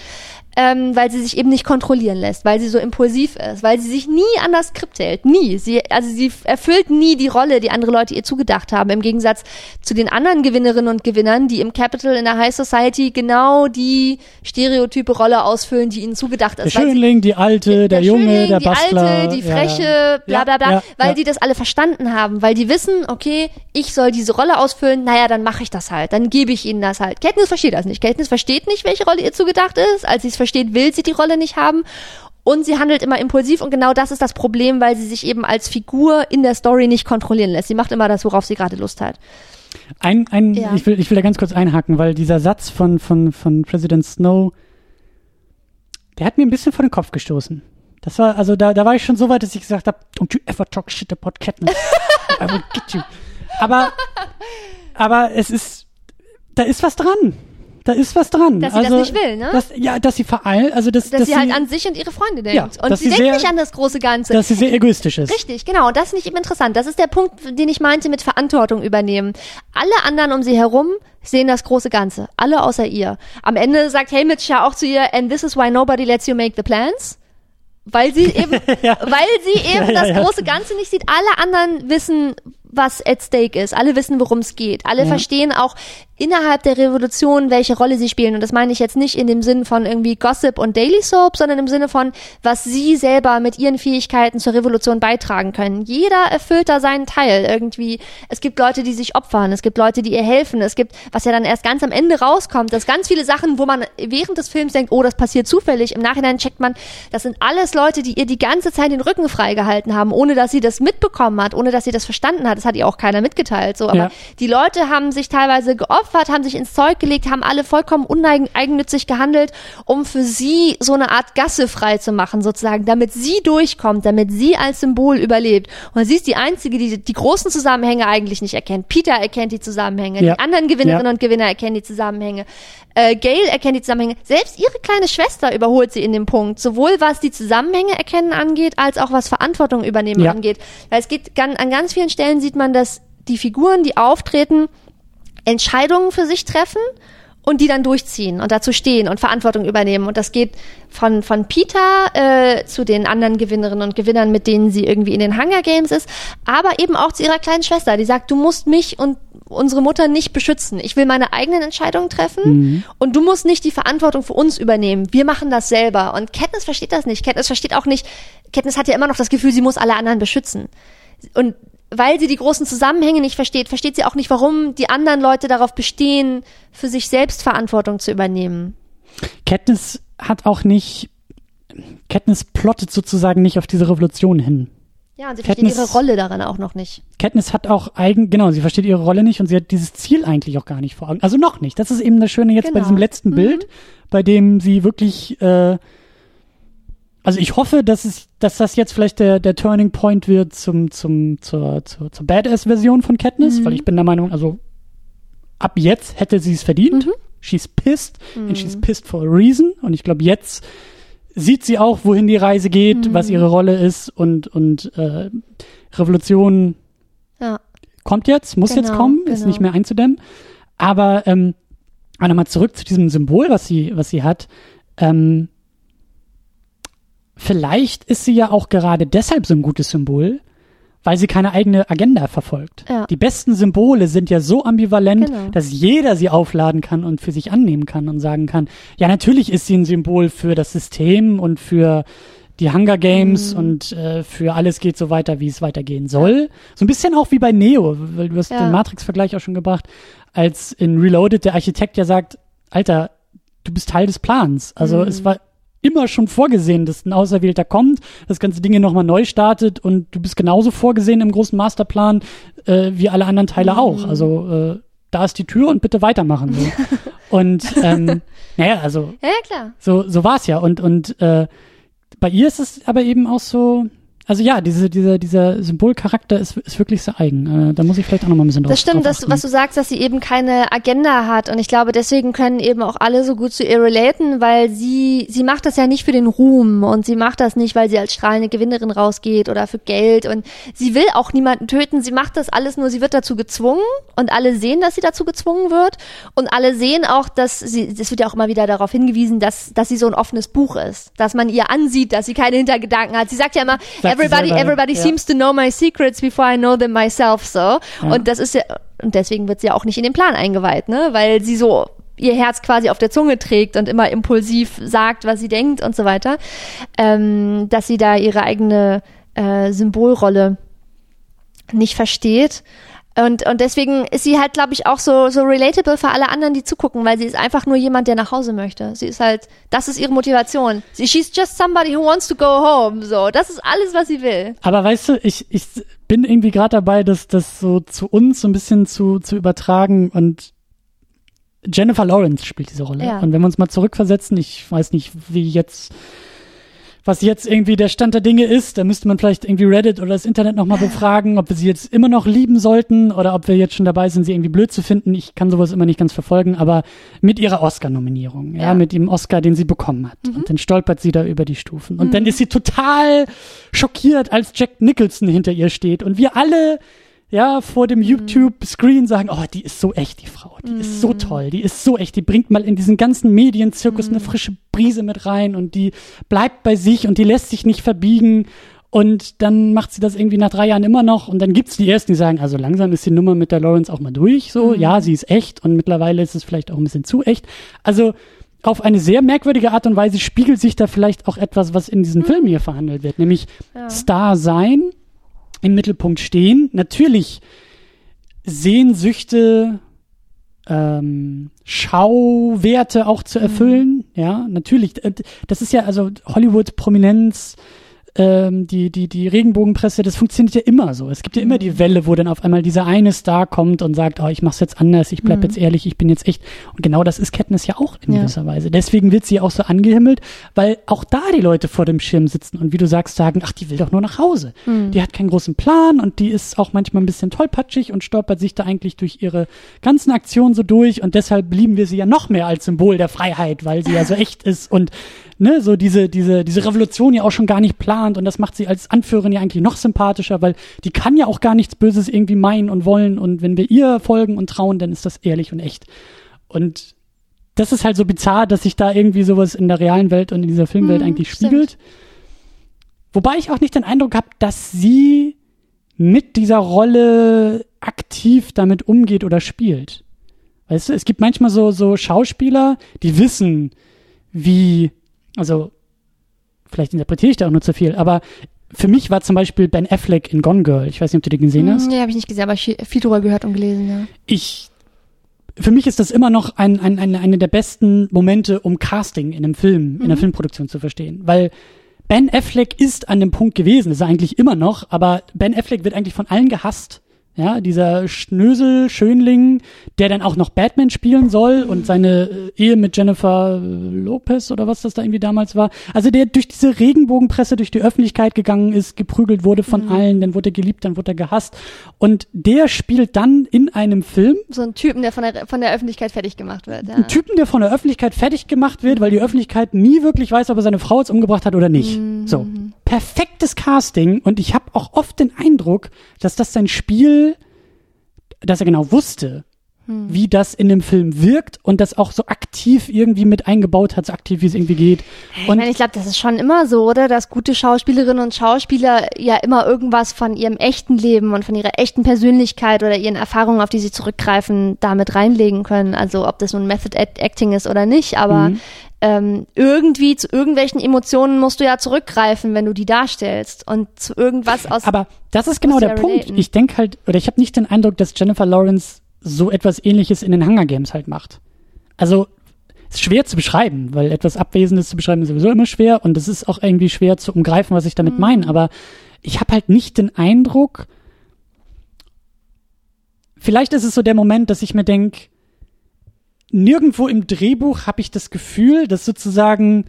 ähm, weil sie sich eben nicht kontrollieren lässt, weil sie so impulsiv ist, weil sie sich nie an das Skript hält, nie. Sie, also sie erfüllt nie die Rolle, die andere Leute ihr zugedacht haben, im Gegensatz zu den anderen Gewinnerinnen und Gewinnern, die im Capital in der High Society genau die stereotype Rolle ausfüllen, die ihnen zugedacht Der ist. sie- Schönling, die Alte, der, Junge, Schönling, der die Bastler. Alte, die Freche, ja. bla bla bla, Ja, weil ja. die das alle verstanden haben, weil die wissen, okay, ich soll diese Rolle ausfüllen, naja, dann mache ich das halt, dann gebe ich ihnen das halt. Katniss versteht das nicht. Katniss versteht nicht, welche Rolle ihr zugedacht ist. Als sie es versteht, will sie die Rolle nicht haben. Und sie handelt immer impulsiv und genau das ist das Problem, weil sie sich eben als Figur in der Story nicht kontrollieren lässt. Sie macht immer das, worauf sie gerade Lust hat. Ein, ein, Ja. ich, will, ich will da ganz kurz einhaken, weil dieser Satz von, von, von President Snow, der hat mir ein bisschen vor den Kopf gestoßen. Das war, also da, da war ich schon so weit, dass ich gesagt habe, don't you ever talk shit about Katniss. I will get you. Aber, aber es ist, da ist was dran. Da ist was dran. Dass sie also, das nicht will, ne? Dass, ja, dass sie vereilt, also dass, Dass, dass sie halt an sich und ihre Freunde denkt. Ja, und sie sie denkt sehr- nicht an das große Ganze. dass sie sehr egoistisch ist. Richtig, genau. Und das finde ich eben interessant. Das ist der Punkt, den ich meinte mit Verantwortung übernehmen. Alle anderen um sie herum sehen das große Ganze. Alle außer ihr. Am Ende sagt Haymitch ja auch zu ihr, and this is why nobody lets you make the plans. Weil sie eben, weil sie eben Ja, ja, das ja. große Ganze nicht sieht. Alle anderen wissen, was at stake ist. Alle wissen, worum es geht. Alle Ja. verstehen auch, innerhalb der Revolution, welche Rolle sie spielen. Und das meine ich jetzt nicht in dem Sinn von irgendwie Gossip und Daily Soap, sondern im Sinne von, was sie selber mit ihren Fähigkeiten zur Revolution beitragen können. Jeder erfüllt da seinen Teil irgendwie. Es gibt Leute, die sich opfern, es gibt Leute, die ihr helfen, es gibt, was ja dann erst ganz am Ende rauskommt, dass ganz viele Sachen, wo man während des Films denkt, oh, das passiert zufällig, im Nachhinein checkt man, das sind alles Leute, die ihr die ganze Zeit den Rücken freigehalten haben, ohne dass sie das mitbekommen hat, ohne dass sie das verstanden hat. Das hat ihr auch keiner mitgeteilt. So, aber ja. die Leute haben sich teilweise geopfert, haben sich ins Zeug gelegt, haben alle vollkommen uneigennützig gehandelt, um für sie so eine Art Gasse frei zu machen, sozusagen, damit sie durchkommt, damit sie als Symbol überlebt. Und sie ist die einzige, die die großen Zusammenhänge eigentlich nicht erkennt. Peter erkennt die Zusammenhänge, ja. die anderen Gewinnerinnen ja. und Gewinner erkennen die Zusammenhänge. Äh, Gail erkennt die Zusammenhänge. Selbst ihre kleine Schwester überholt sie in dem Punkt, sowohl was die Zusammenhänge erkennen angeht, als auch was Verantwortung übernehmen angeht. Weil es geht an ganz vielen Stellen sieht man, dass die Figuren, die auftreten, Entscheidungen für sich treffen und die dann durchziehen und dazu stehen und Verantwortung übernehmen. Und das geht von, von Peter äh, zu den anderen Gewinnerinnen und Gewinnern, mit denen sie irgendwie in den Hunger Games ist, aber eben auch zu ihrer kleinen Schwester, die sagt, du musst mich und unsere Mutter nicht beschützen. Ich will meine eigenen Entscheidungen treffen mhm. und du musst nicht die Verantwortung für uns übernehmen. Wir machen das selber. Und Katniss versteht das nicht. Katniss versteht auch nicht, Katniss hat ja immer noch das Gefühl, sie muss alle anderen beschützen. Und weil sie die großen Zusammenhänge nicht versteht, versteht sie auch nicht, warum die anderen Leute darauf bestehen, für sich selbst Verantwortung zu übernehmen. Katniss hat auch nicht, Katniss plottet sozusagen nicht auf diese Revolution hin. Ja, und sie Katniss, versteht ihre Rolle daran auch noch nicht. Katniss hat auch eigen, genau, sie versteht ihre Rolle nicht und sie hat dieses Ziel eigentlich auch gar nicht vor Augen. Also noch nicht. Das ist eben das Schöne jetzt genau. bei diesem letzten mhm. Bild, bei dem sie wirklich äh, also ich hoffe, dass es, dass das jetzt vielleicht der, der Turning Point wird zum, zum, zur, zur, zur Badass-Version von Katniss, mhm. weil ich bin der Meinung, also ab jetzt hätte sie es verdient. Mhm. She's pissed mhm. and she's pissed for a reason. Und ich glaube, jetzt sieht sie auch, wohin die Reise geht, mhm. was ihre Rolle ist und, und äh, Revolution ja. kommt jetzt, muss genau, jetzt kommen, ist genau. nicht mehr einzudämmen. Aber ähm, nochmal zurück zu diesem Symbol, was sie, was sie hat. Ähm, vielleicht ist sie ja auch gerade deshalb so ein gutes Symbol, weil sie keine eigene Agenda verfolgt. Ja. Die besten Symbole sind ja so ambivalent, genau. dass jeder sie aufladen kann und für sich annehmen kann und sagen kann, ja, natürlich ist sie ein Symbol für das System und für die Hunger Games mhm. und äh, für alles geht so weiter, wie es weitergehen soll. So ein bisschen auch wie bei Neo, weil du hast ja. den Matrix-Vergleich auch schon gebracht, als in Reloaded der Architekt ja sagt, Alter, du bist Teil des Plans. Also mhm. es war immer schon vorgesehen, dass ein Auserwählter kommt, das ganze Ding nochmal neu startet und du bist genauso vorgesehen im großen Masterplan äh, wie alle anderen Teile mhm. auch. Also äh, da ist die Tür und bitte weitermachen. So. und ähm, naja, also ja, klar. so so war's ja. Und und äh, bei ihr ist es aber eben auch so, also ja, diese, dieser, dieser Symbolcharakter ist, ist wirklich sehr eigen. Äh, da muss ich vielleicht auch noch mal ein bisschen drauf Das stimmt, das, was du sagst, dass sie eben keine Agenda hat. Und ich glaube, deswegen können eben auch alle so gut zu ihr relaten, weil sie, sie macht das ja nicht für den Ruhm und sie macht das nicht, weil sie als strahlende Gewinnerin rausgeht oder für Geld und sie will auch niemanden töten. Sie macht das alles nur, sie wird dazu gezwungen und alle sehen, dass sie dazu gezwungen wird und alle sehen auch, dass sie, das wird ja auch immer wieder darauf hingewiesen, dass, dass sie so ein offenes Buch ist, dass man ihr ansieht, dass sie keine Hintergedanken hat. Sie sagt ja immer, everybody, everybody ja. seems to know my secrets before I know them myself, so. Ja. Und das ist ja, und deswegen wird sie ja auch nicht in den Plan eingeweiht, ne, weil sie so ihr Herz quasi auf der Zunge trägt und immer impulsiv sagt, was sie denkt und so weiter, ähm, dass sie da ihre eigene äh, Symbolrolle nicht versteht. Und, und deswegen ist sie halt, glaube ich, auch so, so relatable für alle anderen, die zugucken, weil sie ist einfach nur jemand, der nach Hause möchte. Sie ist halt, das ist ihre Motivation. Sie, she's just somebody who wants to go home. So, das ist alles, was sie will. Aber weißt du, ich, ich bin irgendwie gerade dabei, das, das so zu uns so ein bisschen zu, zu übertragen und Jennifer Lawrence spielt diese Rolle. Ja. Und wenn wir uns mal zurückversetzen, ich weiß nicht, wie jetzt was jetzt irgendwie der Stand der Dinge ist. Da müsste man vielleicht irgendwie Reddit oder das Internet nochmal befragen, ob wir sie jetzt immer noch lieben sollten oder ob wir jetzt schon dabei sind, sie irgendwie blöd zu finden. Ich kann sowas immer nicht ganz verfolgen, aber mit ihrer Oscar-Nominierung, ja. ja. mit dem Oscar, den sie bekommen hat. Mhm. Und dann stolpert sie da über die Stufen. Und mhm. dann ist sie total schockiert, als Jack Nicholson hinter ihr steht. Und wir alle ja, vor dem mhm. YouTube-Screen sagen, oh, die ist so echt, die Frau, die mm. ist so mhm. toll, die ist so echt, die bringt mal in diesen ganzen Medienzirkus mm. eine frische Brise mit rein und die bleibt bei sich und die lässt sich nicht verbiegen Und dann macht sie das irgendwie nach drei Jahren immer noch. Und dann gibt's die ersten, die sagen, also langsam ist die Nummer mit der Lawrence auch mal durch. So, Mhm. ja, sie ist echt und mittlerweile ist es vielleicht auch ein bisschen zu echt. Also auf eine sehr merkwürdige Art und Weise spiegelt sich da vielleicht auch etwas, was in diesem Film hier verhandelt wird, nämlich Ja. Star sein, im Mittelpunkt stehen, natürlich Sehnsüchte, ähm, Schauwerte auch zu erfüllen, ja, natürlich. Äh, Das ist ja also Hollywood Prominenz, ähm, die, die, die Regenbogenpresse, das funktioniert ja immer so. Es gibt ja immer die Welle, wo dann auf einmal dieser eine Star kommt und sagt, oh, ich mach's jetzt anders, ich bleib Mhm. jetzt ehrlich, ich bin jetzt echt. Und genau das ist Katniss ja auch in Ja. gewisser Weise. Deswegen wird sie auch so angehimmelt, weil auch da die Leute vor dem Schirm sitzen und wie du sagst, sagen, ach, die will doch nur nach Hause. Mhm. Die hat keinen großen Plan und die ist auch manchmal ein bisschen tollpatschig und stolpert sich da eigentlich durch ihre ganzen Aktionen so durch und deshalb lieben wir sie ja noch mehr als Symbol der Freiheit, weil sie ja so echt ist und ne, so diese, diese, diese Revolution ja auch schon gar nicht plant und das macht sie als Anführerin ja eigentlich noch sympathischer, weil die kann ja auch gar nichts Böses irgendwie meinen und wollen und wenn wir ihr folgen und trauen, dann ist das ehrlich und echt. Und das ist halt so bizarr, dass sich da irgendwie sowas in der realen Welt und in dieser Filmwelt Mhm, eigentlich stimmt. spiegelt. Wobei ich auch nicht den Eindruck habe, dass sie mit dieser Rolle aktiv damit umgeht oder spielt. Weißt du, es gibt manchmal so, so Schauspieler, die wissen, wie, also, vielleicht interpretiere ich da auch nur zu viel, aber für mich war zum Beispiel Ben Affleck in Gone Girl. Ich weiß nicht, ob du den gesehen hast. Nee, habe ich nicht gesehen, aber ich viel drüber gehört und gelesen, ja. ich für mich ist das immer noch ein, ein, ein, eine der besten Momente, um Casting in einem Film, in einer Filmproduktion zu verstehen. Weil Ben Affleck ist an dem Punkt gewesen, ist er eigentlich immer noch, aber Ben Affleck wird eigentlich von allen gehasst. Ja, dieser Schnösel, Schönling, der dann auch noch Batman spielen soll und seine äh, Ehe mit Jennifer äh, Lopez oder was das da irgendwie damals war. Also der durch diese Regenbogenpresse durch die Öffentlichkeit gegangen ist, geprügelt wurde von allen, dann wurde er geliebt, dann wurde er gehasst. Und der spielt dann in einem Film So ein Typen, der von der, von der Öffentlichkeit fertig gemacht wird. Ja. einen Typen, der von der Öffentlichkeit fertig gemacht wird, weil die Öffentlichkeit nie wirklich weiß, ob er seine Frau jetzt umgebracht hat oder nicht. So, perfektes Casting und ich habe auch oft den Eindruck, dass das sein Spiel, dass er genau wusste, wie das in dem Film wirkt und das auch so aktiv irgendwie mit eingebaut hat, so aktiv wie es irgendwie geht. Ich Und meine, ich glaube, das ist schon immer so, oder? Dass gute Schauspielerinnen und Schauspieler ja immer irgendwas von ihrem echten Leben und von ihrer echten Persönlichkeit oder ihren Erfahrungen, auf die sie zurückgreifen, damit reinlegen können. Also ob das nun Method Act- Acting ist oder nicht, aber Mhm. Ähm, irgendwie zu irgendwelchen Emotionen musst du ja zurückgreifen, wenn du die darstellst. Und zu irgendwas aus. Aber das ist genau der ja Punkt. relaten. Ich denke halt, oder ich habe nicht den Eindruck, dass Jennifer Lawrence so etwas ähnliches in den Hunger Games halt macht. Also ist schwer zu beschreiben, weil etwas Abwesendes zu beschreiben ist sowieso immer schwer und es ist auch irgendwie schwer zu umgreifen, was ich damit Mhm. meine. Aber ich habe halt nicht den Eindruck, vielleicht ist es so der Moment, dass ich mir denke, nirgendwo im Drehbuch habe ich das Gefühl, dass sozusagen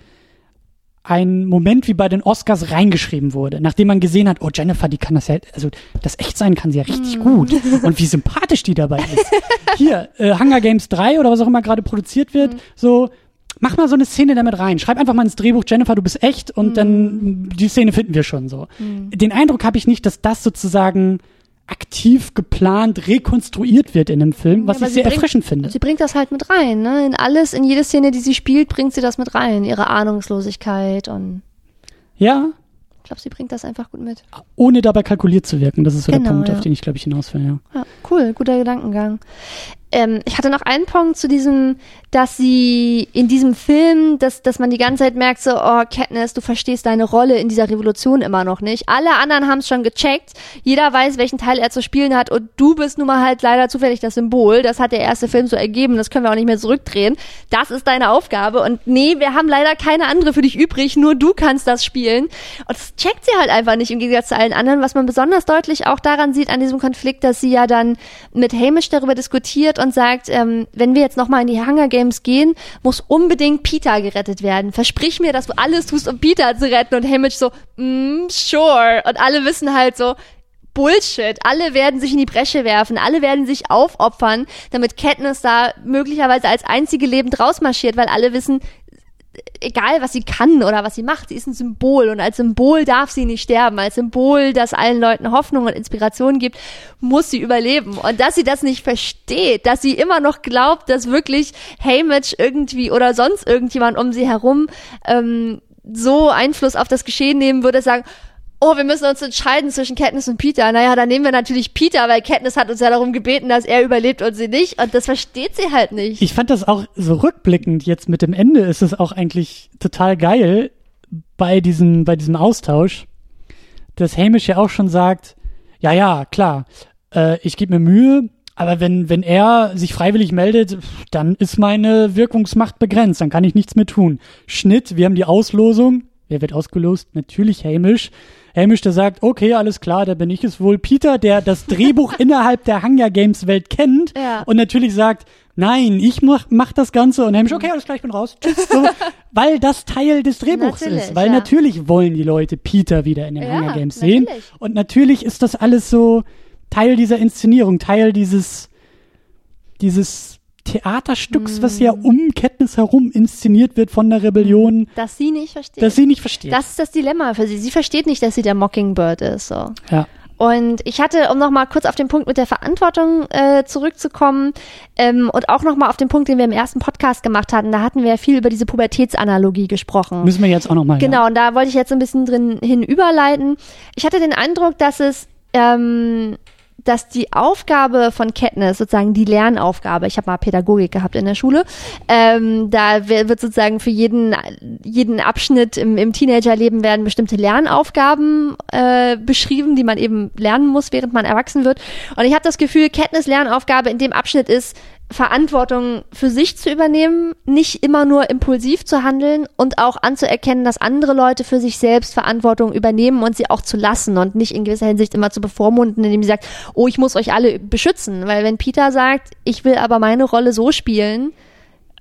ein Moment wie bei den Oscars reingeschrieben wurde, nachdem man gesehen hat, oh Jennifer, die kann das ja, also das Echtsein kann sie ja richtig gut und wie sympathisch die dabei ist. Hier, äh, Hunger Games 3 oder was auch immer gerade produziert wird, so, mach mal so eine Szene damit rein. Schreib einfach mal ins Drehbuch, Jennifer, du bist echt und dann die Szene finden wir schon so. Den Eindruck habe ich nicht, dass das sozusagen aktiv geplant rekonstruiert wird in einem Film, was aber ich sehr bringt- erfrischend finde. Sie bringt das halt mit rein, ne? In alles, in jede Szene, die sie spielt, bringt sie das mit rein. Ihre Ahnungslosigkeit und Ja, ich glaube, sie bringt das einfach gut mit. ohne dabei kalkuliert zu wirken. Das ist so der Genau, Punkt, ja. auf den ich, glaube ich, hinaus will, ja. Ja, cool, guter Gedankengang. Ähm, ich hatte noch einen Punkt zu diesem, dass sie in diesem Film, dass, dass man die ganze Zeit merkt, so, oh, Katniss, du verstehst deine Rolle in dieser Revolution immer noch nicht. Alle anderen haben es schon gecheckt. Jeder weiß, welchen Teil er zu spielen hat und du bist nun mal halt leider zufällig das Symbol. Das hat der erste Film so ergeben, das können wir auch nicht mehr zurückdrehen. Das ist deine Aufgabe und nee, wir haben leider keine andere für dich übrig, nur du kannst das spielen. Und das checkt sie halt einfach nicht im Gegensatz zu allen anderen, was man besonders deutlich auch daran sieht an diesem Konflikt, dass sie ja dann mit Hamish darüber diskutiert und sagt, ähm, wenn wir jetzt nochmal in die Hunger Games gehen, muss unbedingt Peter gerettet werden. Versprich mir, dass du alles tust, um Peter zu retten. Und Hamish so, mm, sure. Und alle wissen halt so, Bullshit. Alle werden sich in die Bresche werfen, alle werden sich aufopfern, damit Katniss da möglicherweise als einzige lebend rausmarschiert, weil alle wissen, egal was sie kann oder was sie macht, sie ist ein Symbol und als Symbol darf sie nicht sterben. Als Symbol, das allen Leuten Hoffnung und Inspiration gibt, muss sie überleben. Und dass sie das nicht versteht, dass sie immer noch glaubt, dass wirklich Haymitch irgendwie oder sonst irgendjemand um sie herum ähm, so Einfluss auf das Geschehen nehmen würde, sagen, oh, wir müssen uns entscheiden zwischen Katniss und Peter. Naja, dann nehmen wir natürlich Peter, weil Katniss hat uns ja darum gebeten, dass er überlebt und sie nicht. Und das versteht sie halt nicht. Ich fand das auch so rückblickend jetzt mit dem Ende ist es auch eigentlich total geil bei diesem, bei diesem Austausch, dass Hamish ja auch schon sagt, ja, ja, klar, äh, ich gebe mir Mühe, aber wenn, wenn er sich freiwillig meldet, dann ist meine Wirkungsmacht begrenzt, dann kann ich nichts mehr tun. Schnitt, wir haben die Auslosung. Wer wird ausgelost? Natürlich Hamish. Hamish, der sagt, okay, alles klar, da bin ich es wohl. Peter, der das Drehbuch innerhalb der Hunger Games Welt kennt Ja. und natürlich sagt, nein, ich mach, mach das Ganze und Hamish, okay, alles klar, ich bin raus. Tschüss. So, weil das Teil des Drehbuchs Natürlich, ist. Weil ja. natürlich wollen die Leute Peter wieder in den Ja, Hunger Games sehen. natürlich. Und natürlich ist das alles so Teil dieser Inszenierung, Teil dieses, dieses Theaterstücks, was ja um Katniss herum inszeniert wird von der Rebellion, Dass sie nicht versteht. das sie nicht versteht. das ist das Dilemma für sie. Sie versteht nicht, dass sie der Mockingbird ist. So. ja. Und ich hatte, um nochmal kurz auf den Punkt mit der Verantwortung äh, zurückzukommen ähm, und auch nochmal auf den Punkt, den wir im ersten Podcast gemacht hatten, da hatten wir viel über diese Pubertätsanalogie gesprochen. Müssen wir jetzt auch nochmal. Genau, und da wollte ich jetzt ein bisschen drin hin überleiten. Ich hatte den Eindruck, dass es, ähm, dass die Aufgabe von Katniss, sozusagen die Lernaufgabe, ich habe mal Pädagogik gehabt in der Schule, ähm, da wird sozusagen für jeden, jeden Abschnitt im, im Teenagerleben werden bestimmte Lernaufgaben äh, beschrieben, die man eben lernen muss, während man erwachsen wird. Und ich habe das Gefühl, Katniss Lernaufgabe in dem Abschnitt ist, Verantwortung für sich zu übernehmen, nicht immer nur impulsiv zu handeln und auch anzuerkennen, dass andere Leute für sich selbst Verantwortung übernehmen und sie auch zu lassen und nicht in gewisser Hinsicht immer zu bevormunden, indem sie sagt, oh, ich muss euch alle beschützen. Weil wenn Peter sagt, ich will aber meine Rolle so spielen,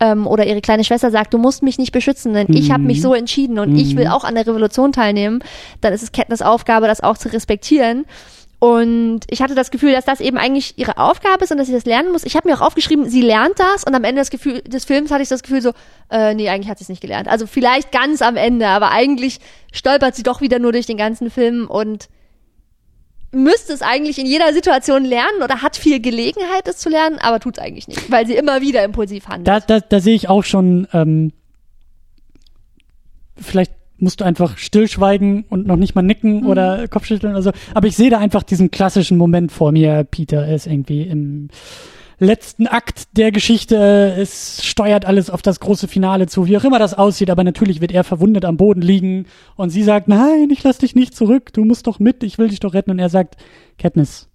ähm, oder ihre kleine Schwester sagt, du musst mich nicht beschützen, denn ich habe mich so entschieden und ich will auch an der Revolution teilnehmen, dann ist es Katniss Aufgabe, das auch zu respektieren. Und ich hatte das Gefühl, dass das eben eigentlich ihre Aufgabe ist und dass sie das lernen muss. Ich habe mir auch aufgeschrieben, sie lernt das und am Ende des, Gefühl, des Films hatte ich das Gefühl so, äh, nee, eigentlich hat sie es nicht gelernt. Also vielleicht ganz am Ende, aber eigentlich stolpert sie doch wieder nur durch den ganzen Film und müsste es eigentlich in jeder Situation lernen oder hat viel Gelegenheit, es zu lernen, aber tut es eigentlich nicht, weil sie immer wieder impulsiv handelt. Da, da, da sehe ich auch schon, ähm, vielleicht musst du einfach stillschweigen und noch nicht mal nicken oder Kopfschütteln oder so. Aber ich sehe da einfach diesen klassischen Moment vor mir. Peter ist irgendwie im letzten Akt der Geschichte. Es steuert alles auf das große Finale zu, wie auch immer das aussieht. Aber natürlich wird er verwundet am Boden liegen und sie sagt, nein, ich lass dich nicht zurück. Du musst doch mit. Ich will dich doch retten. Und er sagt, Katniss,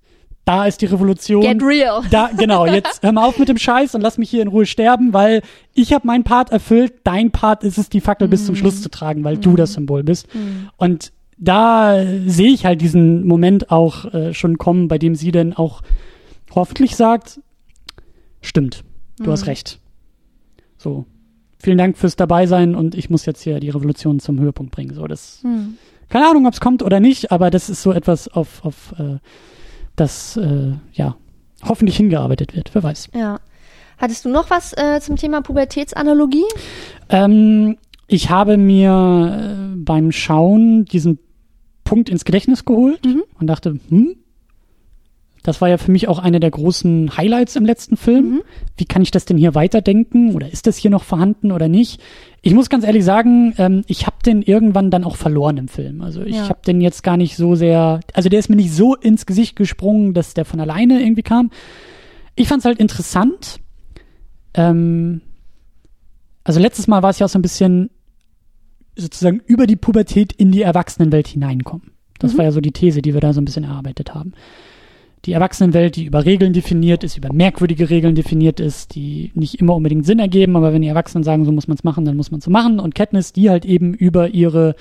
da ist die Revolution. Get real. Da, genau, jetzt hör mal auf mit dem Scheiß und lass mich hier in Ruhe sterben, weil ich habe meinen Part erfüllt. Dein Part ist es, die Fackel bis zum Schluss zu tragen, weil du das Symbol bist. Und da sehe ich halt diesen Moment auch äh, schon kommen, bei dem sie dann auch hoffentlich sagt, stimmt, du hast recht. So, vielen Dank fürs Dabeisein und ich muss jetzt hier die Revolution zum Höhepunkt bringen. So, das, keine Ahnung, ob es kommt oder nicht, aber das ist so etwas, auf, auf äh, das, äh, ja, hoffentlich hingearbeitet wird, wer weiß. Ja. Hattest du noch was äh, zum Thema Pubertätsanalogie? Ähm, ich habe mir äh, beim Schauen diesen Punkt ins Gedächtnis geholt Mhm. und dachte, hm, das war ja für mich auch eine der großen Highlights im letzten Film. Mhm. Wie kann ich das denn hier weiterdenken? Oder ist das hier noch vorhanden oder nicht? Ich muss ganz ehrlich sagen, ähm, ich habe den irgendwann dann auch verloren im Film. Also ich Ja. habe den jetzt gar nicht so sehr, also der ist mir nicht so ins Gesicht gesprungen, dass der von alleine irgendwie kam. Ich fand es halt interessant. Ähm, also letztes Mal war es ja auch so ein bisschen sozusagen über die Pubertät in die Erwachsenenwelt hineinkommen. Das Mhm. war ja so die These, die wir da so ein bisschen erarbeitet haben. Die Erwachsenenwelt, die über Regeln definiert ist, über merkwürdige Regeln definiert ist, die nicht immer unbedingt Sinn ergeben, aber wenn die Erwachsenen sagen, so muss man es machen, dann muss man es so machen. Und Katniss, die halt eben über ihre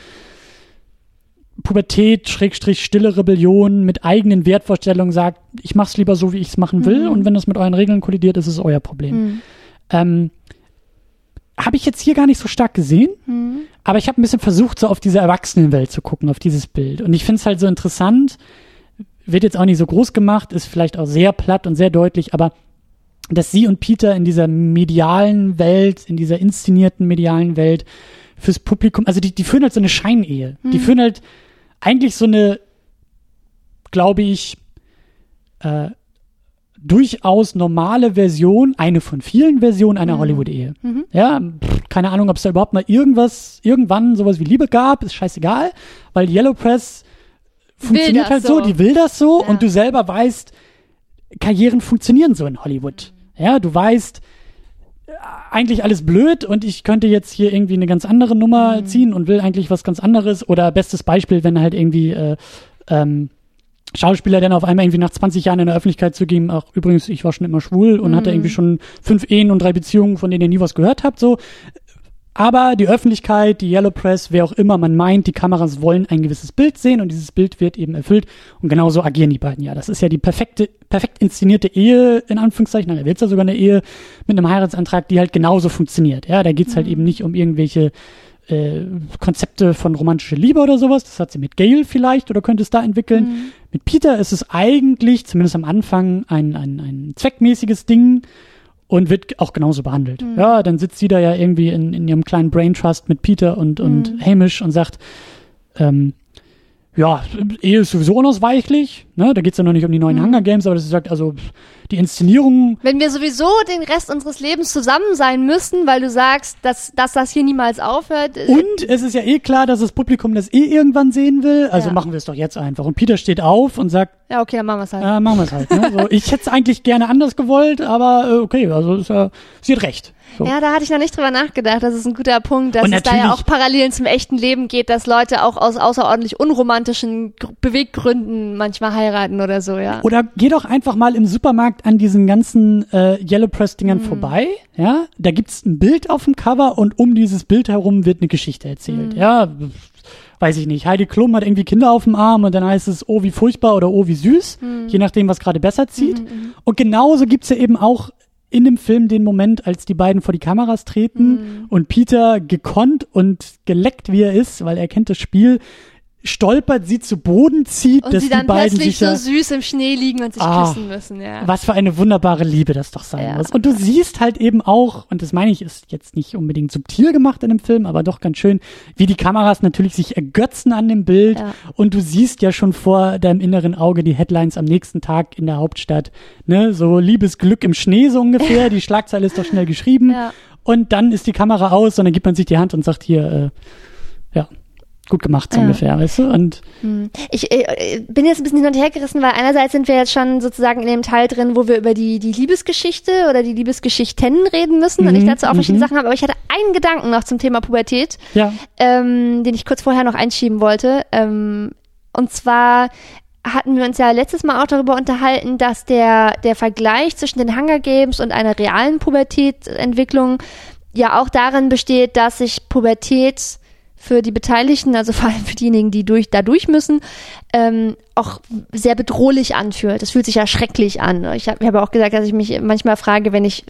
Pubertät, Schrägstrich, stille Rebellion mit eigenen Wertvorstellungen sagt, ich mach's lieber so, wie ich es machen will. Mhm. Und wenn das mit euren Regeln kollidiert, ist es euer Problem. Hm. Ähm, habe ich jetzt hier gar nicht so stark gesehen, Hm. aber ich habe ein bisschen versucht, so auf diese Erwachsenenwelt zu gucken, auf dieses Bild. Und ich finde es halt so interessant, wird jetzt auch nicht so groß gemacht, ist vielleicht auch sehr platt und sehr deutlich, aber dass sie und Peter in dieser medialen Welt, in dieser inszenierten medialen Welt fürs Publikum, also die, die führen halt so eine Scheinehe. Die führen halt eigentlich so eine, glaube ich, äh, durchaus normale Version, eine von vielen Versionen einer Hollywood-Ehe. Mhm. Ja, pff, keine Ahnung, ob es da überhaupt mal irgendwas, irgendwann sowas wie Liebe gab, ist scheißegal, weil Yellow Press funktioniert halt so. so, die will das so ja. und du selber weißt, Karrieren funktionieren so in Hollywood. Ja, du weißt, eigentlich alles blöd und ich könnte jetzt hier irgendwie eine ganz andere Nummer mhm. ziehen und will eigentlich was ganz anderes. Oder bestes Beispiel, wenn halt irgendwie äh, ähm, Schauspieler dann auf einmal irgendwie nach 20 Jahren in der Öffentlichkeit zu geben, ach übrigens, ich war schon immer schwul und mhm. hatte irgendwie schon fünf Ehen und drei Beziehungen, von denen ihr nie was gehört habt, so. Aber die Öffentlichkeit, die Yellow Press, wer auch immer man meint, die Kameras wollen ein gewisses Bild sehen und dieses Bild wird eben erfüllt und genauso agieren die beiden ja. Das ist ja die perfekte, perfekt inszenierte Ehe, in Anführungszeichen, da wird ja sogar eine Ehe mit einem Heiratsantrag, die halt genauso funktioniert. Ja, da geht's halt mhm. halt eben nicht um irgendwelche äh, Konzepte von romantischer Liebe oder sowas. Das hat sie mit Gail vielleicht oder könnte es da entwickeln. Mhm. Mit Peter ist es eigentlich, zumindest am Anfang, ein, ein, ein zweckmäßiges Ding und wird auch genauso behandelt. Mhm. Ja, dann sitzt sie da ja irgendwie in, in ihrem kleinen Brain Trust mit Peter und, und mhm. Hamish und sagt, ähm, ja, Ehe ist sowieso unausweichlich, ne? Da geht's ja noch nicht um die neuen mhm. Hunger Games, aber das sagt also die Inszenierung. Wenn wir sowieso den Rest unseres Lebens zusammen sein müssen, weil du sagst, dass, dass das hier niemals aufhört. Äh, und es ist ja eh klar, dass das Publikum das eh irgendwann sehen will, also ja. machen wir es doch jetzt einfach. Und Peter steht auf und sagt, ja, okay, dann machen wir es halt. Ja, machen wir es halt. Ne? So, ich hätte es eigentlich gerne anders gewollt, aber äh, okay, also ist ja, sie hat recht. So. Ja, da hatte ich noch nicht drüber nachgedacht. Das ist ein guter Punkt, dass es da ja auch Parallelen zum echten Leben geht, dass Leute auch aus außerordentlich unromantischen Beweggründen manchmal heiraten oder so, ja. Oder geh doch einfach mal im Supermarkt an diesen ganzen äh, Yellow Press-Dingern mm. vorbei, ja. Da gibt's ein Bild auf dem Cover und um dieses Bild herum wird eine Geschichte erzählt, mm. ja. Weiß ich nicht. Heidi Klum hat irgendwie Kinder auf dem Arm und dann heißt es, oh, wie furchtbar oder oh, wie süß. Mm. Je nachdem, was gerade besser zieht. -hmm. Und genauso gibt's ja eben auch in dem Film den Moment, als die beiden vor die Kameras treten mhm. und Peter gekonnt und geleckt wie er ist, weil er kennt das Spiel, stolpert, sie zu Boden zieht, und dass sie dann die beiden plötzlich so süß im Schnee liegen und sich ah, küssen müssen, ja. Was für eine wunderbare Liebe das doch sein ja. muss. Und du siehst halt eben auch, und das meine ich, ist jetzt nicht unbedingt subtil gemacht in dem Film, aber doch ganz schön, wie die Kameras natürlich sich ergötzen an dem Bild ja. und du siehst ja schon vor deinem inneren Auge die Headlines am nächsten Tag in der Hauptstadt, ne, so Liebesglück im Schnee so ungefähr, die Schlagzeile ist doch schnell geschrieben und dann ist die Kamera aus und dann gibt man sich die Hand und sagt hier, äh, ja, gut gemacht, so ja. ungefähr, weißt du? Und hm. ich äh, bin jetzt ein bisschen hin und her gerissen, weil einerseits sind wir jetzt schon sozusagen in dem Teil drin, wo wir über die, die Liebesgeschichte oder die Liebesgeschichten reden müssen mhm. und ich dazu auch verschiedene mhm. Sachen habe, aber ich hatte einen Gedanken noch zum Thema Pubertät, ja. ähm, den ich kurz vorher noch einschieben wollte. Ähm, und zwar hatten wir uns ja letztes Mal auch darüber unterhalten, dass der, der Vergleich zwischen den Hunger Games und einer realen Pubertätentwicklung ja auch darin besteht, dass sich Pubertät für die Beteiligten, also vor allem für diejenigen, die durch, da durch müssen, ähm, auch sehr bedrohlich anfühlt. Das fühlt sich ja schrecklich an. Ich habe hab auch gesagt, dass ich mich manchmal frage, wenn ich,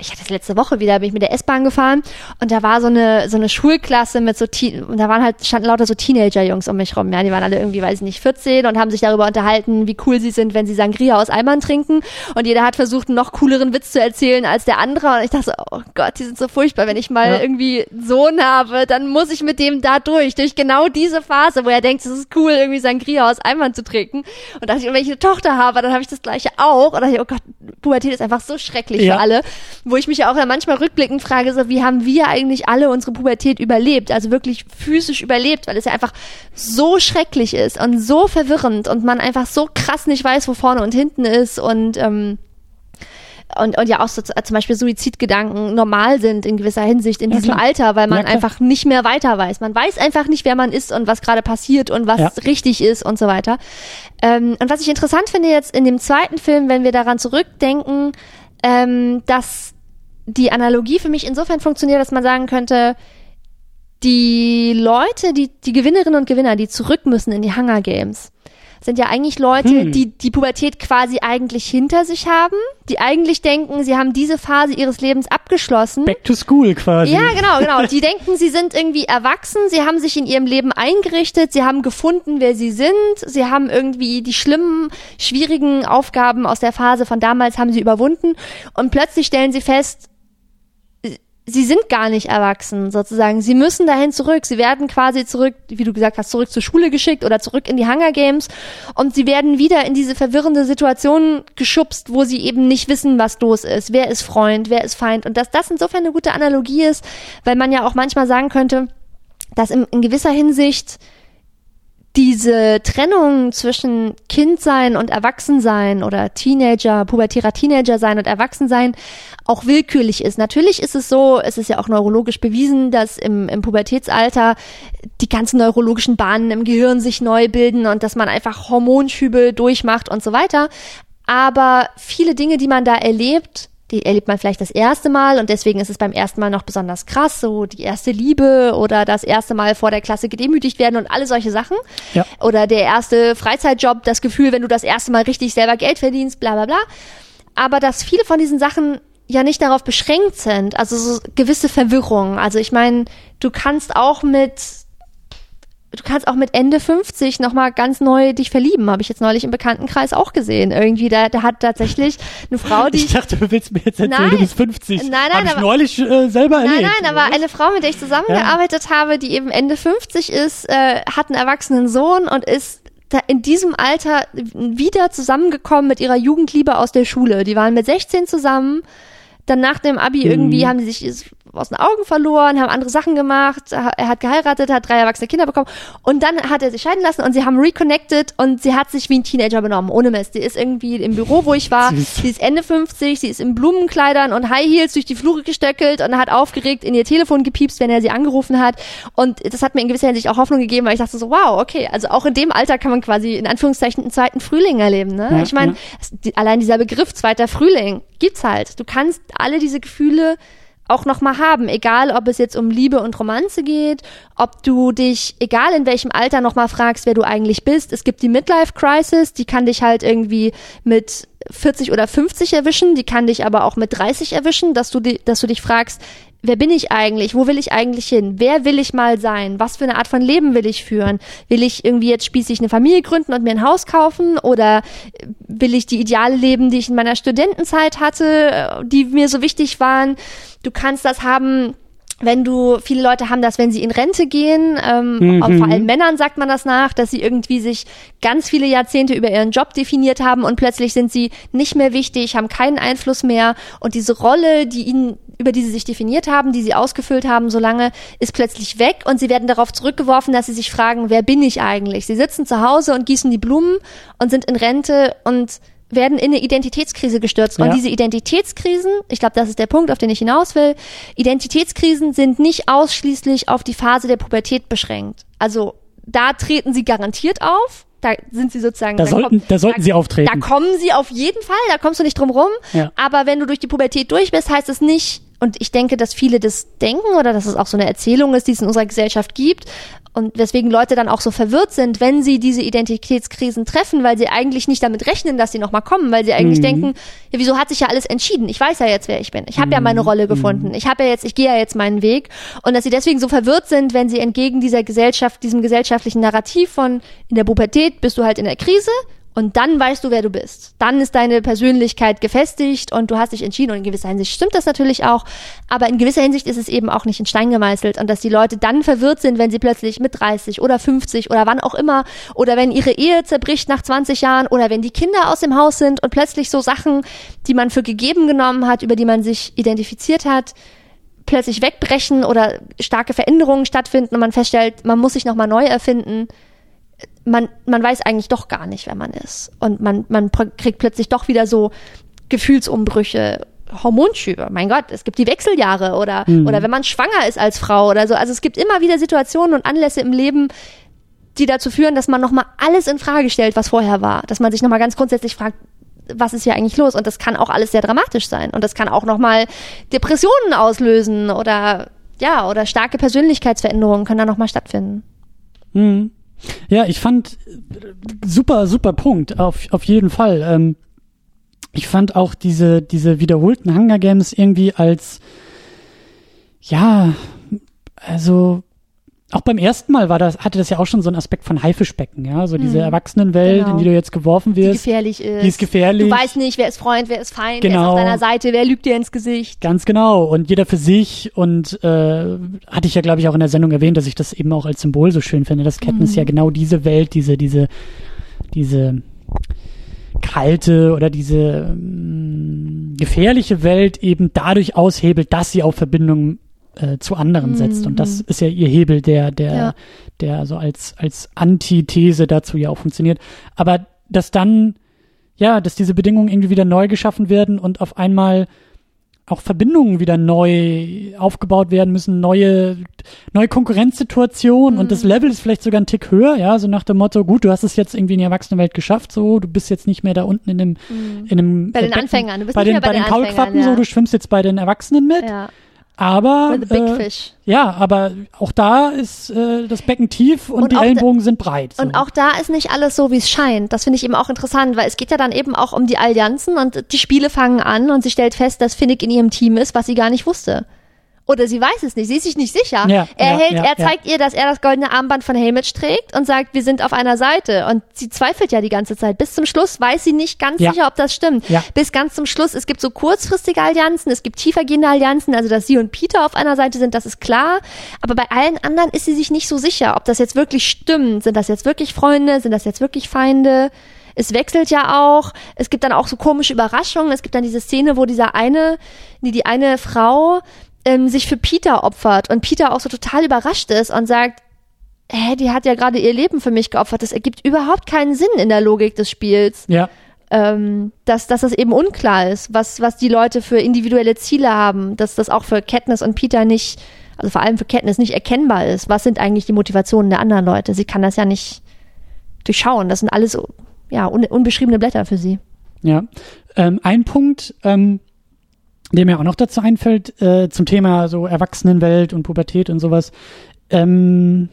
ich hatte das letzte Woche wieder, bin ich mit der S-Bahn gefahren und da war so eine so eine Schulklasse mit so Teen, und da waren halt standen lauter so Teenager-Jungs um mich rum. Ja, die waren alle irgendwie, weiß ich nicht, 14 und haben sich darüber unterhalten, wie cool sie sind, wenn sie Sangria aus Eimern trinken. Und jeder hat versucht, einen noch cooleren Witz zu erzählen als der andere. Und ich dachte so, oh Gott, die sind so furchtbar. Wenn ich mal ja. irgendwie Sohn habe, dann muss ich mit dem da durch, durch genau diese Phase, wo er denkt, es ist cool, irgendwie Sangria aus Eimern zu trinken. Und dachte ich, wenn ich eine Tochter habe, dann habe ich das gleiche auch. Und dachte ich, oh Gott, Pubertät ist einfach so schrecklich ja. für alle. Wo ich mich ja auch manchmal rückblickend frage, so wie haben wir eigentlich alle unsere Pubertät überlebt? Also wirklich physisch überlebt, weil es ja einfach so schrecklich ist und so verwirrend und man einfach so krass nicht weiß, wo vorne und hinten ist und ähm, und, und ja auch so zum Beispiel Suizidgedanken normal sind in gewisser Hinsicht in ja, diesem klar. Alter, weil man ja, einfach nicht mehr weiter weiß. Man weiß einfach nicht, wer man ist und was gerade passiert und was ja. richtig ist und so weiter. Ähm, und was ich interessant finde jetzt in dem zweiten Film, wenn wir daran zurückdenken, ähm, dass die Analogie für mich insofern funktioniert, dass man sagen könnte, die Leute, die, die Gewinnerinnen und Gewinner, die zurück müssen in die Hunger Games, sind ja eigentlich Leute, hm. die die Pubertät quasi eigentlich hinter sich haben, die eigentlich denken, sie haben diese Phase ihres Lebens abgeschlossen. Back to school quasi. Ja, genau, genau. Die denken, sie sind irgendwie erwachsen, sie haben sich in ihrem Leben eingerichtet, sie haben gefunden, wer sie sind, sie haben irgendwie die schlimmen, schwierigen Aufgaben aus der Phase von damals haben sie überwunden und plötzlich stellen sie fest, sie sind gar nicht erwachsen, sozusagen. Sie müssen dahin zurück. Sie werden quasi zurück, wie du gesagt hast, zurück zur Schule geschickt oder zurück in die Hunger Games und sie werden wieder in diese verwirrende Situation geschubst, wo sie eben nicht wissen, was los ist. Wer ist Freund, wer ist Feind? Und dass das insofern eine gute Analogie ist, weil man ja auch manchmal sagen könnte, dass in, in gewisser Hinsicht diese Trennung zwischen Kindsein und Erwachsensein oder Teenager, pubertärer Teenager sein und Erwachsensein auch willkürlich ist. Natürlich ist es so, es ist ja auch neurologisch bewiesen, dass im, im Pubertätsalter die ganzen neurologischen Bahnen im Gehirn sich neu bilden und dass man einfach Hormonschübe durchmacht und so weiter. Aber viele Dinge, die man da erlebt, die erlebt man vielleicht das erste Mal und deswegen ist es beim ersten Mal noch besonders krass, so die erste Liebe oder das erste Mal vor der Klasse gedemütigt werden und alle solche Sachen. Ja. Oder der erste Freizeitjob, das Gefühl, wenn du das erste Mal richtig selber Geld verdienst, bla bla bla. Aber dass viele von diesen Sachen ja nicht darauf beschränkt sind, also so gewisse Verwirrung. Also ich meine, du kannst auch mit du kannst auch mit Ende 50 nochmal ganz neu dich verlieben, habe ich jetzt neulich im Bekanntenkreis auch gesehen. Irgendwie, da, da hat tatsächlich eine Frau, die. Ich dachte, du willst mir jetzt erzählen, Nein. du bist 50. Nein, nein, Hab ich aber- neulich äh, selber Nein, erlebt. nein, aber eine Frau, mit der ich zusammengearbeitet habe, die eben Ende 50 ist, äh, hat einen erwachsenen Sohn und ist da in diesem Alter wieder zusammengekommen mit ihrer Jugendliebe aus der Schule. Die waren mit 16 zusammen. Dann nach dem Abi irgendwie haben sie sich aus den Augen verloren, haben andere Sachen gemacht. Er hat geheiratet, hat drei erwachsene Kinder bekommen. Und dann hat er sich scheiden lassen und sie haben reconnected und sie hat sich wie ein Teenager benommen, ohne Mist. Die ist irgendwie im Büro, wo ich war. Sie ist Ende 50, sie ist in Blumenkleidern und High Heels durch die Flure gestöckelt und hat aufgeregt in ihr Telefon gepiepst, wenn er sie angerufen hat. Und das hat mir in gewisser Hinsicht auch Hoffnung gegeben, weil ich dachte so, wow, okay, also auch in dem Alter kann man quasi in Anführungszeichen einen zweiten Frühling erleben. Ne? Ja, ich meine, ja. die- allein dieser Begriff zweiter Frühling gibt's halt. Du kannst alle diese Gefühle auch nochmal haben, egal ob es jetzt um Liebe und Romanze geht, ob du dich, egal in welchem Alter, nochmal fragst, wer du eigentlich bist. Es gibt die Midlife Crisis, die kann dich halt irgendwie mit 40 oder 50 erwischen, die kann dich aber auch mit 30 erwischen, dass du, di- dass du dich fragst, wer bin ich eigentlich? Wo will ich eigentlich hin? Wer will ich mal sein? Was für eine Art von Leben will ich führen? Will ich irgendwie jetzt spießig eine Familie gründen und mir ein Haus kaufen? Oder will ich die Ideale leben, die ich in meiner Studentenzeit hatte, äh, die mir so wichtig waren? Du kannst das haben, wenn du, viele Leute haben das, wenn sie in Rente gehen, ähm, auch vor allem Männern sagt man das nach, dass sie irgendwie sich ganz viele Jahrzehnte über ihren Job definiert haben und plötzlich sind sie nicht mehr wichtig, haben keinen Einfluss mehr und diese Rolle, die ihnen, über die sie sich definiert haben, die sie ausgefüllt haben, so lange, ist plötzlich weg und sie werden darauf zurückgeworfen, dass sie sich fragen, wer bin ich eigentlich? Sie sitzen zu Hause und gießen die Blumen und sind in Rente und werden in eine Identitätskrise gestürzt. Und Ja. diese Identitätskrisen, ich glaube, das ist der Punkt, auf den ich hinaus will, Identitätskrisen sind nicht ausschließlich auf die Phase der Pubertät beschränkt. Also da treten sie garantiert auf. Da sind sie sozusagen. Da sollten- kommt- da sollten sie auftreten. Da kommen sie auf jeden Fall, da kommst du nicht drum rum. Ja. Aber wenn du durch die Pubertät durch bist, heißt es nicht, und ich denke, dass viele das denken oder dass es auch so eine Erzählung ist, die es in unserer Gesellschaft gibt und weswegen Leute dann auch so verwirrt sind, wenn sie diese Identitätskrisen treffen, weil sie eigentlich nicht damit rechnen, dass sie nochmal kommen, weil sie eigentlich denken, ja, wieso hat sich ja alles entschieden? Ich weiß ja jetzt, wer ich bin. Ich habe ja meine Rolle gefunden. Ich habe ja jetzt, ich gehe ja jetzt meinen Weg und dass sie deswegen so verwirrt sind, wenn sie entgegen dieser Gesellschaft, diesem gesellschaftlichen Narrativ von in der Pubertät bist du halt in der Krise und dann weißt du, wer du bist. Dann ist deine Persönlichkeit gefestigt und du hast dich entschieden. Und in gewisser Hinsicht stimmt das natürlich auch. Aber in gewisser Hinsicht ist es eben auch nicht in Stein gemeißelt. Und dass die Leute dann verwirrt sind, wenn sie plötzlich mit 30 oder 50 oder wann auch immer oder wenn ihre Ehe zerbricht nach 20 Jahren oder wenn die Kinder aus dem Haus sind und plötzlich so Sachen, die man für gegeben genommen hat, über die man sich identifiziert hat, plötzlich wegbrechen oder starke Veränderungen stattfinden und man feststellt, man muss sich nochmal neu erfinden man, man weiß eigentlich doch gar nicht, wer man ist. Und man, man kriegt plötzlich doch wieder so Gefühlsumbrüche, Hormonschübe. Mein Gott, es gibt die Wechseljahre oder, oder wenn man schwanger ist als Frau oder so. Also es gibt immer wieder Situationen und Anlässe im Leben, die dazu führen, dass man nochmal alles in Frage stellt, was vorher war. Dass man sich nochmal ganz grundsätzlich fragt, was ist hier eigentlich los? Und das kann auch alles sehr dramatisch sein. Und das kann auch nochmal Depressionen auslösen oder, ja, oder starke Persönlichkeitsveränderungen können da nochmal stattfinden. Mhm. Ja, ich fand super, super Punkt, auf, auf jeden Fall. Ähm, ich fand auch diese, diese wiederholten Hunger Games irgendwie als, ja, also auch beim ersten Mal war das, hatte das ja auch schon so einen Aspekt von Haifischbecken, ja, so diese Erwachsenenwelt, Genau. in die du jetzt geworfen die wirst. gefährlich ist. Die ist gefährlich. Du weißt nicht, wer ist Freund, wer ist Feind, wer ist Genau. auf deiner Seite, wer lügt dir ins Gesicht. Ganz genau. Und jeder für sich. Und äh, hatte ich ja, glaube ich, auch in der Sendung erwähnt, dass ich das eben auch als Symbol so schön finde. dass Katniss ja genau diese Welt, diese, diese, diese kalte oder diese ähm, gefährliche Welt eben dadurch aushebelt, dass sie auf Verbindung äh, zu anderen setzt. Und das ist ja ihr Hebel, der, der, Ja. der so als, als Antithese dazu ja auch funktioniert. Aber dass dann, ja, dass diese Bedingungen irgendwie wieder neu geschaffen werden und auf einmal auch Verbindungen wieder neu aufgebaut werden müssen, neue, neue Konkurrenzsituationen und das Level ist vielleicht sogar ein Tick höher, ja, so nach dem Motto, gut, du hast es jetzt irgendwie in die Erwachsenenwelt geschafft, so, du bist jetzt nicht mehr da unten in dem, in einem Bei den Becken- Anfängern, du bist bei nicht den, mehr bei bei den den Kaulquappen so, ja. du schwimmst jetzt bei den Erwachsenen mit, Ja. Aber äh, ja, aber auch da ist äh, das Becken tief und, Und die Ellenbogen sind breit. So. Und auch da ist nicht alles so, wie es scheint. Das finde ich eben auch interessant, weil es geht ja dann eben auch um die Allianzen und die Spiele fangen an und sie stellt fest, dass Finnick in ihrem Team ist, was sie gar nicht wusste. Oder sie weiß es nicht, sie ist sich nicht sicher. Ja, er ja, hält, ja, er zeigt ihr, dass er das goldene Armband von Haymitch trägt und sagt, wir sind auf einer Seite. Und sie zweifelt ja die ganze Zeit. Bis zum Schluss weiß sie nicht ganz sicher, ob das stimmt. Bis ganz zum Schluss. Es gibt so kurzfristige Allianzen, es gibt tiefergehende Allianzen, also dass sie und Peter auf einer Seite sind, das ist klar. Aber bei allen anderen ist sie sich nicht so sicher, ob das jetzt wirklich stimmt. Sind das jetzt wirklich Freunde? Sind das jetzt wirklich Feinde? Es wechselt ja auch. Es gibt dann auch so komische Überraschungen. Es gibt dann diese Szene, wo dieser eine, nee, die eine Frau ähm, sich für Peter opfert und Peter auch so total überrascht ist und sagt, hä, die hat ja gerade ihr Leben für mich geopfert. Das ergibt überhaupt keinen Sinn in der Logik des Spiels ja, ähm, dass, dass das eben unklar ist, was, was die Leute für individuelle Ziele haben, dass das auch für Katniss und Peter nicht, also vor allem für Katniss nicht erkennbar ist. Was sind eigentlich die Motivationen der anderen Leute? Sie kann das ja nicht durchschauen. Das sind alles ja, un, unbeschriebene Blätter für sie. ja. Ähm, ein Punkt, ähm, der mir auch noch dazu einfällt, äh, zum Thema so Erwachsenenwelt und Pubertät und sowas, ähm,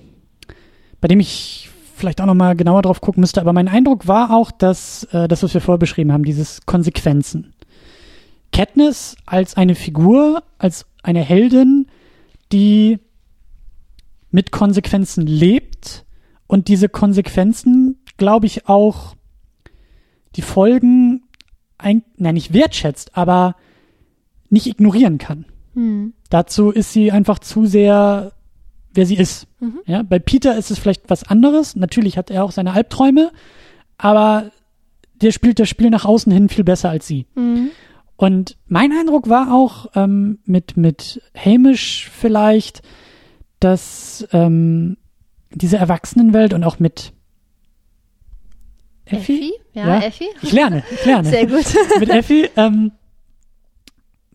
bei dem ich vielleicht auch noch mal genauer drauf gucken müsste, aber mein Eindruck war auch, dass äh, das, was wir vorher beschrieben haben, dieses Konsequenzen. Katniss als eine Figur, als eine Heldin, die mit Konsequenzen lebt und diese Konsequenzen, glaube ich, auch die Folgen, ein, nein, nicht wertschätzt, aber nicht ignorieren kann. Hm. Dazu ist sie einfach zu sehr, wer sie ist. Mhm. Ja, bei Peter ist es vielleicht was anderes. Natürlich hat er auch seine Albträume, aber der spielt das Spiel nach außen hin viel besser als sie. Mhm. Und mein Eindruck war auch ähm, mit, mit Hamish vielleicht, dass ähm, diese Erwachsenenwelt und auch mit Effi? Ja, Ja. Effi. Ich lerne, ich lerne. Sehr gut. mit Effi, ähm,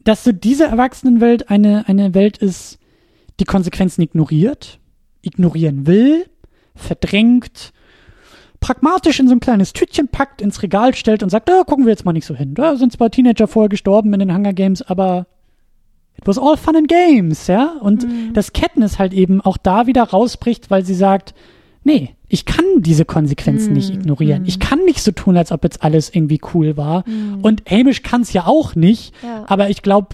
dass so diese Erwachsenenwelt eine, eine Welt ist, die Konsequenzen ignoriert, ignorieren will, verdrängt, pragmatisch in so ein kleines Tütchen packt, ins Regal stellt und sagt, da gucken wir jetzt mal nicht so hin. Da sind zwar Teenager vorher gestorben in den Hunger Games, aber it was all fun and games, ja? Und dass Katniss halt eben auch da wieder rausbricht, weil sie sagt, nee, ich kann diese Konsequenzen nicht ignorieren. Ich kann nicht so tun, als ob jetzt alles irgendwie cool war. Und Hamish kann es ja auch nicht, Ja. aber ich glaube,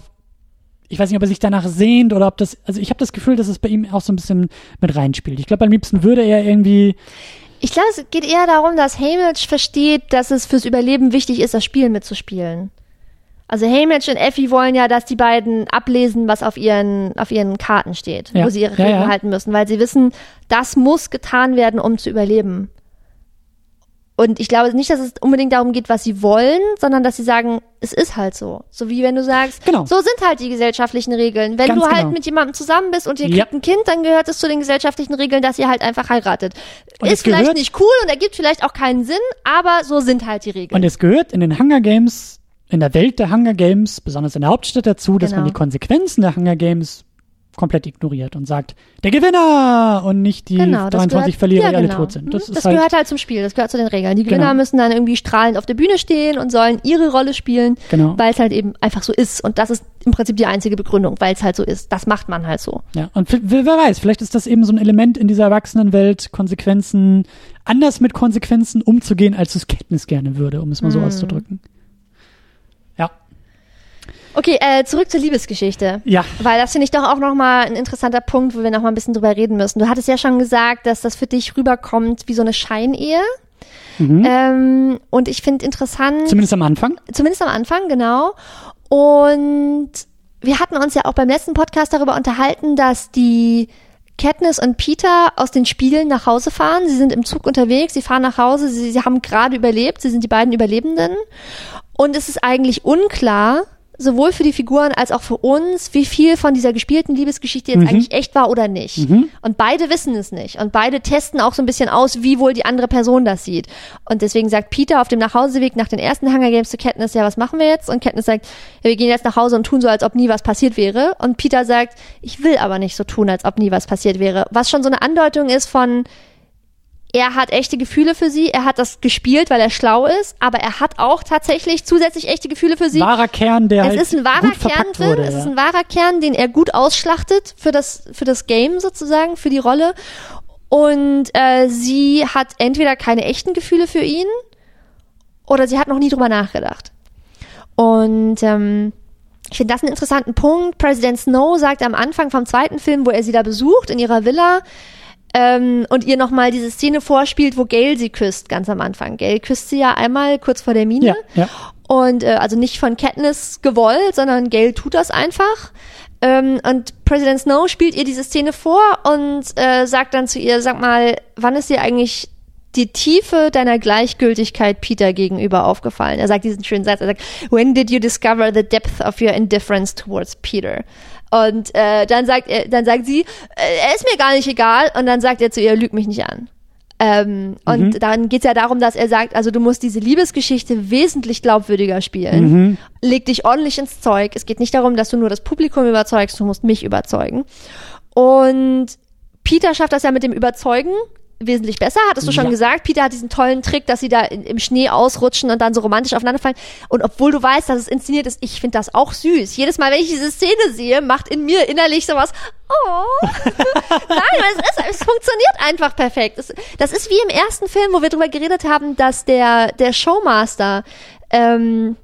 ich weiß nicht, ob er sich danach sehnt oder ob das, also ich habe das Gefühl, dass es bei ihm auch so ein bisschen mit reinspielt. Ich glaube, am liebsten würde er irgendwie, Ich glaube, es geht eher darum, dass Haymitch versteht, dass es fürs Überleben wichtig ist, das Spiel mitzuspielen. Also Haymitch und Effie wollen ja, dass die beiden ablesen, was auf ihren, auf ihren Karten steht, Ja. wo sie ihre Ja, Regeln ja. halten müssen, weil sie wissen, das muss getan werden, um zu überleben. Und ich glaube nicht, dass es unbedingt darum geht, was sie wollen, sondern dass sie sagen, es ist halt so. So wie wenn du sagst, Genau. so sind halt die gesellschaftlichen Regeln. Wenn Ganz du halt genau. mit jemandem zusammen bist und ihr Ja. kriegt ein Kind, dann gehört es zu den gesellschaftlichen Regeln, dass ihr halt einfach heiratet. Und ist vielleicht gehört- nicht cool und ergibt vielleicht auch keinen Sinn, aber so sind halt die Regeln. und es gehört in den Hunger Games, in der Welt der Hunger Games, besonders in der Hauptstadt dazu, dass Genau. man die Konsequenzen der Hunger Games komplett ignoriert und sagt, der Gewinner und nicht die Genau, das 23 gehört- Verlierer, ja, die alle genau. tot sind. Das Mhm, ist halt, gehört halt zum Spiel, das gehört zu den Regeln. Die Gewinner Genau. müssen dann irgendwie strahlend auf der Bühne stehen und sollen ihre Rolle spielen, Genau. weil es halt eben einfach so ist. Und das ist im Prinzip die einzige Begründung, weil es halt so ist. Das macht man halt so. Ja, und wer weiß, vielleicht ist das eben so ein Element in dieser Erwachsenenwelt, Konsequenzen, anders mit Konsequenzen umzugehen, als es Kenntnis gerne würde, um es mal so Mhm. auszudrücken. Okay, äh, zurück zur Liebesgeschichte. Ja. Weil das finde ich doch auch nochmal ein interessanter Punkt, wo wir nochmal ein bisschen drüber reden müssen. Du hattest ja schon gesagt, dass das für dich rüberkommt wie so eine Scheinehe. Ähm, und ich finde interessant, Zumindest am Anfang. zumindest am Anfang, genau. Und wir hatten uns ja auch beim letzten Podcast darüber unterhalten, dass die Katniss und Peter aus den Spielen nach Hause fahren. Sie sind im Zug unterwegs, sie fahren nach Hause, sie, sie haben gerade überlebt, sie sind die beiden Überlebenden. Und es ist eigentlich unklar, sowohl für die Figuren als auch für uns, wie viel von dieser gespielten Liebesgeschichte jetzt mhm. eigentlich echt war oder nicht. Mhm. Und beide wissen es nicht. Und beide testen auch so ein bisschen aus, wie wohl die andere Person das sieht. Und deswegen sagt Peter auf dem Nachhauseweg nach den ersten Hunger Games zu Katniss, ja, was machen wir jetzt? Und Katniss sagt, ja, wir gehen jetzt nach Hause und tun so, als ob nie was passiert wäre. Und Peter sagt, ich will aber nicht so tun, als ob nie was passiert wäre. Was schon so eine Andeutung ist von, er hat echte Gefühle für sie, er hat das gespielt, weil er schlau ist, aber er hat auch tatsächlich zusätzlich echte Gefühle für sie. Wahrer Kern, der es halt ist ein wahrer Kern drin, wurde, es ja. ist ein wahrer Kern, den er gut ausschlachtet für das für das Game sozusagen, für die Rolle. Und äh, sie hat entweder keine echten Gefühle für ihn oder sie hat noch nie drüber nachgedacht. Und ähm, ich finde das einen interessanten Punkt. President Snow sagt am Anfang vom zweiten Film, wo er sie da besucht in ihrer Villa, ähm, und ihr nochmal diese Szene vorspielt, wo Gail sie küsst, ganz am Anfang. Gail küsst sie ja einmal kurz vor der Mine. Ja, ja. Und äh, also nicht von Katniss gewollt, sondern Gail tut das einfach. Ähm, und President Snow spielt ihr diese Szene vor und äh, sagt dann zu ihr, sag mal, wann ist dir eigentlich die Tiefe deiner Gleichgültigkeit Peter gegenüber aufgefallen? Er sagt diesen schönen Satz, er sagt, when did you discover the depth of your indifference towards Peter? Und äh, dann sagt er, dann sagt sie, äh, er ist mir gar nicht egal. Und dann sagt er zu ihr, lüg mich nicht an. Ähm, und Mhm. dann geht's ja darum, dass er sagt, also du musst diese Liebesgeschichte wesentlich glaubwürdiger spielen. Mhm. Leg dich ordentlich ins Zeug. Es geht nicht darum, dass du nur das Publikum überzeugst, du musst mich überzeugen. Und Peter schafft das ja mit dem Überzeugen wesentlich besser, hattest du schon Ja. gesagt. Peter hat diesen tollen Trick, dass sie da in, im Schnee ausrutschen und dann so romantisch aufeinanderfallen. Und obwohl du weißt, dass es inszeniert ist, ich finde das auch süß. Jedes Mal, wenn ich diese Szene sehe, macht in mir innerlich sowas, oh. Nein, es, ist, es funktioniert einfach perfekt. Es, das ist wie im ersten Film, wo wir drüber geredet haben, dass der, der Showmaster, ähm,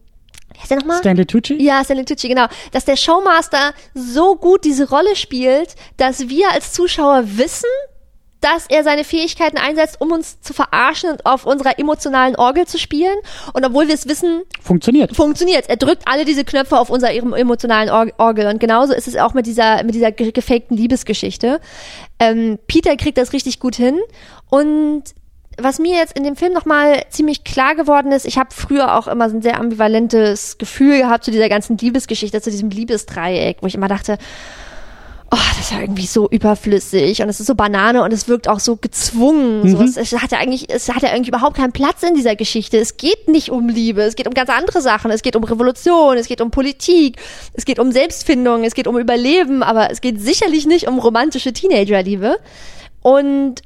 heißt der nochmal? Stanley Tucci? Ja, Stanley Tucci, genau. Dass der Showmaster so gut diese Rolle spielt, dass wir als Zuschauer wissen, dass er seine Fähigkeiten einsetzt, um uns zu verarschen und auf unserer emotionalen Orgel zu spielen. Und obwohl wir es wissen, Funktioniert. funktioniert. Er drückt alle diese Knöpfe auf unserer em- emotionalen Or Orgel. Und genauso ist es auch mit dieser, mit dieser ge gefakten Liebesgeschichte. Ähm, Peter kriegt das richtig gut hin. Und was mir jetzt in dem Film nochmal ziemlich klar geworden ist, ich habe früher auch immer so ein sehr ambivalentes Gefühl gehabt zu dieser ganzen Liebesgeschichte, zu diesem Liebesdreieck, wo ich immer dachte, oh, das ist ja irgendwie so überflüssig und es ist so Banane und es wirkt auch so gezwungen. So, es, es hat ja eigentlich, es hat ja irgendwie überhaupt keinen Platz in dieser Geschichte. Es geht nicht um Liebe, es geht um ganz andere Sachen. Es geht um Revolution, es geht um Politik, es geht um Selbstfindung, es geht um Überleben, aber es geht sicherlich nicht um romantische Teenagerliebe. Und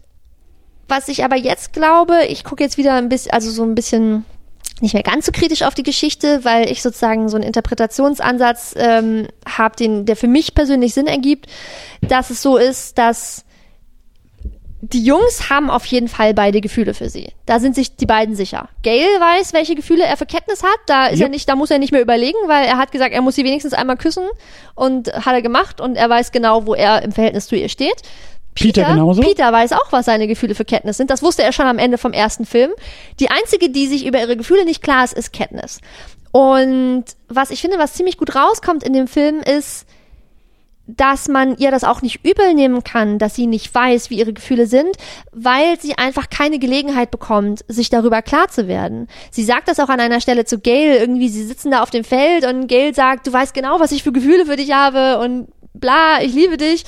was ich aber jetzt glaube, ich gucke jetzt wieder ein bisschen, also so ein bisschen nicht mehr ganz so kritisch auf die Geschichte, weil ich sozusagen so einen Interpretationsansatz ähm, habe, den der für mich persönlich Sinn ergibt, dass es so ist, dass die Jungs haben auf jeden Fall beide Gefühle für sie. Da sind sich die beiden sicher. Gail weiß, welche Gefühle er für Katniss hat. Da ist Ja. er nicht, da muss er nicht mehr überlegen, weil er hat gesagt, er muss sie wenigstens einmal küssen und hat er gemacht und er weiß genau, wo er im Verhältnis zu ihr steht. Peter genauso. Peter weiß auch, was seine Gefühle für Katniss sind. Das wusste er schon am Ende vom ersten Film. Die einzige, die sich über ihre Gefühle nicht klar ist, ist Katniss. Und was ich finde, was ziemlich gut rauskommt in dem Film, ist, dass man ihr das auch nicht übel nehmen kann, dass sie nicht weiß, wie ihre Gefühle sind, weil sie einfach keine Gelegenheit bekommt, sich darüber klar zu werden. Sie sagt das auch an einer Stelle zu Gail, irgendwie, sie sitzen da auf dem Feld und Gail sagt, du weißt genau, was ich für Gefühle für dich habe und bla, ich liebe dich.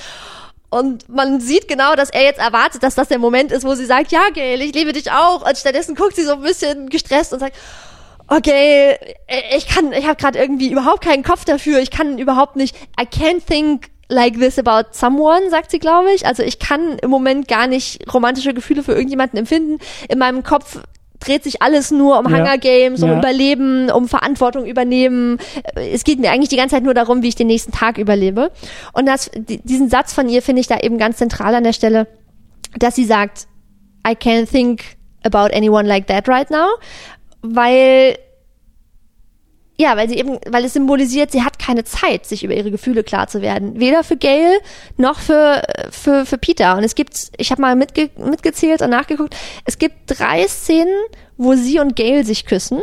Und man sieht genau, dass er jetzt erwartet, dass das der Moment ist, wo sie sagt, ja, Gail, ich liebe dich auch. Und stattdessen guckt sie so ein bisschen gestresst und sagt, okay, ich kann, ich habe gerade irgendwie überhaupt keinen Kopf dafür. Ich kann überhaupt nicht, I can't think like this about someone, sagt sie, glaube ich. Also ich kann im Moment gar nicht romantische Gefühle für irgendjemanden empfinden. In meinem Kopf dreht sich alles nur um Ja. Hunger Games, um Ja. Überleben, um Verantwortung übernehmen. Es geht mir eigentlich die ganze Zeit nur darum, wie ich den nächsten Tag überlebe. Und das, die- diesen Satz von ihr finde ich da eben ganz zentral an der Stelle, dass sie sagt, I can't think about anyone like that right now, weil ja, weil sie eben, weil es symbolisiert, sie hat keine Zeit, sich über ihre Gefühle klar zu werden. Weder für Gail noch für, für, für Peter. Und es gibt, ich habe mal mitge mitgezählt und nachgeguckt, es gibt drei Szenen, wo sie und Gail sich küssen,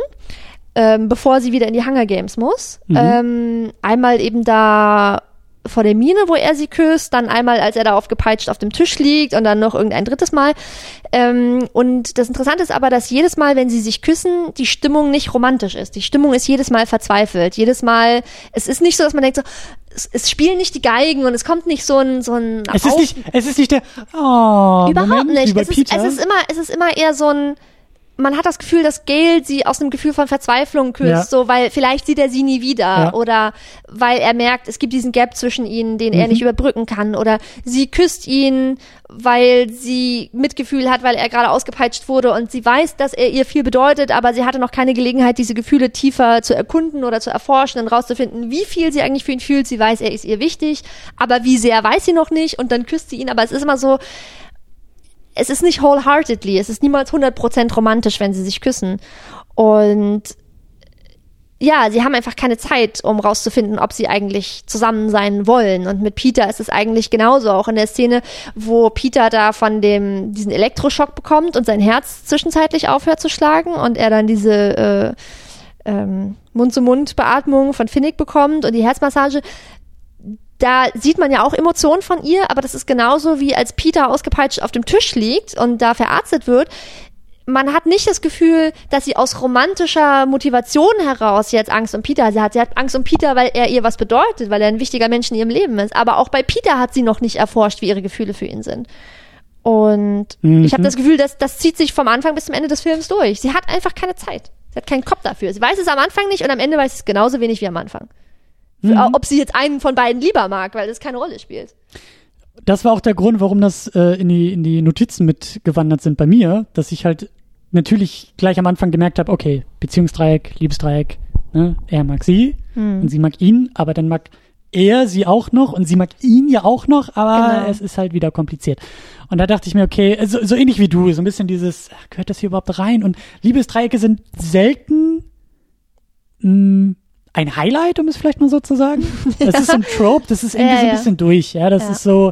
ähm, bevor sie wieder in die Hunger Games muss. Ähm, einmal eben da vor der Mine, wo er sie küsst, dann einmal, als er da aufgepeitscht auf dem Tisch liegt und dann noch irgendein drittes Mal. Ähm, und das Interessante ist aber, dass jedes Mal, wenn sie sich küssen, die Stimmung nicht romantisch ist. Die Stimmung ist jedes Mal verzweifelt. Jedes Mal, es ist nicht so, dass man denkt so, es, es spielen nicht die Geigen und es kommt nicht so ein so ein Es ist nicht, es ist nicht der, oh, Überhaupt Moment, nicht. Es ist, es ist immer, es ist immer eher so ein, man hat das Gefühl, dass Gail sie aus einem Gefühl von Verzweiflung küsst, Ja. so weil vielleicht sieht er sie nie wieder Ja. oder weil er merkt, es gibt diesen Gap zwischen ihnen, den Mhm. er nicht überbrücken kann oder sie küsst ihn, weil sie Mitgefühl hat, weil er gerade ausgepeitscht wurde und sie weiß, dass er ihr viel bedeutet, aber sie hatte noch keine Gelegenheit, diese Gefühle tiefer zu erkunden oder zu erforschen und rauszufinden, wie viel sie eigentlich für ihn fühlt. Sie weiß, er ist ihr wichtig, aber wie sehr weiß sie noch nicht und dann küsst sie ihn, aber es ist immer so, es ist nicht wholeheartedly, es ist niemals 100% romantisch, wenn sie sich küssen. Und ja, sie haben einfach keine Zeit, um rauszufinden, ob sie eigentlich zusammen sein wollen. Und mit Peter ist es eigentlich genauso. Auch in der Szene, wo Peter da von dem, diesen Elektroschock bekommt und sein Herz zwischenzeitlich aufhört zu schlagen und er dann diese äh, ähm, Mund-zu-Mund-Beatmung von Finnick bekommt und die Herzmassage. Da sieht man ja auch Emotionen von ihr, aber das ist genauso wie als Peter ausgepeitscht auf dem Tisch liegt und da verarztet wird man hat nicht das Gefühl, dass sie aus romantischer Motivation heraus jetzt Angst um Peter sie hat. Sie hat Angst um Peter, weil er ihr was bedeutet, weil er ein wichtiger Mensch in ihrem Leben ist. Aber auch bei Peter hat sie noch nicht erforscht, wie ihre Gefühle für ihn sind. Und Mhm. ich habe das Gefühl, dass das zieht sich vom Anfang bis zum Ende des Films durch. Sie hat einfach keine Zeit. Sie hat keinen Kopf dafür. Sie weiß es am Anfang nicht und am Ende weiß sie es genauso wenig wie am Anfang. Mhm. Ob sie jetzt einen von beiden lieber mag, weil das keine Rolle spielt. das war auch der Grund, warum das äh, in, die, in die Notizen mitgewandert sind bei mir, dass ich halt natürlich gleich am Anfang gemerkt habe, okay, Beziehungsdreieck, Liebesdreieck, ne? er mag sie Hm. und sie mag ihn, aber dann mag er sie auch noch und sie mag ihn ja auch noch, aber Genau. es ist halt wieder kompliziert. Und da dachte ich mir, okay, so, so ähnlich wie du, so ein bisschen dieses, ach, gehört das hier überhaupt rein? Und Liebesdreiecke sind selten mh, ein Highlight, um es vielleicht mal so zu sagen. Das ist so ein Trope, das ist irgendwie Ja, so ein ja. bisschen durch, ja. Das Ja. ist so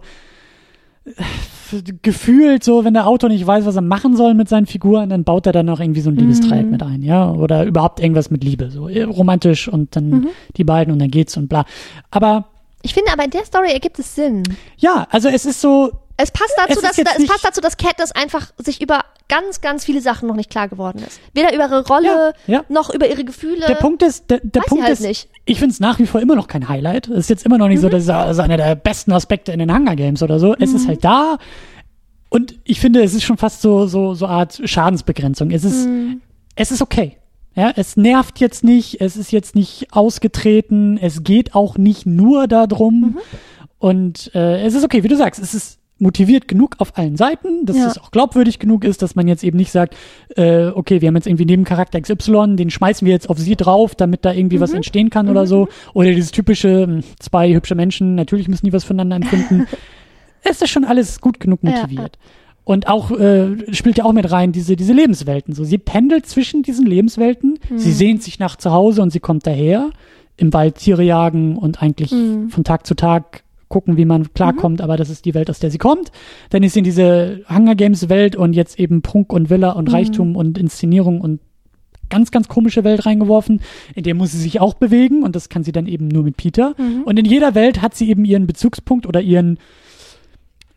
äh, gefühlt so, wenn der Autor nicht weiß, was er machen soll mit seinen Figuren, dann baut er dann auch irgendwie so ein Liebesdreieck Mhm. mit ein, ja. Oder überhaupt irgendwas mit Liebe, so äh, romantisch und dann Mhm. die beiden und dann geht's und bla. Aber Ich finde aber in der Story ergibt es Sinn. ja, also es ist so, Es passt Es dazu, ist dass, jetzt es passt dazu, dass Katniss einfach sich über ganz, ganz viele Sachen noch nicht klar geworden ist. Weder über ihre Rolle, Ja, ja. noch über ihre Gefühle. der Punkt ist, der, der Punkt halt ist, nicht. ich finde es nach wie vor immer noch kein Highlight. Es ist jetzt immer noch nicht so, dass es also einer der besten Aspekte in den Hunger Games oder so. Es ist halt da. Und ich finde, es ist schon fast so, so, so Art Schadensbegrenzung. Es ist, es ist okay. Ja, es nervt jetzt nicht, es ist jetzt nicht ausgetreten, es geht auch nicht nur darum. Und äh, es ist okay, wie du sagst, es ist motiviert genug auf allen Seiten, dass Ja. es auch glaubwürdig genug ist, dass man jetzt eben nicht sagt, äh, okay, wir haben jetzt irgendwie neben Charakter XY, den schmeißen wir jetzt auf sie drauf, damit da irgendwie was entstehen kann oder so. Oder dieses typische, mh, zwei hübsche Menschen, natürlich müssen die was voneinander empfinden. es ist schon alles gut genug Ja, motiviert. Und auch äh, spielt ja auch mit rein diese diese Lebenswelten. So, sie pendelt zwischen diesen Lebenswelten. Sie sehnt sich nach zu Hause und sie kommt daher im Wald Tiere jagen und eigentlich von Tag zu Tag gucken, wie man klarkommt. Aber das ist die Welt, aus der sie kommt. Dann ist sie in diese Hunger Games Welt und jetzt eben Prunk und Villa und Reichtum und Inszenierung und ganz, ganz komische Welt reingeworfen. In der muss sie sich auch bewegen und das kann sie dann eben nur mit Peter. Und in jeder Welt hat sie eben ihren Bezugspunkt oder ihren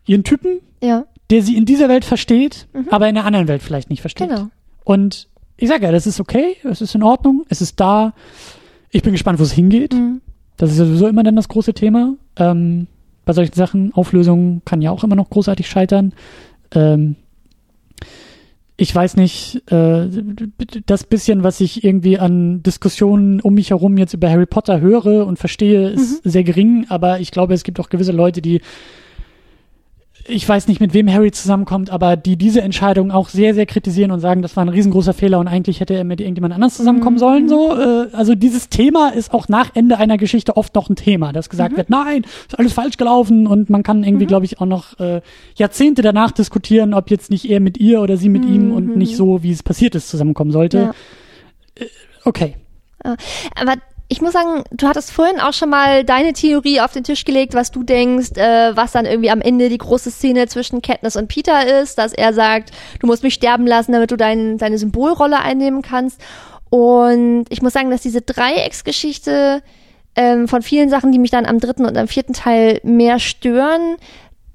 ihren Typen, ja, der sie in dieser Welt versteht, aber in der anderen Welt vielleicht nicht versteht. genau. Und ich sage ja, das ist okay, es ist in Ordnung, es ist da. Ich bin gespannt, wo es hingeht. Mhm. Das ist ja sowieso immer dann das große Thema. Ähm, bei solchen Sachen, Auflösung kann ja auch immer noch großartig scheitern. Ähm, ich weiß nicht, äh, das bisschen, was ich irgendwie an Diskussionen um mich herum jetzt über Harry Potter höre und verstehe, ist sehr gering, aber ich glaube, es gibt auch gewisse Leute, die ich weiß nicht, mit wem Harry zusammenkommt, aber die diese Entscheidung auch sehr, sehr kritisieren und sagen, das war ein riesengroßer Fehler und eigentlich hätte er mit irgendjemand anders zusammenkommen sollen. So, äh, also dieses Thema ist auch nach Ende einer Geschichte oft noch ein Thema, dass gesagt wird, nein, ist alles falsch gelaufen und man kann irgendwie, glaube ich, auch noch äh, Jahrzehnte danach diskutieren, ob jetzt nicht er mit ihr oder sie mit ihm und nicht so, wie es passiert ist, zusammenkommen sollte. Ja. Okay. Aber ich muss sagen, du hattest vorhin auch schon mal deine Theorie auf den Tisch gelegt, was du denkst, äh, was dann irgendwie am Ende die große Szene zwischen Katniss und Peter ist, dass er sagt, du musst mich sterben lassen, damit du dein, deine Symbolrolle einnehmen kannst. Und ich muss sagen, dass diese Dreiecksgeschichte ähm, von vielen Sachen, die mich dann am dritten und am vierten Teil mehr stören,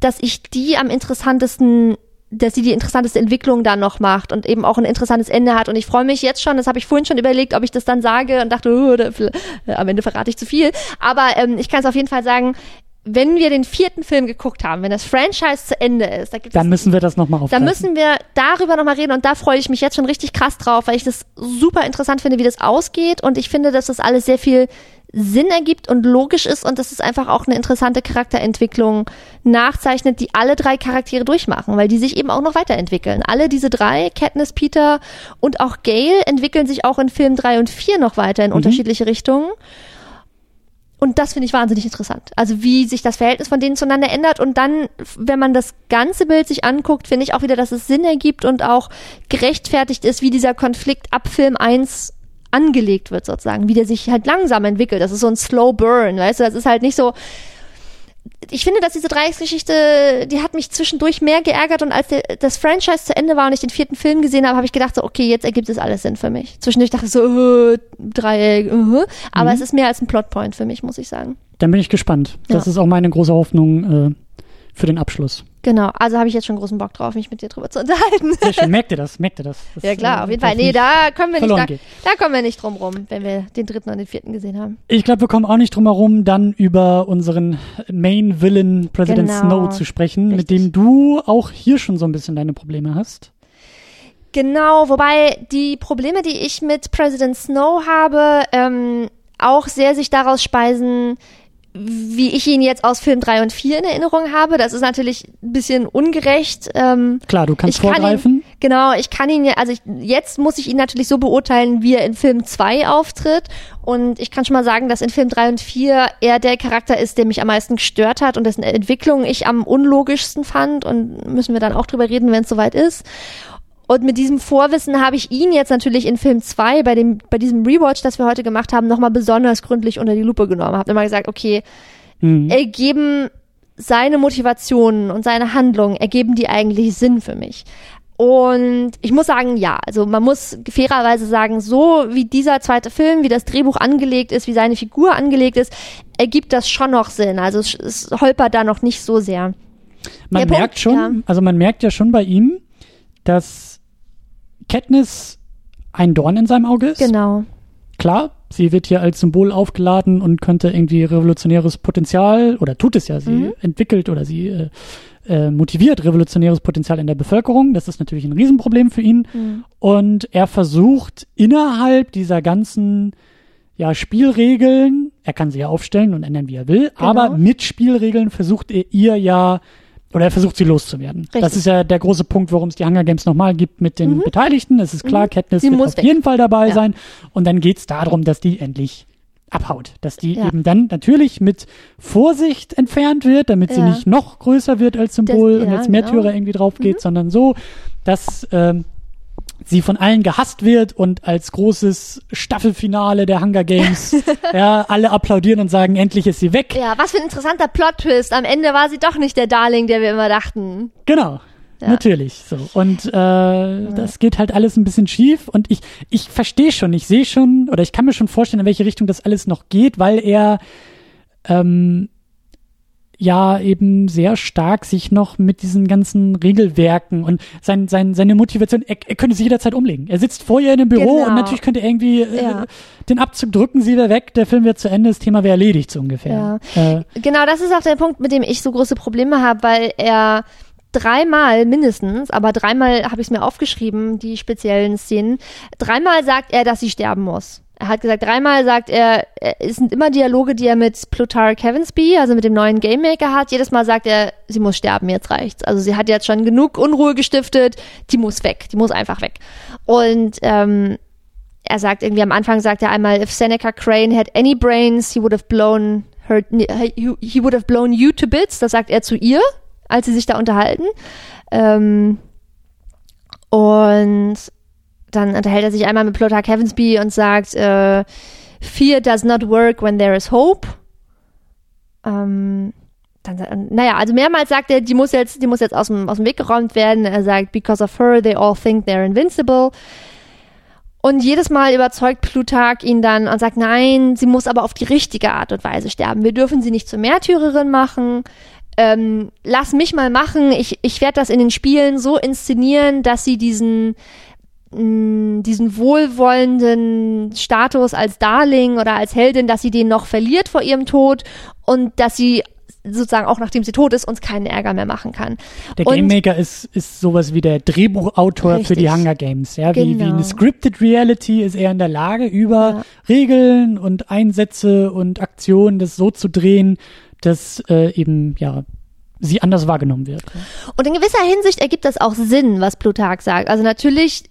dass ich die am interessantesten dass sie die interessanteste Entwicklung da noch macht und eben auch ein interessantes Ende hat. Und ich freue mich jetzt schon, das habe ich vorhin schon überlegt, ob ich das dann sage und dachte, oh, da, äh, am Ende verrate ich zu viel. Aber ähm, ich kann es auf jeden Fall sagen, wenn wir den vierten Film geguckt haben, wenn das Franchise zu Ende ist, da gibt dann müssen wir das nochmal aufgreifen. Dann müssen wir darüber nochmal reden und da freue ich mich jetzt schon richtig krass drauf, weil ich das super interessant finde, wie das ausgeht und ich finde, dass das alles sehr viel Sinn ergibt und logisch ist und dass es einfach auch eine interessante Charakterentwicklung nachzeichnet, die alle drei Charaktere durchmachen, weil die sich eben auch noch weiterentwickeln. Alle diese drei, Katniss, Peter und auch Gail, entwickeln sich auch in Film drei und vier noch weiter in mhm. unterschiedliche Richtungen. Und das finde ich wahnsinnig interessant. Also wie sich das Verhältnis von denen zueinander ändert und dann, wenn man das ganze Bild sich anguckt, finde ich auch wieder, dass es Sinn ergibt und auch gerechtfertigt ist, wie dieser Konflikt ab Film 1 angelegt wird sozusagen, wie der sich halt langsam entwickelt. Das ist so ein Slow Burn, weißt du, das ist halt nicht so, ich finde, dass diese Dreiecksgeschichte, die hat mich zwischendurch mehr geärgert und als der, das Franchise zu Ende war und ich den vierten Film gesehen habe, habe ich gedacht so, okay, jetzt ergibt es alles Sinn für mich. Zwischendurch dachte ich so, uh, Dreieck, uh, aber mhm. es ist mehr als ein Plotpoint für mich, muss ich sagen. Dann bin ich gespannt. Das ja. ist auch meine große Hoffnung äh, für den Abschluss. Genau, also habe ich jetzt schon großen Bock drauf, mich mit dir drüber zu unterhalten. Sehr schön, merkt ihr das, merkt ihr das? das ja klar, äh, auf jeden Fall. Nee, da können wir nicht, da, da, kommen wir nicht drum rum, wenn wir den dritten und den vierten gesehen haben. Ich glaube, wir kommen auch nicht drum herum, dann über unseren Main Villain President genau. Snow zu sprechen, Richtig. mit dem du auch hier schon so ein bisschen deine Probleme hast. Genau, wobei die Probleme, die ich mit President Snow habe, ähm, auch sehr sich daraus speisen, wie ich ihn jetzt aus Film 3 und 4 in Erinnerung habe. Das ist natürlich ein bisschen ungerecht. Ähm, Klar, du kannst vorgreifen. Kann ihn, genau, ich kann ihn ja, also ich, jetzt muss ich ihn natürlich so beurteilen, wie er in Film 2 auftritt. Und ich kann schon mal sagen, dass in Film 3 und 4 er der Charakter ist, der mich am meisten gestört hat und dessen Entwicklung ich am unlogischsten fand. Und müssen wir dann auch drüber reden, wenn es soweit ist. Und mit diesem Vorwissen habe ich ihn jetzt natürlich in Film 2 bei dem, bei diesem Rewatch, das wir heute gemacht haben, nochmal besonders gründlich unter die Lupe genommen. Habe immer gesagt, okay, mhm. ergeben seine Motivationen und seine Handlungen, ergeben die eigentlich Sinn für mich? Und ich muss sagen, ja, also man muss fairerweise sagen, so wie dieser zweite Film, wie das Drehbuch angelegt ist, wie seine Figur angelegt ist, ergibt das schon noch Sinn. Also es, es holpert da noch nicht so sehr. Man Der merkt Punkt, schon, ja. also man merkt ja schon bei ihm, dass Katniss ein Dorn in seinem Auge ist. Genau. Klar, sie wird hier als Symbol aufgeladen und könnte irgendwie revolutionäres Potenzial, oder tut es ja, sie mhm. entwickelt oder sie äh, äh, motiviert revolutionäres Potenzial in der Bevölkerung. Das ist natürlich ein Riesenproblem für ihn. Mhm. Und er versucht innerhalb dieser ganzen ja, Spielregeln, er kann sie ja aufstellen und ändern, wie er will, genau. aber mit Spielregeln versucht er ihr ja oder er versucht sie loszuwerden. Richtig. Das ist ja der große Punkt, warum es die Hunger Games nochmal gibt mit den mhm. Beteiligten. Es ist klar, mhm. Katniss sie wird auf weg. jeden Fall dabei ja. sein. Und dann geht es darum, dass die endlich abhaut. Dass die ja. eben dann natürlich mit Vorsicht entfernt wird, damit ja. sie nicht noch größer wird als Symbol das, und als Märtyrer genau. irgendwie drauf geht, mhm. sondern so, dass ähm, sie von allen gehasst wird und als großes Staffelfinale der Hunger Games ja, alle applaudieren und sagen, endlich ist sie weg. Ja, was für ein interessanter Plot-Twist. Am Ende war sie doch nicht der Darling, der wir immer dachten. Genau. Ja. Natürlich so und äh, ja. das geht halt alles ein bisschen schief und ich ich verstehe schon ich sehe schon oder ich kann mir schon vorstellen in welche Richtung das alles noch geht weil er ähm, ja eben sehr stark sich noch mit diesen ganzen Regelwerken und sein, sein, seine Motivation, er, er könnte sich jederzeit umlegen. Er sitzt vor ihr in einem Büro genau. und natürlich könnte er irgendwie äh, ja. äh, den Abzug drücken, sie wäre weg, der Film wird zu Ende, das Thema wäre erledigt so ungefähr. Ja. Äh, genau, das ist auch der Punkt, mit dem ich so große Probleme habe, weil er dreimal mindestens, aber dreimal habe ich es mir aufgeschrieben, die speziellen Szenen, dreimal sagt er, dass sie sterben muss. Er hat gesagt, dreimal sagt er, es sind immer Dialoge, die er mit Plutarch Heavensby, also mit dem neuen Game Maker hat. Jedes Mal sagt er, sie muss sterben, jetzt reicht's. Also sie hat jetzt schon genug Unruhe gestiftet, die muss weg, die muss einfach weg. Und ähm, er sagt irgendwie am Anfang sagt er einmal, if Seneca Crane had any brains, he would have blown her, he would have blown you to bits. Das sagt er zu ihr, als sie sich da unterhalten. Ähm, und dann unterhält er sich einmal mit Plutarch Heavensby und sagt, äh, Fear does not work when there is hope. Ähm, dann, naja, also mehrmals sagt er, die muss jetzt, die muss jetzt aus dem, aus dem Weg geräumt werden. Er sagt, because of her, they all think they're invincible. Und jedes Mal überzeugt Plutarch ihn dann und sagt, nein, sie muss aber auf die richtige Art und Weise sterben. Wir dürfen sie nicht zur Märtyrerin machen. Ähm, lass mich mal machen. Ich, ich werde das in den Spielen so inszenieren, dass sie diesen, mh, diesen wohlwollenden Status als Darling oder als Heldin, dass sie den noch verliert vor ihrem Tod und dass sie sozusagen auch nachdem sie tot ist, uns keinen Ärger mehr machen kann. Der Game Maker ist, ist sowas wie der Drehbuchautor richtig. für die Hunger Games. Ja, wie, genau. wie eine Scripted Reality ist er in der Lage, über ja. Regeln und Einsätze und Aktionen das so zu drehen, dass äh, eben, ja, sie anders wahrgenommen wird. Und in gewisser Hinsicht ergibt das auch Sinn, was Plutarch sagt. Also natürlich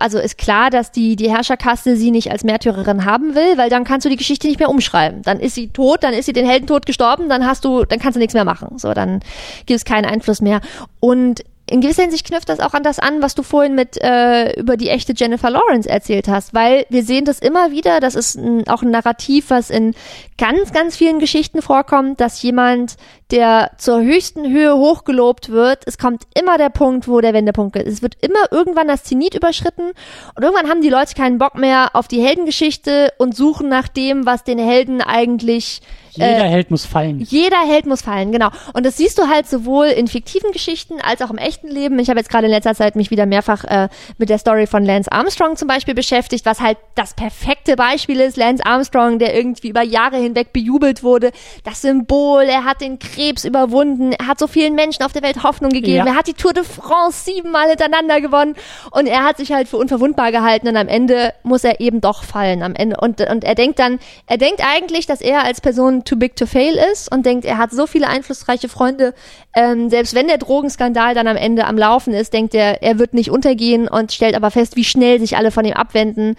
also ist klar, dass die, die Herrscherkaste sie nicht als Märtyrerin haben will, weil dann kannst du die Geschichte nicht mehr umschreiben. Dann ist sie tot, dann ist sie den Heldentod gestorben, dann hast du, dann kannst du nichts mehr machen. So, dann gibt es keinen Einfluss mehr. Und in gewisser Hinsicht knüpft das auch an das an, was du vorhin mit äh, über die echte Jennifer Lawrence erzählt hast, weil wir sehen das immer wieder, das ist ein, auch ein Narrativ, was in ganz, ganz vielen Geschichten vorkommt, dass jemand, der zur höchsten Höhe hochgelobt wird, es kommt immer der Punkt, wo der Wendepunkt ist. Es wird immer irgendwann das Zenit überschritten und irgendwann haben die Leute keinen Bock mehr auf die Heldengeschichte und suchen nach dem, was den Helden eigentlich jeder äh, Held muss fallen. Jeder Held muss fallen, genau. Und das siehst du halt sowohl in fiktiven Geschichten als auch im echten Leben. Ich habe jetzt gerade in letzter Zeit mich wieder mehrfach äh, mit der Story von Lance Armstrong zum Beispiel beschäftigt, was halt das perfekte Beispiel ist. Lance Armstrong, der irgendwie über Jahre hinweg bejubelt wurde. Das Symbol, er hat den Krebs überwunden, er hat so vielen Menschen auf der Welt Hoffnung gegeben, ja. er hat die Tour de France siebenmal hintereinander gewonnen und er hat sich halt für unverwundbar gehalten und am Ende muss er eben doch fallen. Am Ende und, und er denkt dann, er denkt eigentlich, dass er als Person too big to fail ist und denkt, er hat so viele einflussreiche Freunde. Ähm, selbst wenn der Drogenskandal dann am Ende am Laufen ist, denkt er, er wird nicht untergehen und stellt aber fest, wie schnell sich alle von ihm abwenden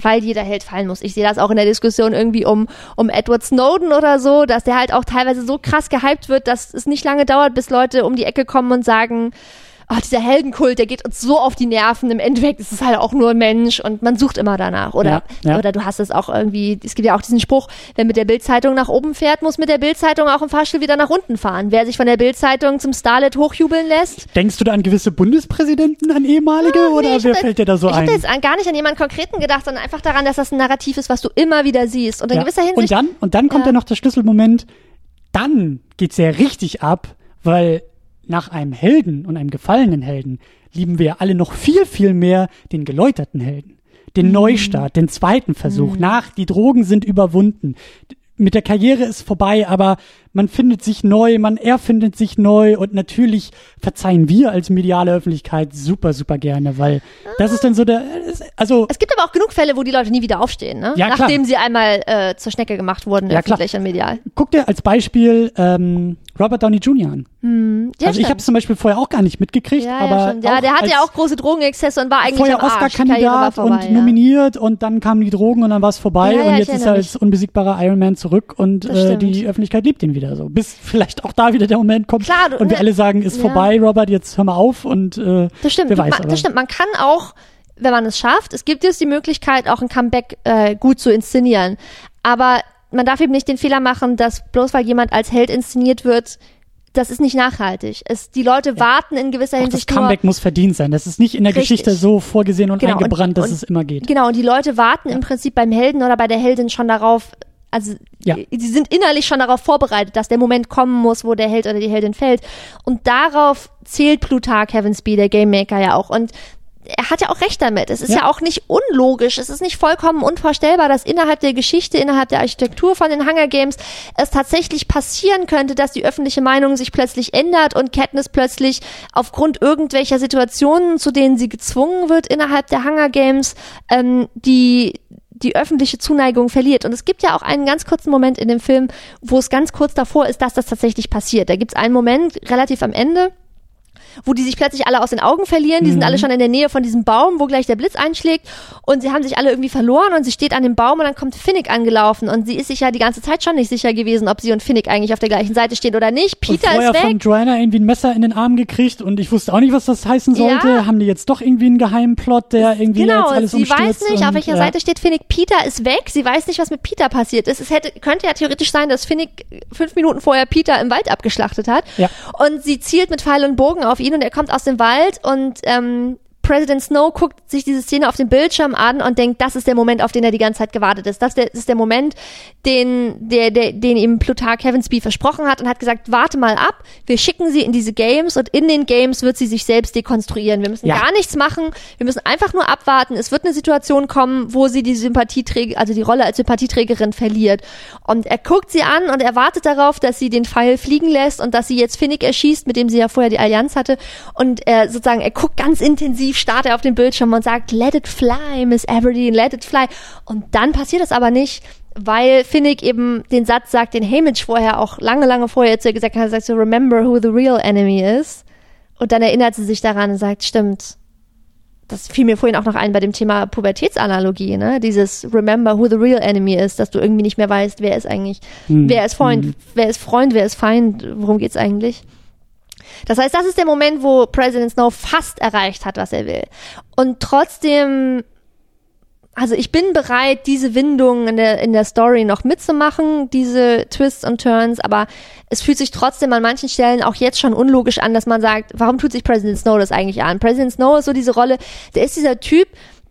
weil jeder Held fallen muss. Ich sehe das auch in der Diskussion irgendwie um, um Edward Snowden oder so, dass der halt auch teilweise so krass gehypt wird, dass es nicht lange dauert, bis Leute um die Ecke kommen und sagen, oh, dieser Heldenkult, der geht uns so auf die Nerven. Im Endeffekt ist es halt auch nur ein Mensch und man sucht immer danach. Oder, ja, ja. oder du hast es auch irgendwie, es gibt ja auch diesen Spruch, wer mit der Bildzeitung nach oben fährt, muss mit der Bildzeitung auch im Fahrstuhl wieder nach unten fahren. Wer sich von der Bildzeitung zum Starlet hochjubeln lässt. Denkst du da an gewisse Bundespräsidenten, an ehemalige ja, oder nee, wer fällt dir da so ich ein? Ich hätte jetzt gar nicht an jemanden Konkreten gedacht, sondern einfach daran, dass das ein Narrativ ist, was du immer wieder siehst. Und in gewisser Hinsicht. Und dann, und dann kommt ja noch der Schlüsselmoment, dann geht's ja richtig ab, weil nach einem Helden und einem gefallenen Helden lieben wir alle noch viel, viel mehr den geläuterten Helden. Den mhm. Neustart, den zweiten Versuch. Mhm. Nach, die Drogen sind überwunden mit der Karriere ist vorbei, aber man findet sich neu, man erfindet sich neu und natürlich verzeihen wir als mediale Öffentlichkeit super, super gerne, weil das ist dann so der, also. Es gibt aber auch genug Fälle, wo die Leute nie wieder aufstehen, ne? Ja, Nachdem sie einmal äh, zur Schnecke gemacht wurden, ja, öffentlich klar. und medial. Guck dir als Beispiel ähm, Robert Downey Jr. an. Hm, ja, also ich habe es zum Beispiel vorher auch gar nicht mitgekriegt, ja, aber ja, ja der hatte ja auch große Drogenexzesse und war eigentlich vorher Oscar-Kandidat und nominiert und dann kamen die Drogen und dann war es vorbei und jetzt ist er als unbesiegbarer Iron Man zurück und äh, die Öffentlichkeit liebt ihn wieder so. Bis vielleicht auch da wieder der Moment kommt Klar, du, und wir ne, alle sagen, ist vorbei, Robert, jetzt hör mal auf und äh, das stimmt, wer weiß. Man, das stimmt, man kann auch wenn man es schafft, es gibt jetzt die Möglichkeit, auch ein Comeback äh, gut zu inszenieren. Aber man darf eben nicht den Fehler machen, dass bloß weil jemand als Held inszeniert wird, das ist nicht nachhaltig. Es, die Leute ja. warten in gewisser Auch Hinsicht. Das Comeback nur, muss verdient sein. Das ist nicht in der richtig. Geschichte so vorgesehen und genau. eingebrannt, dass und, es immer geht. Genau, und die Leute warten ja. im Prinzip beim Helden oder bei der Heldin schon darauf, also ja. sie sind innerlich schon darauf vorbereitet, dass der Moment kommen muss, wo der Held oder die Heldin fällt. Und darauf zählt Plutarch Heavensby, der Game Maker ja auch. Und er hat ja auch recht damit. Es ist ja. ja. auch nicht unlogisch, es ist nicht vollkommen unvorstellbar, dass innerhalb der Geschichte, innerhalb der Architektur von den Hunger Games es tatsächlich passieren könnte, dass die öffentliche Meinung sich plötzlich ändert und Katniss plötzlich aufgrund irgendwelcher Situationen, zu denen sie gezwungen wird innerhalb der Hunger Games, ähm, die die öffentliche Zuneigung verliert. Und es gibt ja auch einen ganz kurzen Moment in dem Film, wo es ganz kurz davor ist, dass das tatsächlich passiert. Da gibt es einen Moment relativ am Ende, wo die sich plötzlich alle aus den Augen verlieren. Die mhm. sind alle schon in der Nähe von diesem Baum, wo gleich der Blitz einschlägt. Und sie haben sich alle irgendwie verloren und sie steht an dem Baum und dann kommt Finnick angelaufen. Und sie ist sich ja die ganze Zeit schon nicht sicher gewesen, ob sie und Finnick eigentlich auf der gleichen Seite stehen oder nicht. Peter und ist weg. von Joanna irgendwie ein Messer in den Arm gekriegt und ich wusste auch nicht, was das heißen sollte. Ja. Haben die jetzt doch irgendwie einen geheimen Plot, der irgendwie genau, jetzt alles sie weiß nicht, und, auf welcher ja. Seite steht Finnick. Peter ist weg. Sie weiß nicht, was mit Peter passiert ist. Es hätte, könnte ja theoretisch sein, dass Finnick fünf Minuten vorher Peter im Wald abgeschlachtet hat. Ja. Und sie zielt mit Pfeil und Bogen auf ihn und er kommt aus dem Wald und ähm, President Snow guckt sich diese Szene auf dem Bildschirm an und denkt, das ist der Moment, auf den er die ganze Zeit gewartet ist. Das, ist der Moment, den, der, der, den ihm Plutarch Heavensby versprochen hat und hat gesagt, warte mal ab, wir schicken sie in diese Games und in den Games wird sie sich selbst dekonstruieren. Wir müssen ja. gar nichts machen, wir müssen einfach nur abwarten. Es wird eine Situation kommen, wo sie die Sympathieträger, also die Rolle als Sympathieträgerin verliert. Und er guckt sie an und er wartet darauf, dass sie den Pfeil fliegen lässt und dass sie jetzt Finnick erschießt, mit dem sie ja vorher die Allianz hatte. Und er sozusagen, er guckt ganz intensiv, starrt er auf den Bildschirm und sagt, let it fly, Miss Aberdeen, let it fly. Und dann passiert das aber nicht, weil Finnick eben den Satz sagt, den Hamish vorher auch lange, lange vorher zu ihr gesagt hat, sagt so, remember who the real enemy is. Und dann erinnert sie sich daran und sagt, stimmt, das fiel mir vorhin auch noch ein bei dem Thema Pubertätsanalogie, ne? Dieses Remember who the real enemy is, dass du irgendwie nicht mehr weißt, wer ist eigentlich, hm. wer ist Freund, hm. wer ist Freund, wer ist Feind, worum geht's eigentlich? Das heißt, das ist der Moment, wo President Snow fast erreicht hat, was er will. Und trotzdem also ich bin bereit, diese Windungen in der, in der Story noch mitzumachen, diese Twists und Turns, aber es fühlt sich trotzdem an manchen Stellen auch jetzt schon unlogisch an, dass man sagt, warum tut sich President Snow das eigentlich an? President Snow ist so diese Rolle, der ist dieser Typ,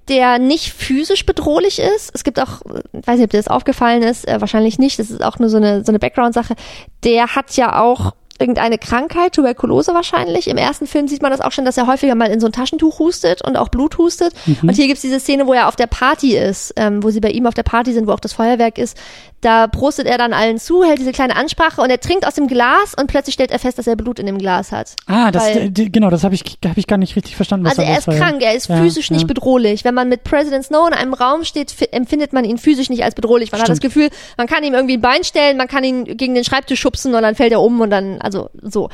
der nicht physisch bedrohlich ist. Es gibt auch, ich weiß nicht, ob dir das aufgefallen ist, äh, wahrscheinlich nicht, das ist auch nur so eine, so eine Background-Sache. Der hat ja auch irgendeine Krankheit, Tuberkulose wahrscheinlich. Im ersten Film sieht man das auch schon, dass er häufiger mal in so ein Taschentuch hustet und auch Blut hustet. Mhm. Und hier gibt's diese Szene, wo er auf der Party ist, ähm, wo sie bei ihm auf der Party sind, wo auch das Feuerwerk ist. Da prostet er dann allen zu, hält diese kleine Ansprache und er trinkt aus dem Glas und plötzlich stellt er fest, dass er Blut in dem Glas hat. Ah, das, Weil, genau, das habe ich, hab ich gar nicht richtig verstanden. also er ist war. krank, er ist ja, physisch ja. nicht bedrohlich. Wenn man mit President Snow in einem Raum steht, empfindet man ihn physisch nicht als bedrohlich. Man Stimmt. hat das Gefühl, man kann ihm irgendwie ein Bein stellen, man kann ihn gegen den Schreibtisch schubsen und dann fällt er um und dann, also so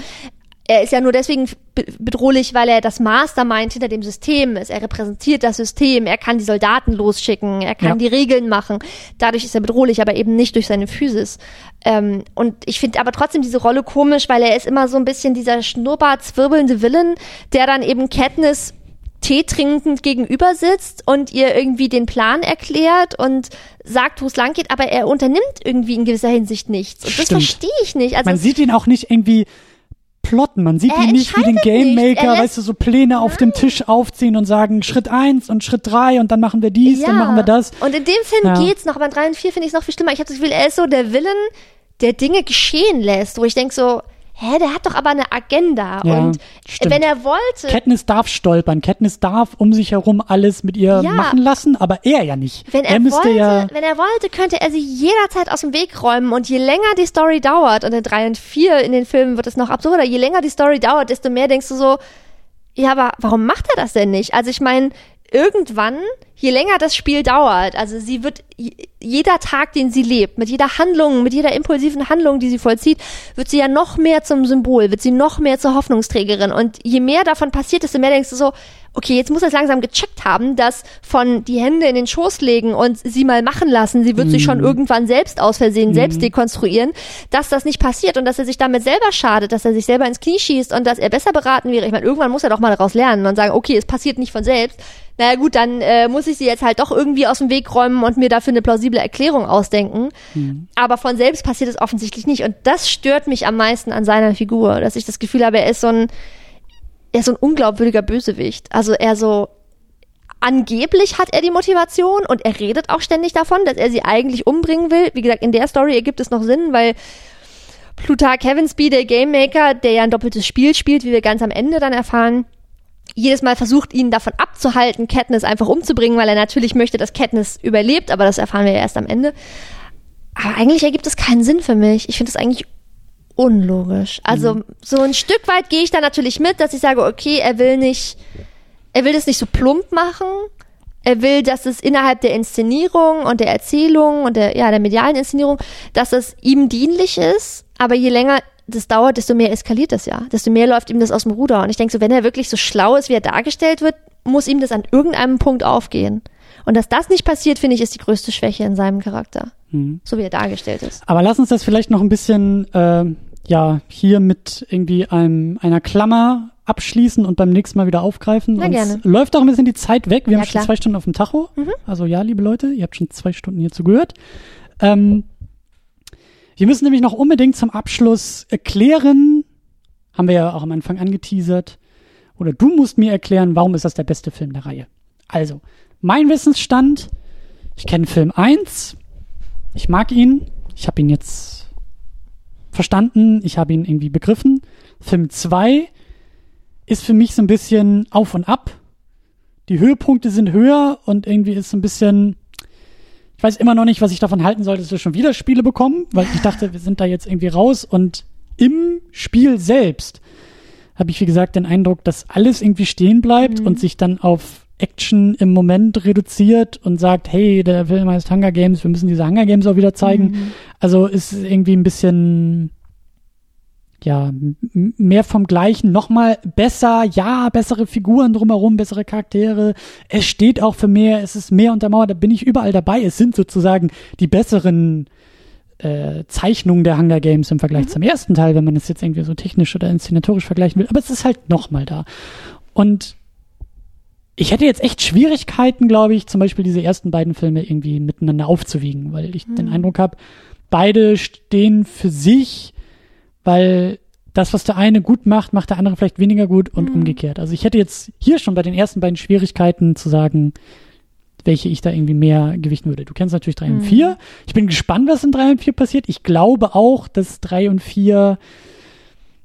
er ist ja nur deswegen bedrohlich, weil er das Mastermind hinter dem System ist. Er repräsentiert das System, er kann die Soldaten losschicken, er kann ja. die Regeln machen. Dadurch ist er bedrohlich, aber eben nicht durch seine Physis. Ähm, und ich finde aber trotzdem diese Rolle komisch, weil er ist immer so ein bisschen dieser schnurrbart zwirbelnde Villain, der dann eben Katniss Tee trinkend gegenüber sitzt und ihr irgendwie den Plan erklärt und sagt, wo es lang geht, aber er unternimmt irgendwie in gewisser Hinsicht nichts. Und Stimmt. das verstehe ich nicht. Also, Man sieht ihn auch nicht irgendwie plotten. Man sieht ihn nicht wie den Game Maker, weißt du, so Pläne auf dem Tisch aufziehen und sagen Schritt eins und Schritt drei und dann machen wir dies, ja. dann machen wir das. Und in dem Film ja. geht's noch, aber in drei und vier finde ich es noch viel schlimmer. Ich habe das Gefühl, er ist so der Willen, der Dinge geschehen lässt, wo ich denk so, hä, der hat doch aber eine Agenda. Ja, und stimmt. wenn er wollte. Katniss darf stolpern. Katniss darf um sich herum alles mit ihr ja, machen lassen, aber er ja nicht. Wenn er, er müsste wollte, ja wenn er wollte, könnte er sie jederzeit aus dem Weg räumen. Und je länger die Story dauert, und in drei und vier in den Filmen wird es noch absurder, je länger die Story dauert, desto mehr denkst du so, ja, aber warum macht er das denn nicht? Also ich meine, irgendwann, je länger das Spiel dauert, also sie wird jeder Tag, den sie lebt, mit jeder Handlung, mit jeder impulsiven Handlung, die sie vollzieht, wird sie ja noch mehr zum Symbol, wird sie noch mehr zur Hoffnungsträgerin. Und je mehr davon passiert, desto mehr denkst du so, okay, jetzt muss er es langsam gecheckt haben, dass von die Hände in den Schoß legen und sie mal machen lassen, sie wird mhm. sich schon mhm. irgendwann selbst aus Versehen mhm. selbst dekonstruieren, dass das nicht passiert und dass er sich damit selber schadet, dass er sich selber ins Knie schießt und dass er besser beraten wäre. Ich meine, irgendwann muss er doch mal daraus lernen und sagen, okay, es passiert nicht von selbst. Naja gut, dann äh, muss ich sie jetzt halt doch irgendwie aus dem Weg räumen und mir dafür eine plausible Erklärung ausdenken. Mhm. Aber von selbst passiert es offensichtlich nicht. Und das stört mich am meisten an seiner Figur, dass ich das Gefühl habe, er ist so ein er ist so ein unglaubwürdiger Bösewicht. Also er so, angeblich hat er die Motivation und er redet auch ständig davon, dass er sie eigentlich umbringen will. Wie gesagt, in der Story ergibt es noch Sinn, weil Plutarch Heavensby, der Game Maker, der ja ein doppeltes Spiel spielt, wie wir ganz am Ende dann erfahren, jedes Mal versucht, ihn davon abzuhalten, Katniss einfach umzubringen, weil er natürlich möchte, dass Katniss überlebt, aber das erfahren wir ja erst am Ende. Aber eigentlich ergibt es keinen Sinn für mich. Ich finde es eigentlich unlogisch. Also mhm. so ein Stück weit gehe ich da natürlich mit, dass ich sage, okay, er will nicht, er will das nicht so plump machen. Er will, dass es innerhalb der Inszenierung und der Erzählung und der, ja, der medialen Inszenierung, dass es ihm dienlich ist. Aber je länger das dauert, desto mehr eskaliert das ja. Desto mehr läuft ihm das aus dem Ruder. Und ich denke so, wenn er wirklich so schlau ist, wie er dargestellt wird, muss ihm das an irgendeinem Punkt aufgehen. Und dass das nicht passiert, finde ich, ist die größte Schwäche in seinem Charakter. Mhm. So wie er dargestellt ist. Aber lass uns das vielleicht noch ein bisschen äh, ja hier mit irgendwie einem, einer Klammer abschließen und beim nächsten Mal wieder aufgreifen. Na, gerne. läuft auch ein bisschen die Zeit weg. Wir ja, haben klar. schon zwei Stunden auf dem Tacho. Mhm. Also ja, liebe Leute, ihr habt schon zwei Stunden hier zugehört. Ähm, wir müssen nämlich noch unbedingt zum Abschluss erklären, haben wir ja auch am Anfang angeteasert, oder du musst mir erklären, warum ist das der beste Film der Reihe. Also, mein Wissensstand, ich kenne Film 1, ich mag ihn, ich habe ihn jetzt verstanden, ich habe ihn irgendwie begriffen. Film 2 ist für mich so ein bisschen auf und ab. Die Höhepunkte sind höher und irgendwie ist so ein bisschen, ich weiß immer noch nicht, was ich davon halten soll, dass wir schon wieder Spiele bekommen, weil ich dachte, wir sind da jetzt irgendwie raus und im Spiel selbst habe ich, wie gesagt, den Eindruck, dass alles irgendwie stehen bleibt mhm. und sich dann auf Action im Moment reduziert und sagt, hey, der Film heißt Hunger Games, wir müssen diese Hunger Games auch wieder zeigen. Mhm. Also ist irgendwie ein bisschen ja, mehr vom Gleichen, nochmal besser, ja, bessere Figuren drumherum, bessere Charaktere. Es steht auch für mehr, es ist mehr untermauert, da bin ich überall dabei. Es sind sozusagen die besseren äh, Zeichnungen der Hunger Games im Vergleich mhm. zum ersten Teil, wenn man es jetzt irgendwie so technisch oder inszenatorisch vergleichen will. Aber es ist halt nochmal da. Und ich hätte jetzt echt Schwierigkeiten, glaube ich, zum Beispiel diese ersten beiden Filme irgendwie miteinander aufzuwiegen, weil ich mhm. den Eindruck habe, beide stehen für sich weil das, was der eine gut macht, macht der andere vielleicht weniger gut und mhm. umgekehrt. Also ich hätte jetzt hier schon bei den ersten beiden Schwierigkeiten zu sagen, welche ich da irgendwie mehr gewichten würde. Du kennst natürlich drei mhm. und vier. Ich bin gespannt, was in drei und vier passiert. Ich glaube auch, dass drei und vier,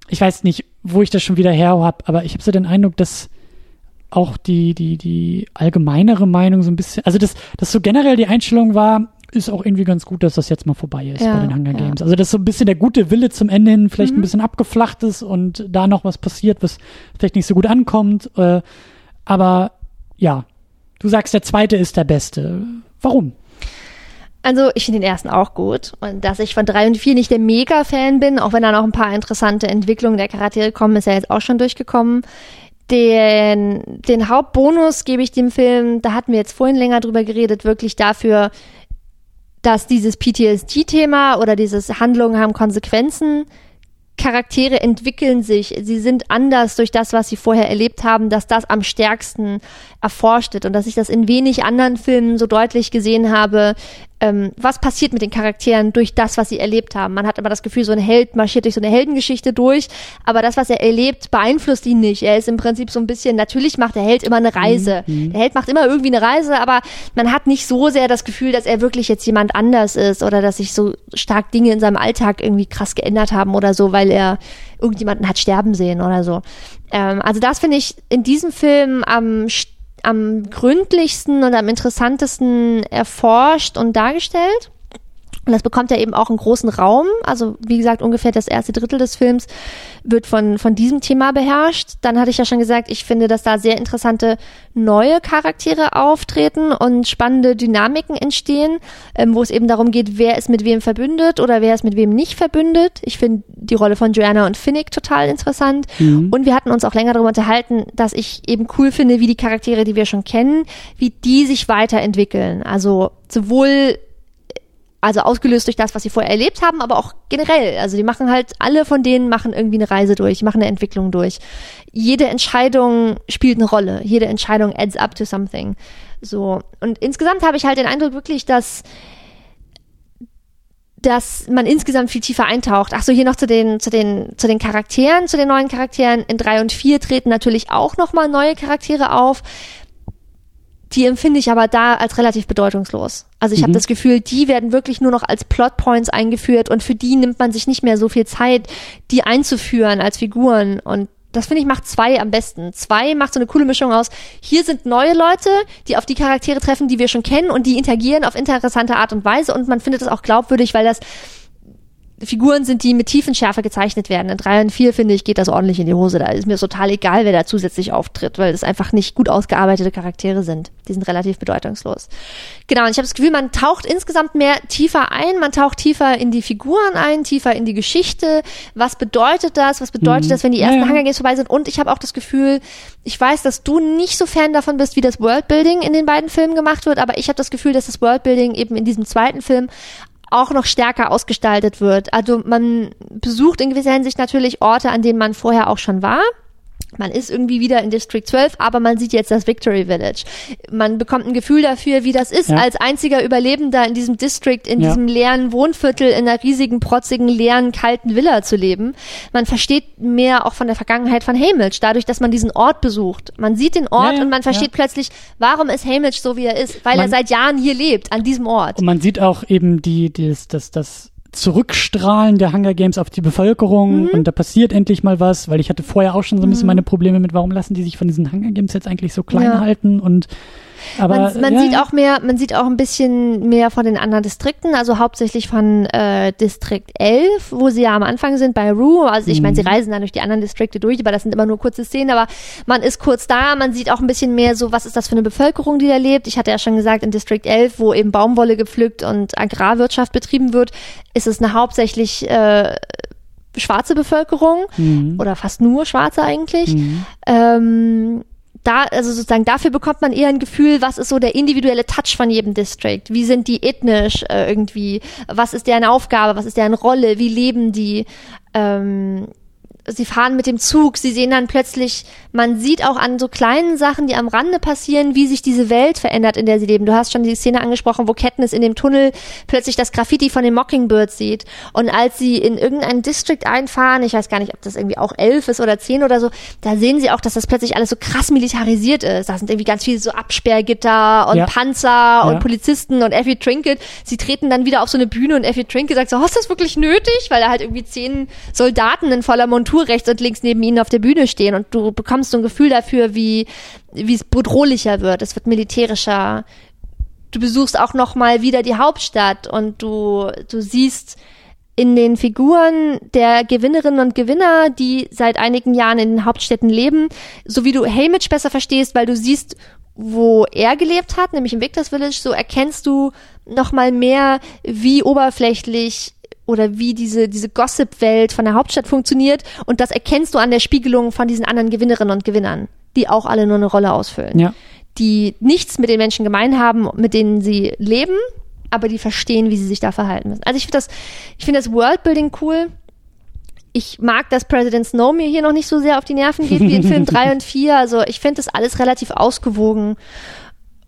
ich weiß nicht, wo ich das schon wieder her habe, aber ich habe so den Eindruck, dass auch die, die, die allgemeinere Meinung so ein bisschen, also dass, dass so generell die Einstellung war, ist auch irgendwie ganz gut, dass das jetzt mal vorbei ist ja, bei den Hunger Games. Ja. Also, dass so ein bisschen der gute Wille zum Ende hin vielleicht mhm. ein bisschen abgeflacht ist und da noch was passiert, was vielleicht nicht so gut ankommt. Äh, aber ja, du sagst, der zweite ist der beste. Warum? Also ich finde den ersten auch gut und dass ich von drei und vier nicht der Mega-Fan bin, auch wenn da noch ein paar interessante Entwicklungen der Charaktere kommen, ist ja jetzt auch schon durchgekommen. Den, den Hauptbonus gebe ich dem Film, da hatten wir jetzt vorhin länger drüber geredet, wirklich dafür, dass dieses PTSD-Thema oder dieses Handlungen haben Konsequenzen, Charaktere entwickeln sich, sie sind anders durch das, was sie vorher erlebt haben, dass das am stärksten erforscht wird. Und dass ich das in wenig anderen Filmen so deutlich gesehen habe, ähm, was passiert mit den Charakteren durch das, was sie erlebt haben. Man hat immer das Gefühl, so ein Held marschiert durch so eine Heldengeschichte durch, aber das, was er erlebt, beeinflusst ihn nicht. Er ist im Prinzip so ein bisschen, natürlich macht der Held immer eine Reise. Mhm. Der Held macht immer irgendwie eine Reise, aber man hat nicht so sehr das Gefühl, dass er wirklich jetzt jemand anders ist oder dass sich so stark Dinge in seinem Alltag irgendwie krass geändert haben oder so, weil er irgendjemanden hat sterben sehen oder so. Ähm, also das finde ich in diesem Film am am gründlichsten und am interessantesten erforscht und dargestellt. Und das bekommt ja eben auch einen großen Raum. Also, wie gesagt, ungefähr das erste Drittel des Films wird von, von diesem Thema beherrscht. Dann hatte ich ja schon gesagt, ich finde, dass da sehr interessante neue Charaktere auftreten und spannende Dynamiken entstehen, ähm, wo es eben darum geht, wer ist mit wem verbündet oder wer ist mit wem nicht verbündet. Ich finde die Rolle von Joanna und Finnick total interessant. Mhm. Und wir hatten uns auch länger darüber unterhalten, dass ich eben cool finde, wie die Charaktere, die wir schon kennen, wie die sich weiterentwickeln. Also sowohl also ausgelöst durch das, was sie vorher erlebt haben, aber auch generell. Also die machen halt, alle von denen machen irgendwie eine Reise durch, machen eine Entwicklung durch. Jede Entscheidung spielt eine Rolle. Jede Entscheidung adds up to something. So. Und insgesamt habe ich halt den Eindruck wirklich, dass dass man insgesamt viel tiefer eintaucht. Ach so, hier noch zu den, zu den, zu den Charakteren, zu den neuen Charakteren. In drei und vier treten natürlich auch nochmal neue Charaktere auf. Die empfinde ich aber da als relativ bedeutungslos. Also ich mhm. habe das Gefühl, die werden wirklich nur noch als Plotpoints eingeführt und für die nimmt man sich nicht mehr so viel Zeit, die einzuführen als Figuren. Und das finde ich macht zwei am besten. Zwei macht so eine coole Mischung aus. Hier sind neue Leute, die auf die Charaktere treffen, die wir schon kennen und die interagieren auf interessante Art und Weise und man findet das auch glaubwürdig, weil das Figuren sind, die mit Tiefenschärfe gezeichnet werden. In drei und vier, finde ich, geht das ordentlich in die Hose. Da ist mir total egal, wer da zusätzlich auftritt, weil es einfach nicht gut ausgearbeitete Charaktere sind. Die sind relativ bedeutungslos. Genau, und ich habe das Gefühl, man taucht insgesamt mehr tiefer ein, man taucht tiefer in die Figuren ein, tiefer in die Geschichte. Was bedeutet das? Was bedeutet mhm. das, wenn die ersten ja, ja. Hunger Games vorbei sind? Und ich habe auch das Gefühl, ich weiß, dass du nicht so Fan davon bist, wie das Worldbuilding in den beiden Filmen gemacht wird, aber ich habe das Gefühl, dass das Worldbuilding eben in diesem zweiten Film auch noch stärker ausgestaltet wird. Also man besucht in gewisser Hinsicht natürlich Orte, an denen man vorher auch schon war. Man ist irgendwie wieder in District 12, aber man sieht jetzt das Victory Village. Man bekommt ein Gefühl dafür, wie das ist, ja. als einziger Überlebender in diesem District, in ja. diesem leeren Wohnviertel, in einer riesigen, protzigen, leeren, kalten Villa zu leben. Man versteht mehr auch von der Vergangenheit von Hamilton, dadurch, dass man diesen Ort besucht. Man sieht den Ort ja, und man versteht plötzlich, warum ist Hamilton so, wie er ist, weil man, er seit Jahren hier lebt, an diesem Ort. Und man sieht auch eben die, das, das, das Zurückstrahlen der Hunger Games auf die Bevölkerung mhm. und da passiert endlich mal was, weil ich hatte vorher auch schon so ein bisschen mhm. meine Probleme mit, warum lassen die sich von diesen Hunger Games jetzt eigentlich so klein ja. halten und aber, man, man ja. sieht auch mehr, man sieht auch ein bisschen mehr von den anderen Distrikten, also hauptsächlich von äh, Distrikt 11, wo sie ja am Anfang sind bei Rue. Also ich mhm. meine, sie reisen dann durch die anderen Distrikte durch, aber das sind immer nur kurze Szenen, aber man ist kurz da, man sieht auch ein bisschen mehr so, was ist das für eine Bevölkerung, die da lebt. Ich hatte ja schon gesagt, in Distrikt 11, wo eben Baumwolle gepflückt und Agrarwirtschaft betrieben wird, ist es eine hauptsächlich äh, schwarze Bevölkerung mhm. oder fast nur schwarze eigentlich. Mhm. Ähm, da, also sozusagen dafür bekommt man eher ein Gefühl, was ist so der individuelle Touch von jedem District? Wie sind die ethnisch äh, irgendwie? Was ist deren Aufgabe? Was ist deren Rolle? Wie leben die? Ähm, sie fahren mit dem Zug, sie sehen dann plötzlich, man sieht auch an so kleinen Sachen, die am Rande passieren, wie sich diese Welt verändert, in der sie leben. Du hast schon die Szene angesprochen, wo Katniss in dem Tunnel plötzlich das Graffiti von den Mockingbirds sieht. Und als sie in irgendein District einfahren, ich weiß gar nicht, ob das irgendwie auch elf ist oder zehn oder so, da sehen sie auch, dass das plötzlich alles so krass militarisiert ist. Da sind irgendwie ganz viele so Absperrgitter und ja. Panzer ja. und Polizisten und Effie Trinket. Sie treten dann wieder auf so eine Bühne und Effie Trinket sagt so, oh, ist das wirklich nötig? Weil da halt irgendwie zehn Soldaten in voller Montur Montur rechts und links neben ihnen auf der Bühne stehen und du bekommst so ein Gefühl dafür, wie, wie es bedrohlicher wird. Es wird militärischer. Du besuchst auch noch mal wieder die Hauptstadt und du, du siehst in den Figuren der Gewinnerinnen und Gewinner, die seit einigen Jahren in den Hauptstädten leben, so wie du Haymitch besser verstehst, weil du siehst, wo er gelebt hat, nämlich im Victor's Village, so erkennst du noch mal mehr, wie oberflächlich oder wie diese, diese Gossip-Welt von der Hauptstadt funktioniert. Und das erkennst du an der Spiegelung von diesen anderen Gewinnerinnen und Gewinnern, die auch alle nur eine Rolle ausfüllen. Ja. Die nichts mit den Menschen gemein haben, mit denen sie leben, aber die verstehen, wie sie sich da verhalten müssen. Also ich finde das, ich finde das Worldbuilding cool. Ich mag, dass President Snow mir hier noch nicht so sehr auf die Nerven geht wie in Film 3 und 4. Also ich finde das alles relativ ausgewogen.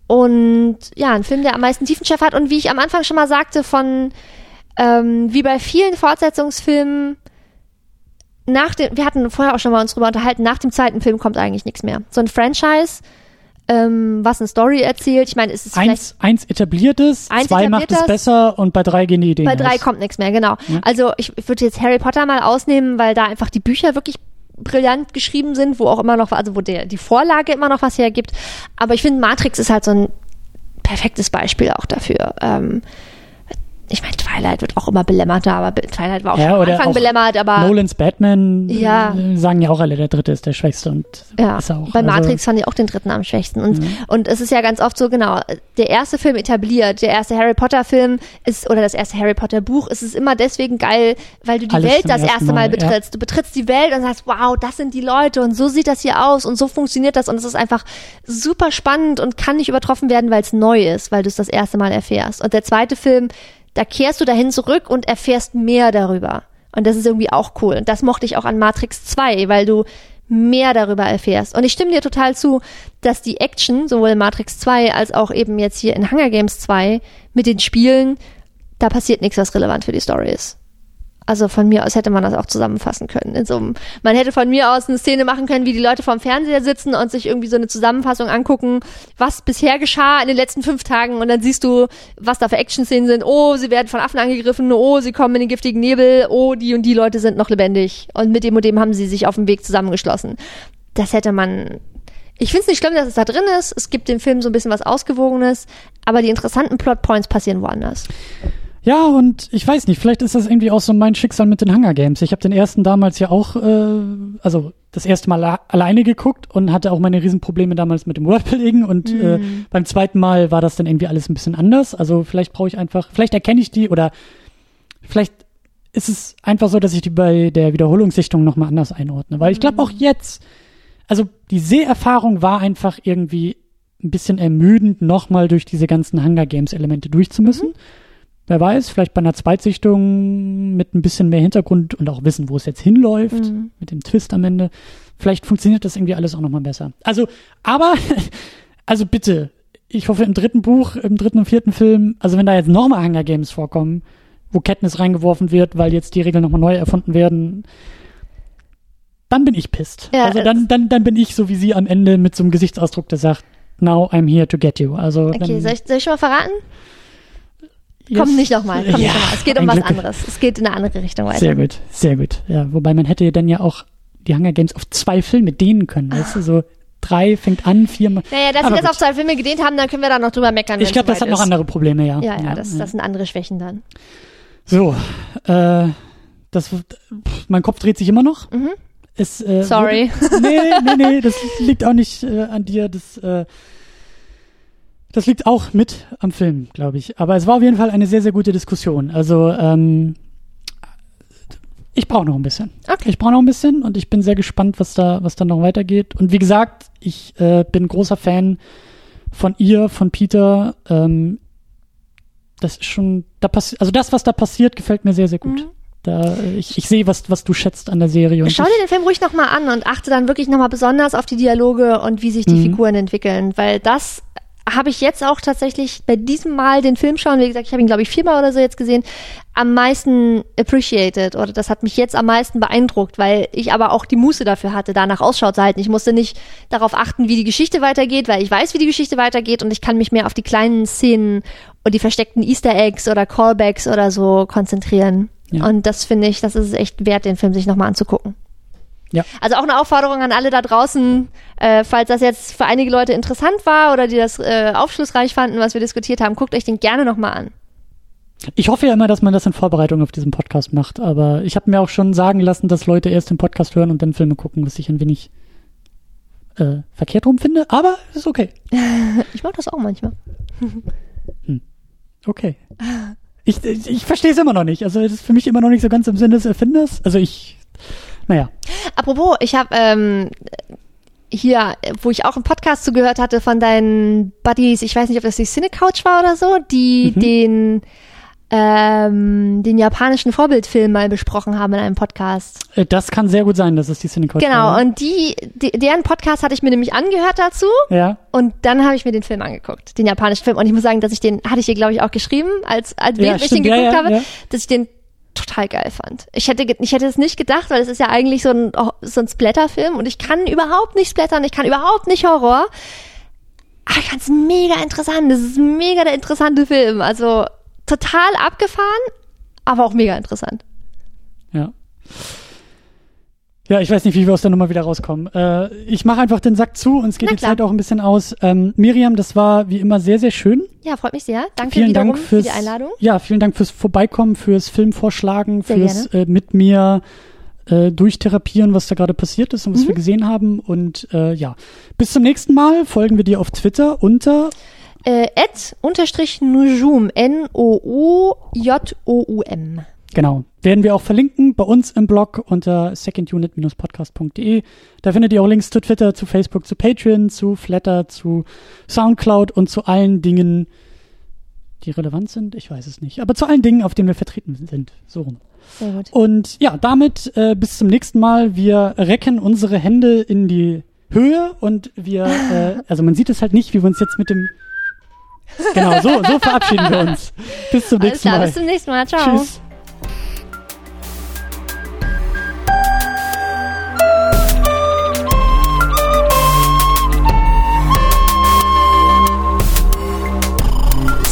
Und ja, ein Film, der am meisten Tiefenchef hat und wie ich am Anfang schon mal sagte, von ähm, wie bei vielen Fortsetzungsfilmen, nach dem, wir hatten vorher auch schon mal uns drüber unterhalten, nach dem zweiten Film kommt eigentlich nichts mehr. So ein Franchise, ähm, was eine Story erzählt. Ich meine, es ist eins, eins etabliertes, eins zwei macht es besser und bei drei gehen die Ideen. Bei drei aus. kommt nichts mehr, genau. Ja. Also ich, ich würde jetzt Harry Potter mal ausnehmen, weil da einfach die Bücher wirklich brillant geschrieben sind, wo auch immer noch, also wo der die Vorlage immer noch was hergibt. Aber ich finde, Matrix ist halt so ein perfektes Beispiel auch dafür. Ähm, ich meine, Twilight wird auch immer belämmerter, aber Twilight war auch ja, am Anfang belämmert, aber. Nolans Batman ja. Äh, sagen ja auch alle, der dritte ist der schwächste und ja. ist auch. Bei also Matrix fand ich auch den dritten am schwächsten. Und, mhm. und es ist ja ganz oft so, genau, der erste Film etabliert, der erste Harry Potter Film ist, oder das erste Harry Potter Buch, ist es immer deswegen geil, weil du die Alles Welt das erste Mal, Mal betrittst. Ja. Du betrittst die Welt und sagst, wow, das sind die Leute und so sieht das hier aus und so funktioniert das und es ist einfach super spannend und kann nicht übertroffen werden, weil es neu ist, weil du es das erste Mal erfährst. Und der zweite Film da kehrst du dahin zurück und erfährst mehr darüber. Und das ist irgendwie auch cool. Und das mochte ich auch an Matrix 2, weil du mehr darüber erfährst. Und ich stimme dir total zu, dass die Action, sowohl in Matrix 2 als auch eben jetzt hier in Hunger Games 2 mit den Spielen, da passiert nichts, was relevant für die Story ist. Also von mir aus hätte man das auch zusammenfassen können. In so einem, man hätte von mir aus eine Szene machen können, wie die Leute vorm Fernseher sitzen und sich irgendwie so eine Zusammenfassung angucken, was bisher geschah in den letzten fünf Tagen und dann siehst du, was da für Action-Szenen sind. Oh, sie werden von Affen angegriffen. Oh, sie kommen in den giftigen Nebel. Oh, die und die Leute sind noch lebendig. Und mit dem und dem haben sie sich auf dem Weg zusammengeschlossen. Das hätte man ich finde es nicht schlimm, dass es da drin ist. Es gibt dem Film so ein bisschen was Ausgewogenes, aber die interessanten Plotpoints passieren woanders. Ja, und ich weiß nicht, vielleicht ist das irgendwie auch so mein Schicksal mit den Hunger Games. Ich habe den ersten damals ja auch, äh, also das erste Mal alleine geguckt und hatte auch meine Riesenprobleme damals mit dem Worldbuilding und äh, mhm. beim zweiten Mal war das dann irgendwie alles ein bisschen anders. Also vielleicht brauche ich einfach, vielleicht erkenne ich die oder vielleicht ist es einfach so, dass ich die bei der Wiederholungssichtung nochmal anders einordne. Weil ich glaube auch mhm. jetzt, also die Seherfahrung war einfach irgendwie ein bisschen ermüdend, nochmal durch diese ganzen Hunger Games Elemente durchzumüssen. Mhm wer weiß, vielleicht bei einer Zweitsichtung mit ein bisschen mehr Hintergrund und auch wissen, wo es jetzt hinläuft, mhm. mit dem Twist am Ende. Vielleicht funktioniert das irgendwie alles auch nochmal besser. Also, aber, also bitte, ich hoffe im dritten Buch, im dritten und vierten Film, also wenn da jetzt nochmal Hunger Games vorkommen, wo Katniss reingeworfen wird, weil jetzt die Regeln nochmal neu erfunden werden, dann bin ich pisst. Ja, also dann, dann, dann bin ich so wie sie am Ende mit so einem Gesichtsausdruck, der sagt, now I'm here to get you. Also Okay, soll ich, soll ich schon mal verraten? Komm nicht nochmal, komm Ja, nicht nochmal. Es geht um was Glück. anderes. Es geht in eine andere Richtung weiter. Sehr gut, sehr gut. Ja, wobei man hätte dann ja auch die Hunger Games auf zwei Filme dehnen können, weißt du, so drei fängt an, vier mal. Naja, dass Aber sie das gut. auf zwei Filme gedehnt haben, dann können wir da noch drüber meckern. Ich glaube, das hat soweit noch ist. andere Probleme, ja. Ja, ja, das, das sind andere Schwächen dann. So, äh, das, pff, mein Kopf dreht sich immer noch. Mhm. Es, äh, Sorry. Wurde, nee, nee, nee, das liegt auch nicht äh, an dir. Das, äh, das liegt auch mit am Film, glaube ich. Aber es war auf jeden Fall eine sehr, sehr gute Diskussion. Also, ähm, ich brauche noch ein bisschen. Okay. Ich brauche noch ein bisschen und ich bin sehr gespannt, was da, was da noch weitergeht. Und wie gesagt, ich äh, bin großer Fan von ihr, von Peter. Ähm, das ist schon, da passiert, also das, was da passiert, gefällt mir sehr, sehr gut. Mhm. Da, äh, ich, ich sehe, was, was du schätzt an der Serie. Und Schau dir den Film ruhig nochmal an und achte dann wirklich nochmal besonders auf die Dialoge und wie sich die Mhm. Figuren entwickeln, weil das habe ich jetzt auch tatsächlich bei diesem Mal den Film schauen, wie gesagt, ich habe ihn glaube ich viermal oder so jetzt gesehen, am meisten appreciated oder das hat mich jetzt am meisten beeindruckt, weil ich aber auch die Muße dafür hatte, danach Ausschau zu halten. Ich musste nicht darauf achten, wie die Geschichte weitergeht, weil ich weiß, wie die Geschichte weitergeht und ich kann mich mehr auf die kleinen Szenen und die versteckten Easter Eggs oder Callbacks oder so konzentrieren. Ja. Und das finde ich, das ist echt wert, den Film sich nochmal anzugucken. Ja. Also auch eine Aufforderung an alle da draußen, äh, falls das jetzt für einige Leute interessant war oder die das äh, aufschlussreich fanden, was wir diskutiert haben, guckt euch den gerne nochmal an. ich hoffe ja immer, dass man das in Vorbereitung auf diesen Podcast macht. Aber ich habe mir auch schon sagen lassen, dass Leute erst den Podcast hören und dann Filme gucken, was ich ein wenig äh, verkehrt rum finde. Aber ist okay. Ich mache das auch manchmal. Okay. Ich, ich, ich verstehe es immer noch nicht. Also das ist für mich immer noch nicht so ganz im Sinne des Erfinders. Also ich, naja. Apropos, ich habe ähm, hier, wo ich auch einen Podcast zugehört hatte von deinen Buddies, ich weiß nicht, ob das die Cinecouch war oder so, die Mhm. den ähm, den japanischen Vorbildfilm mal besprochen haben in einem Podcast. Äh, Das kann sehr gut sein, dass es die Cinecouch Genau, war. und die, die, deren Podcast hatte ich mir nämlich angehört dazu Ja. und dann habe ich mir den Film angeguckt, den japanischen Film. Und ich muss sagen, dass ich den, hatte ich dir, glaube ich, auch geschrieben, als, als Ja, während ich den stimmt, ja, geguckt ja, habe, dass ich den total geil fand. Ich hätte, ich hätte es nicht gedacht, weil es ist ja eigentlich so ein, oh, so ein Splatter-Film und ich kann überhaupt nicht splattern, ich kann überhaupt nicht Horror. Aber ich fand es mega interessant. Das ist mega der interessante Film. Also total abgefahren, aber auch mega interessant. Ja. Ja, ich weiß nicht, wie wir aus der Nummer wieder rauskommen. Äh, ich mache einfach den Sack zu, uns geht Na die klar. Zeit auch ein bisschen aus. Ähm, Miriam, das war wie immer sehr, sehr schön. Ja, freut mich sehr. Danke Vielen Dank fürs, für die Einladung. Ja, vielen Dank fürs Vorbeikommen, fürs Filmvorschlagen, Sehr fürs äh, mit mir äh, durchtherapieren, was da gerade passiert ist und Mhm. was wir gesehen haben. Und äh, ja, bis zum nächsten Mal. Folgen wir dir auf Twitter unter Äh, Ed unterstrich Nujum, N-O-O-J-O-U-M. Genau. Werden wir auch verlinken bei uns im Blog unter secondunit-podcast.de. Da findet ihr auch Links zu Twitter, zu Facebook, zu Patreon, zu Flatter, zu Soundcloud und zu allen Dingen, die relevant sind. Ich weiß es nicht. Aber zu allen Dingen, auf denen wir vertreten sind. So rum. Sehr gut. Und ja, damit äh, bis zum nächsten Mal. Wir recken unsere Hände in die Höhe und wir, äh, also man sieht es halt nicht, wie wir uns jetzt mit dem Genau, so, so verabschieden wir uns. Bis zum Alles nächsten klar, Mal. bis zum nächsten Mal. Ciao. Tschüss.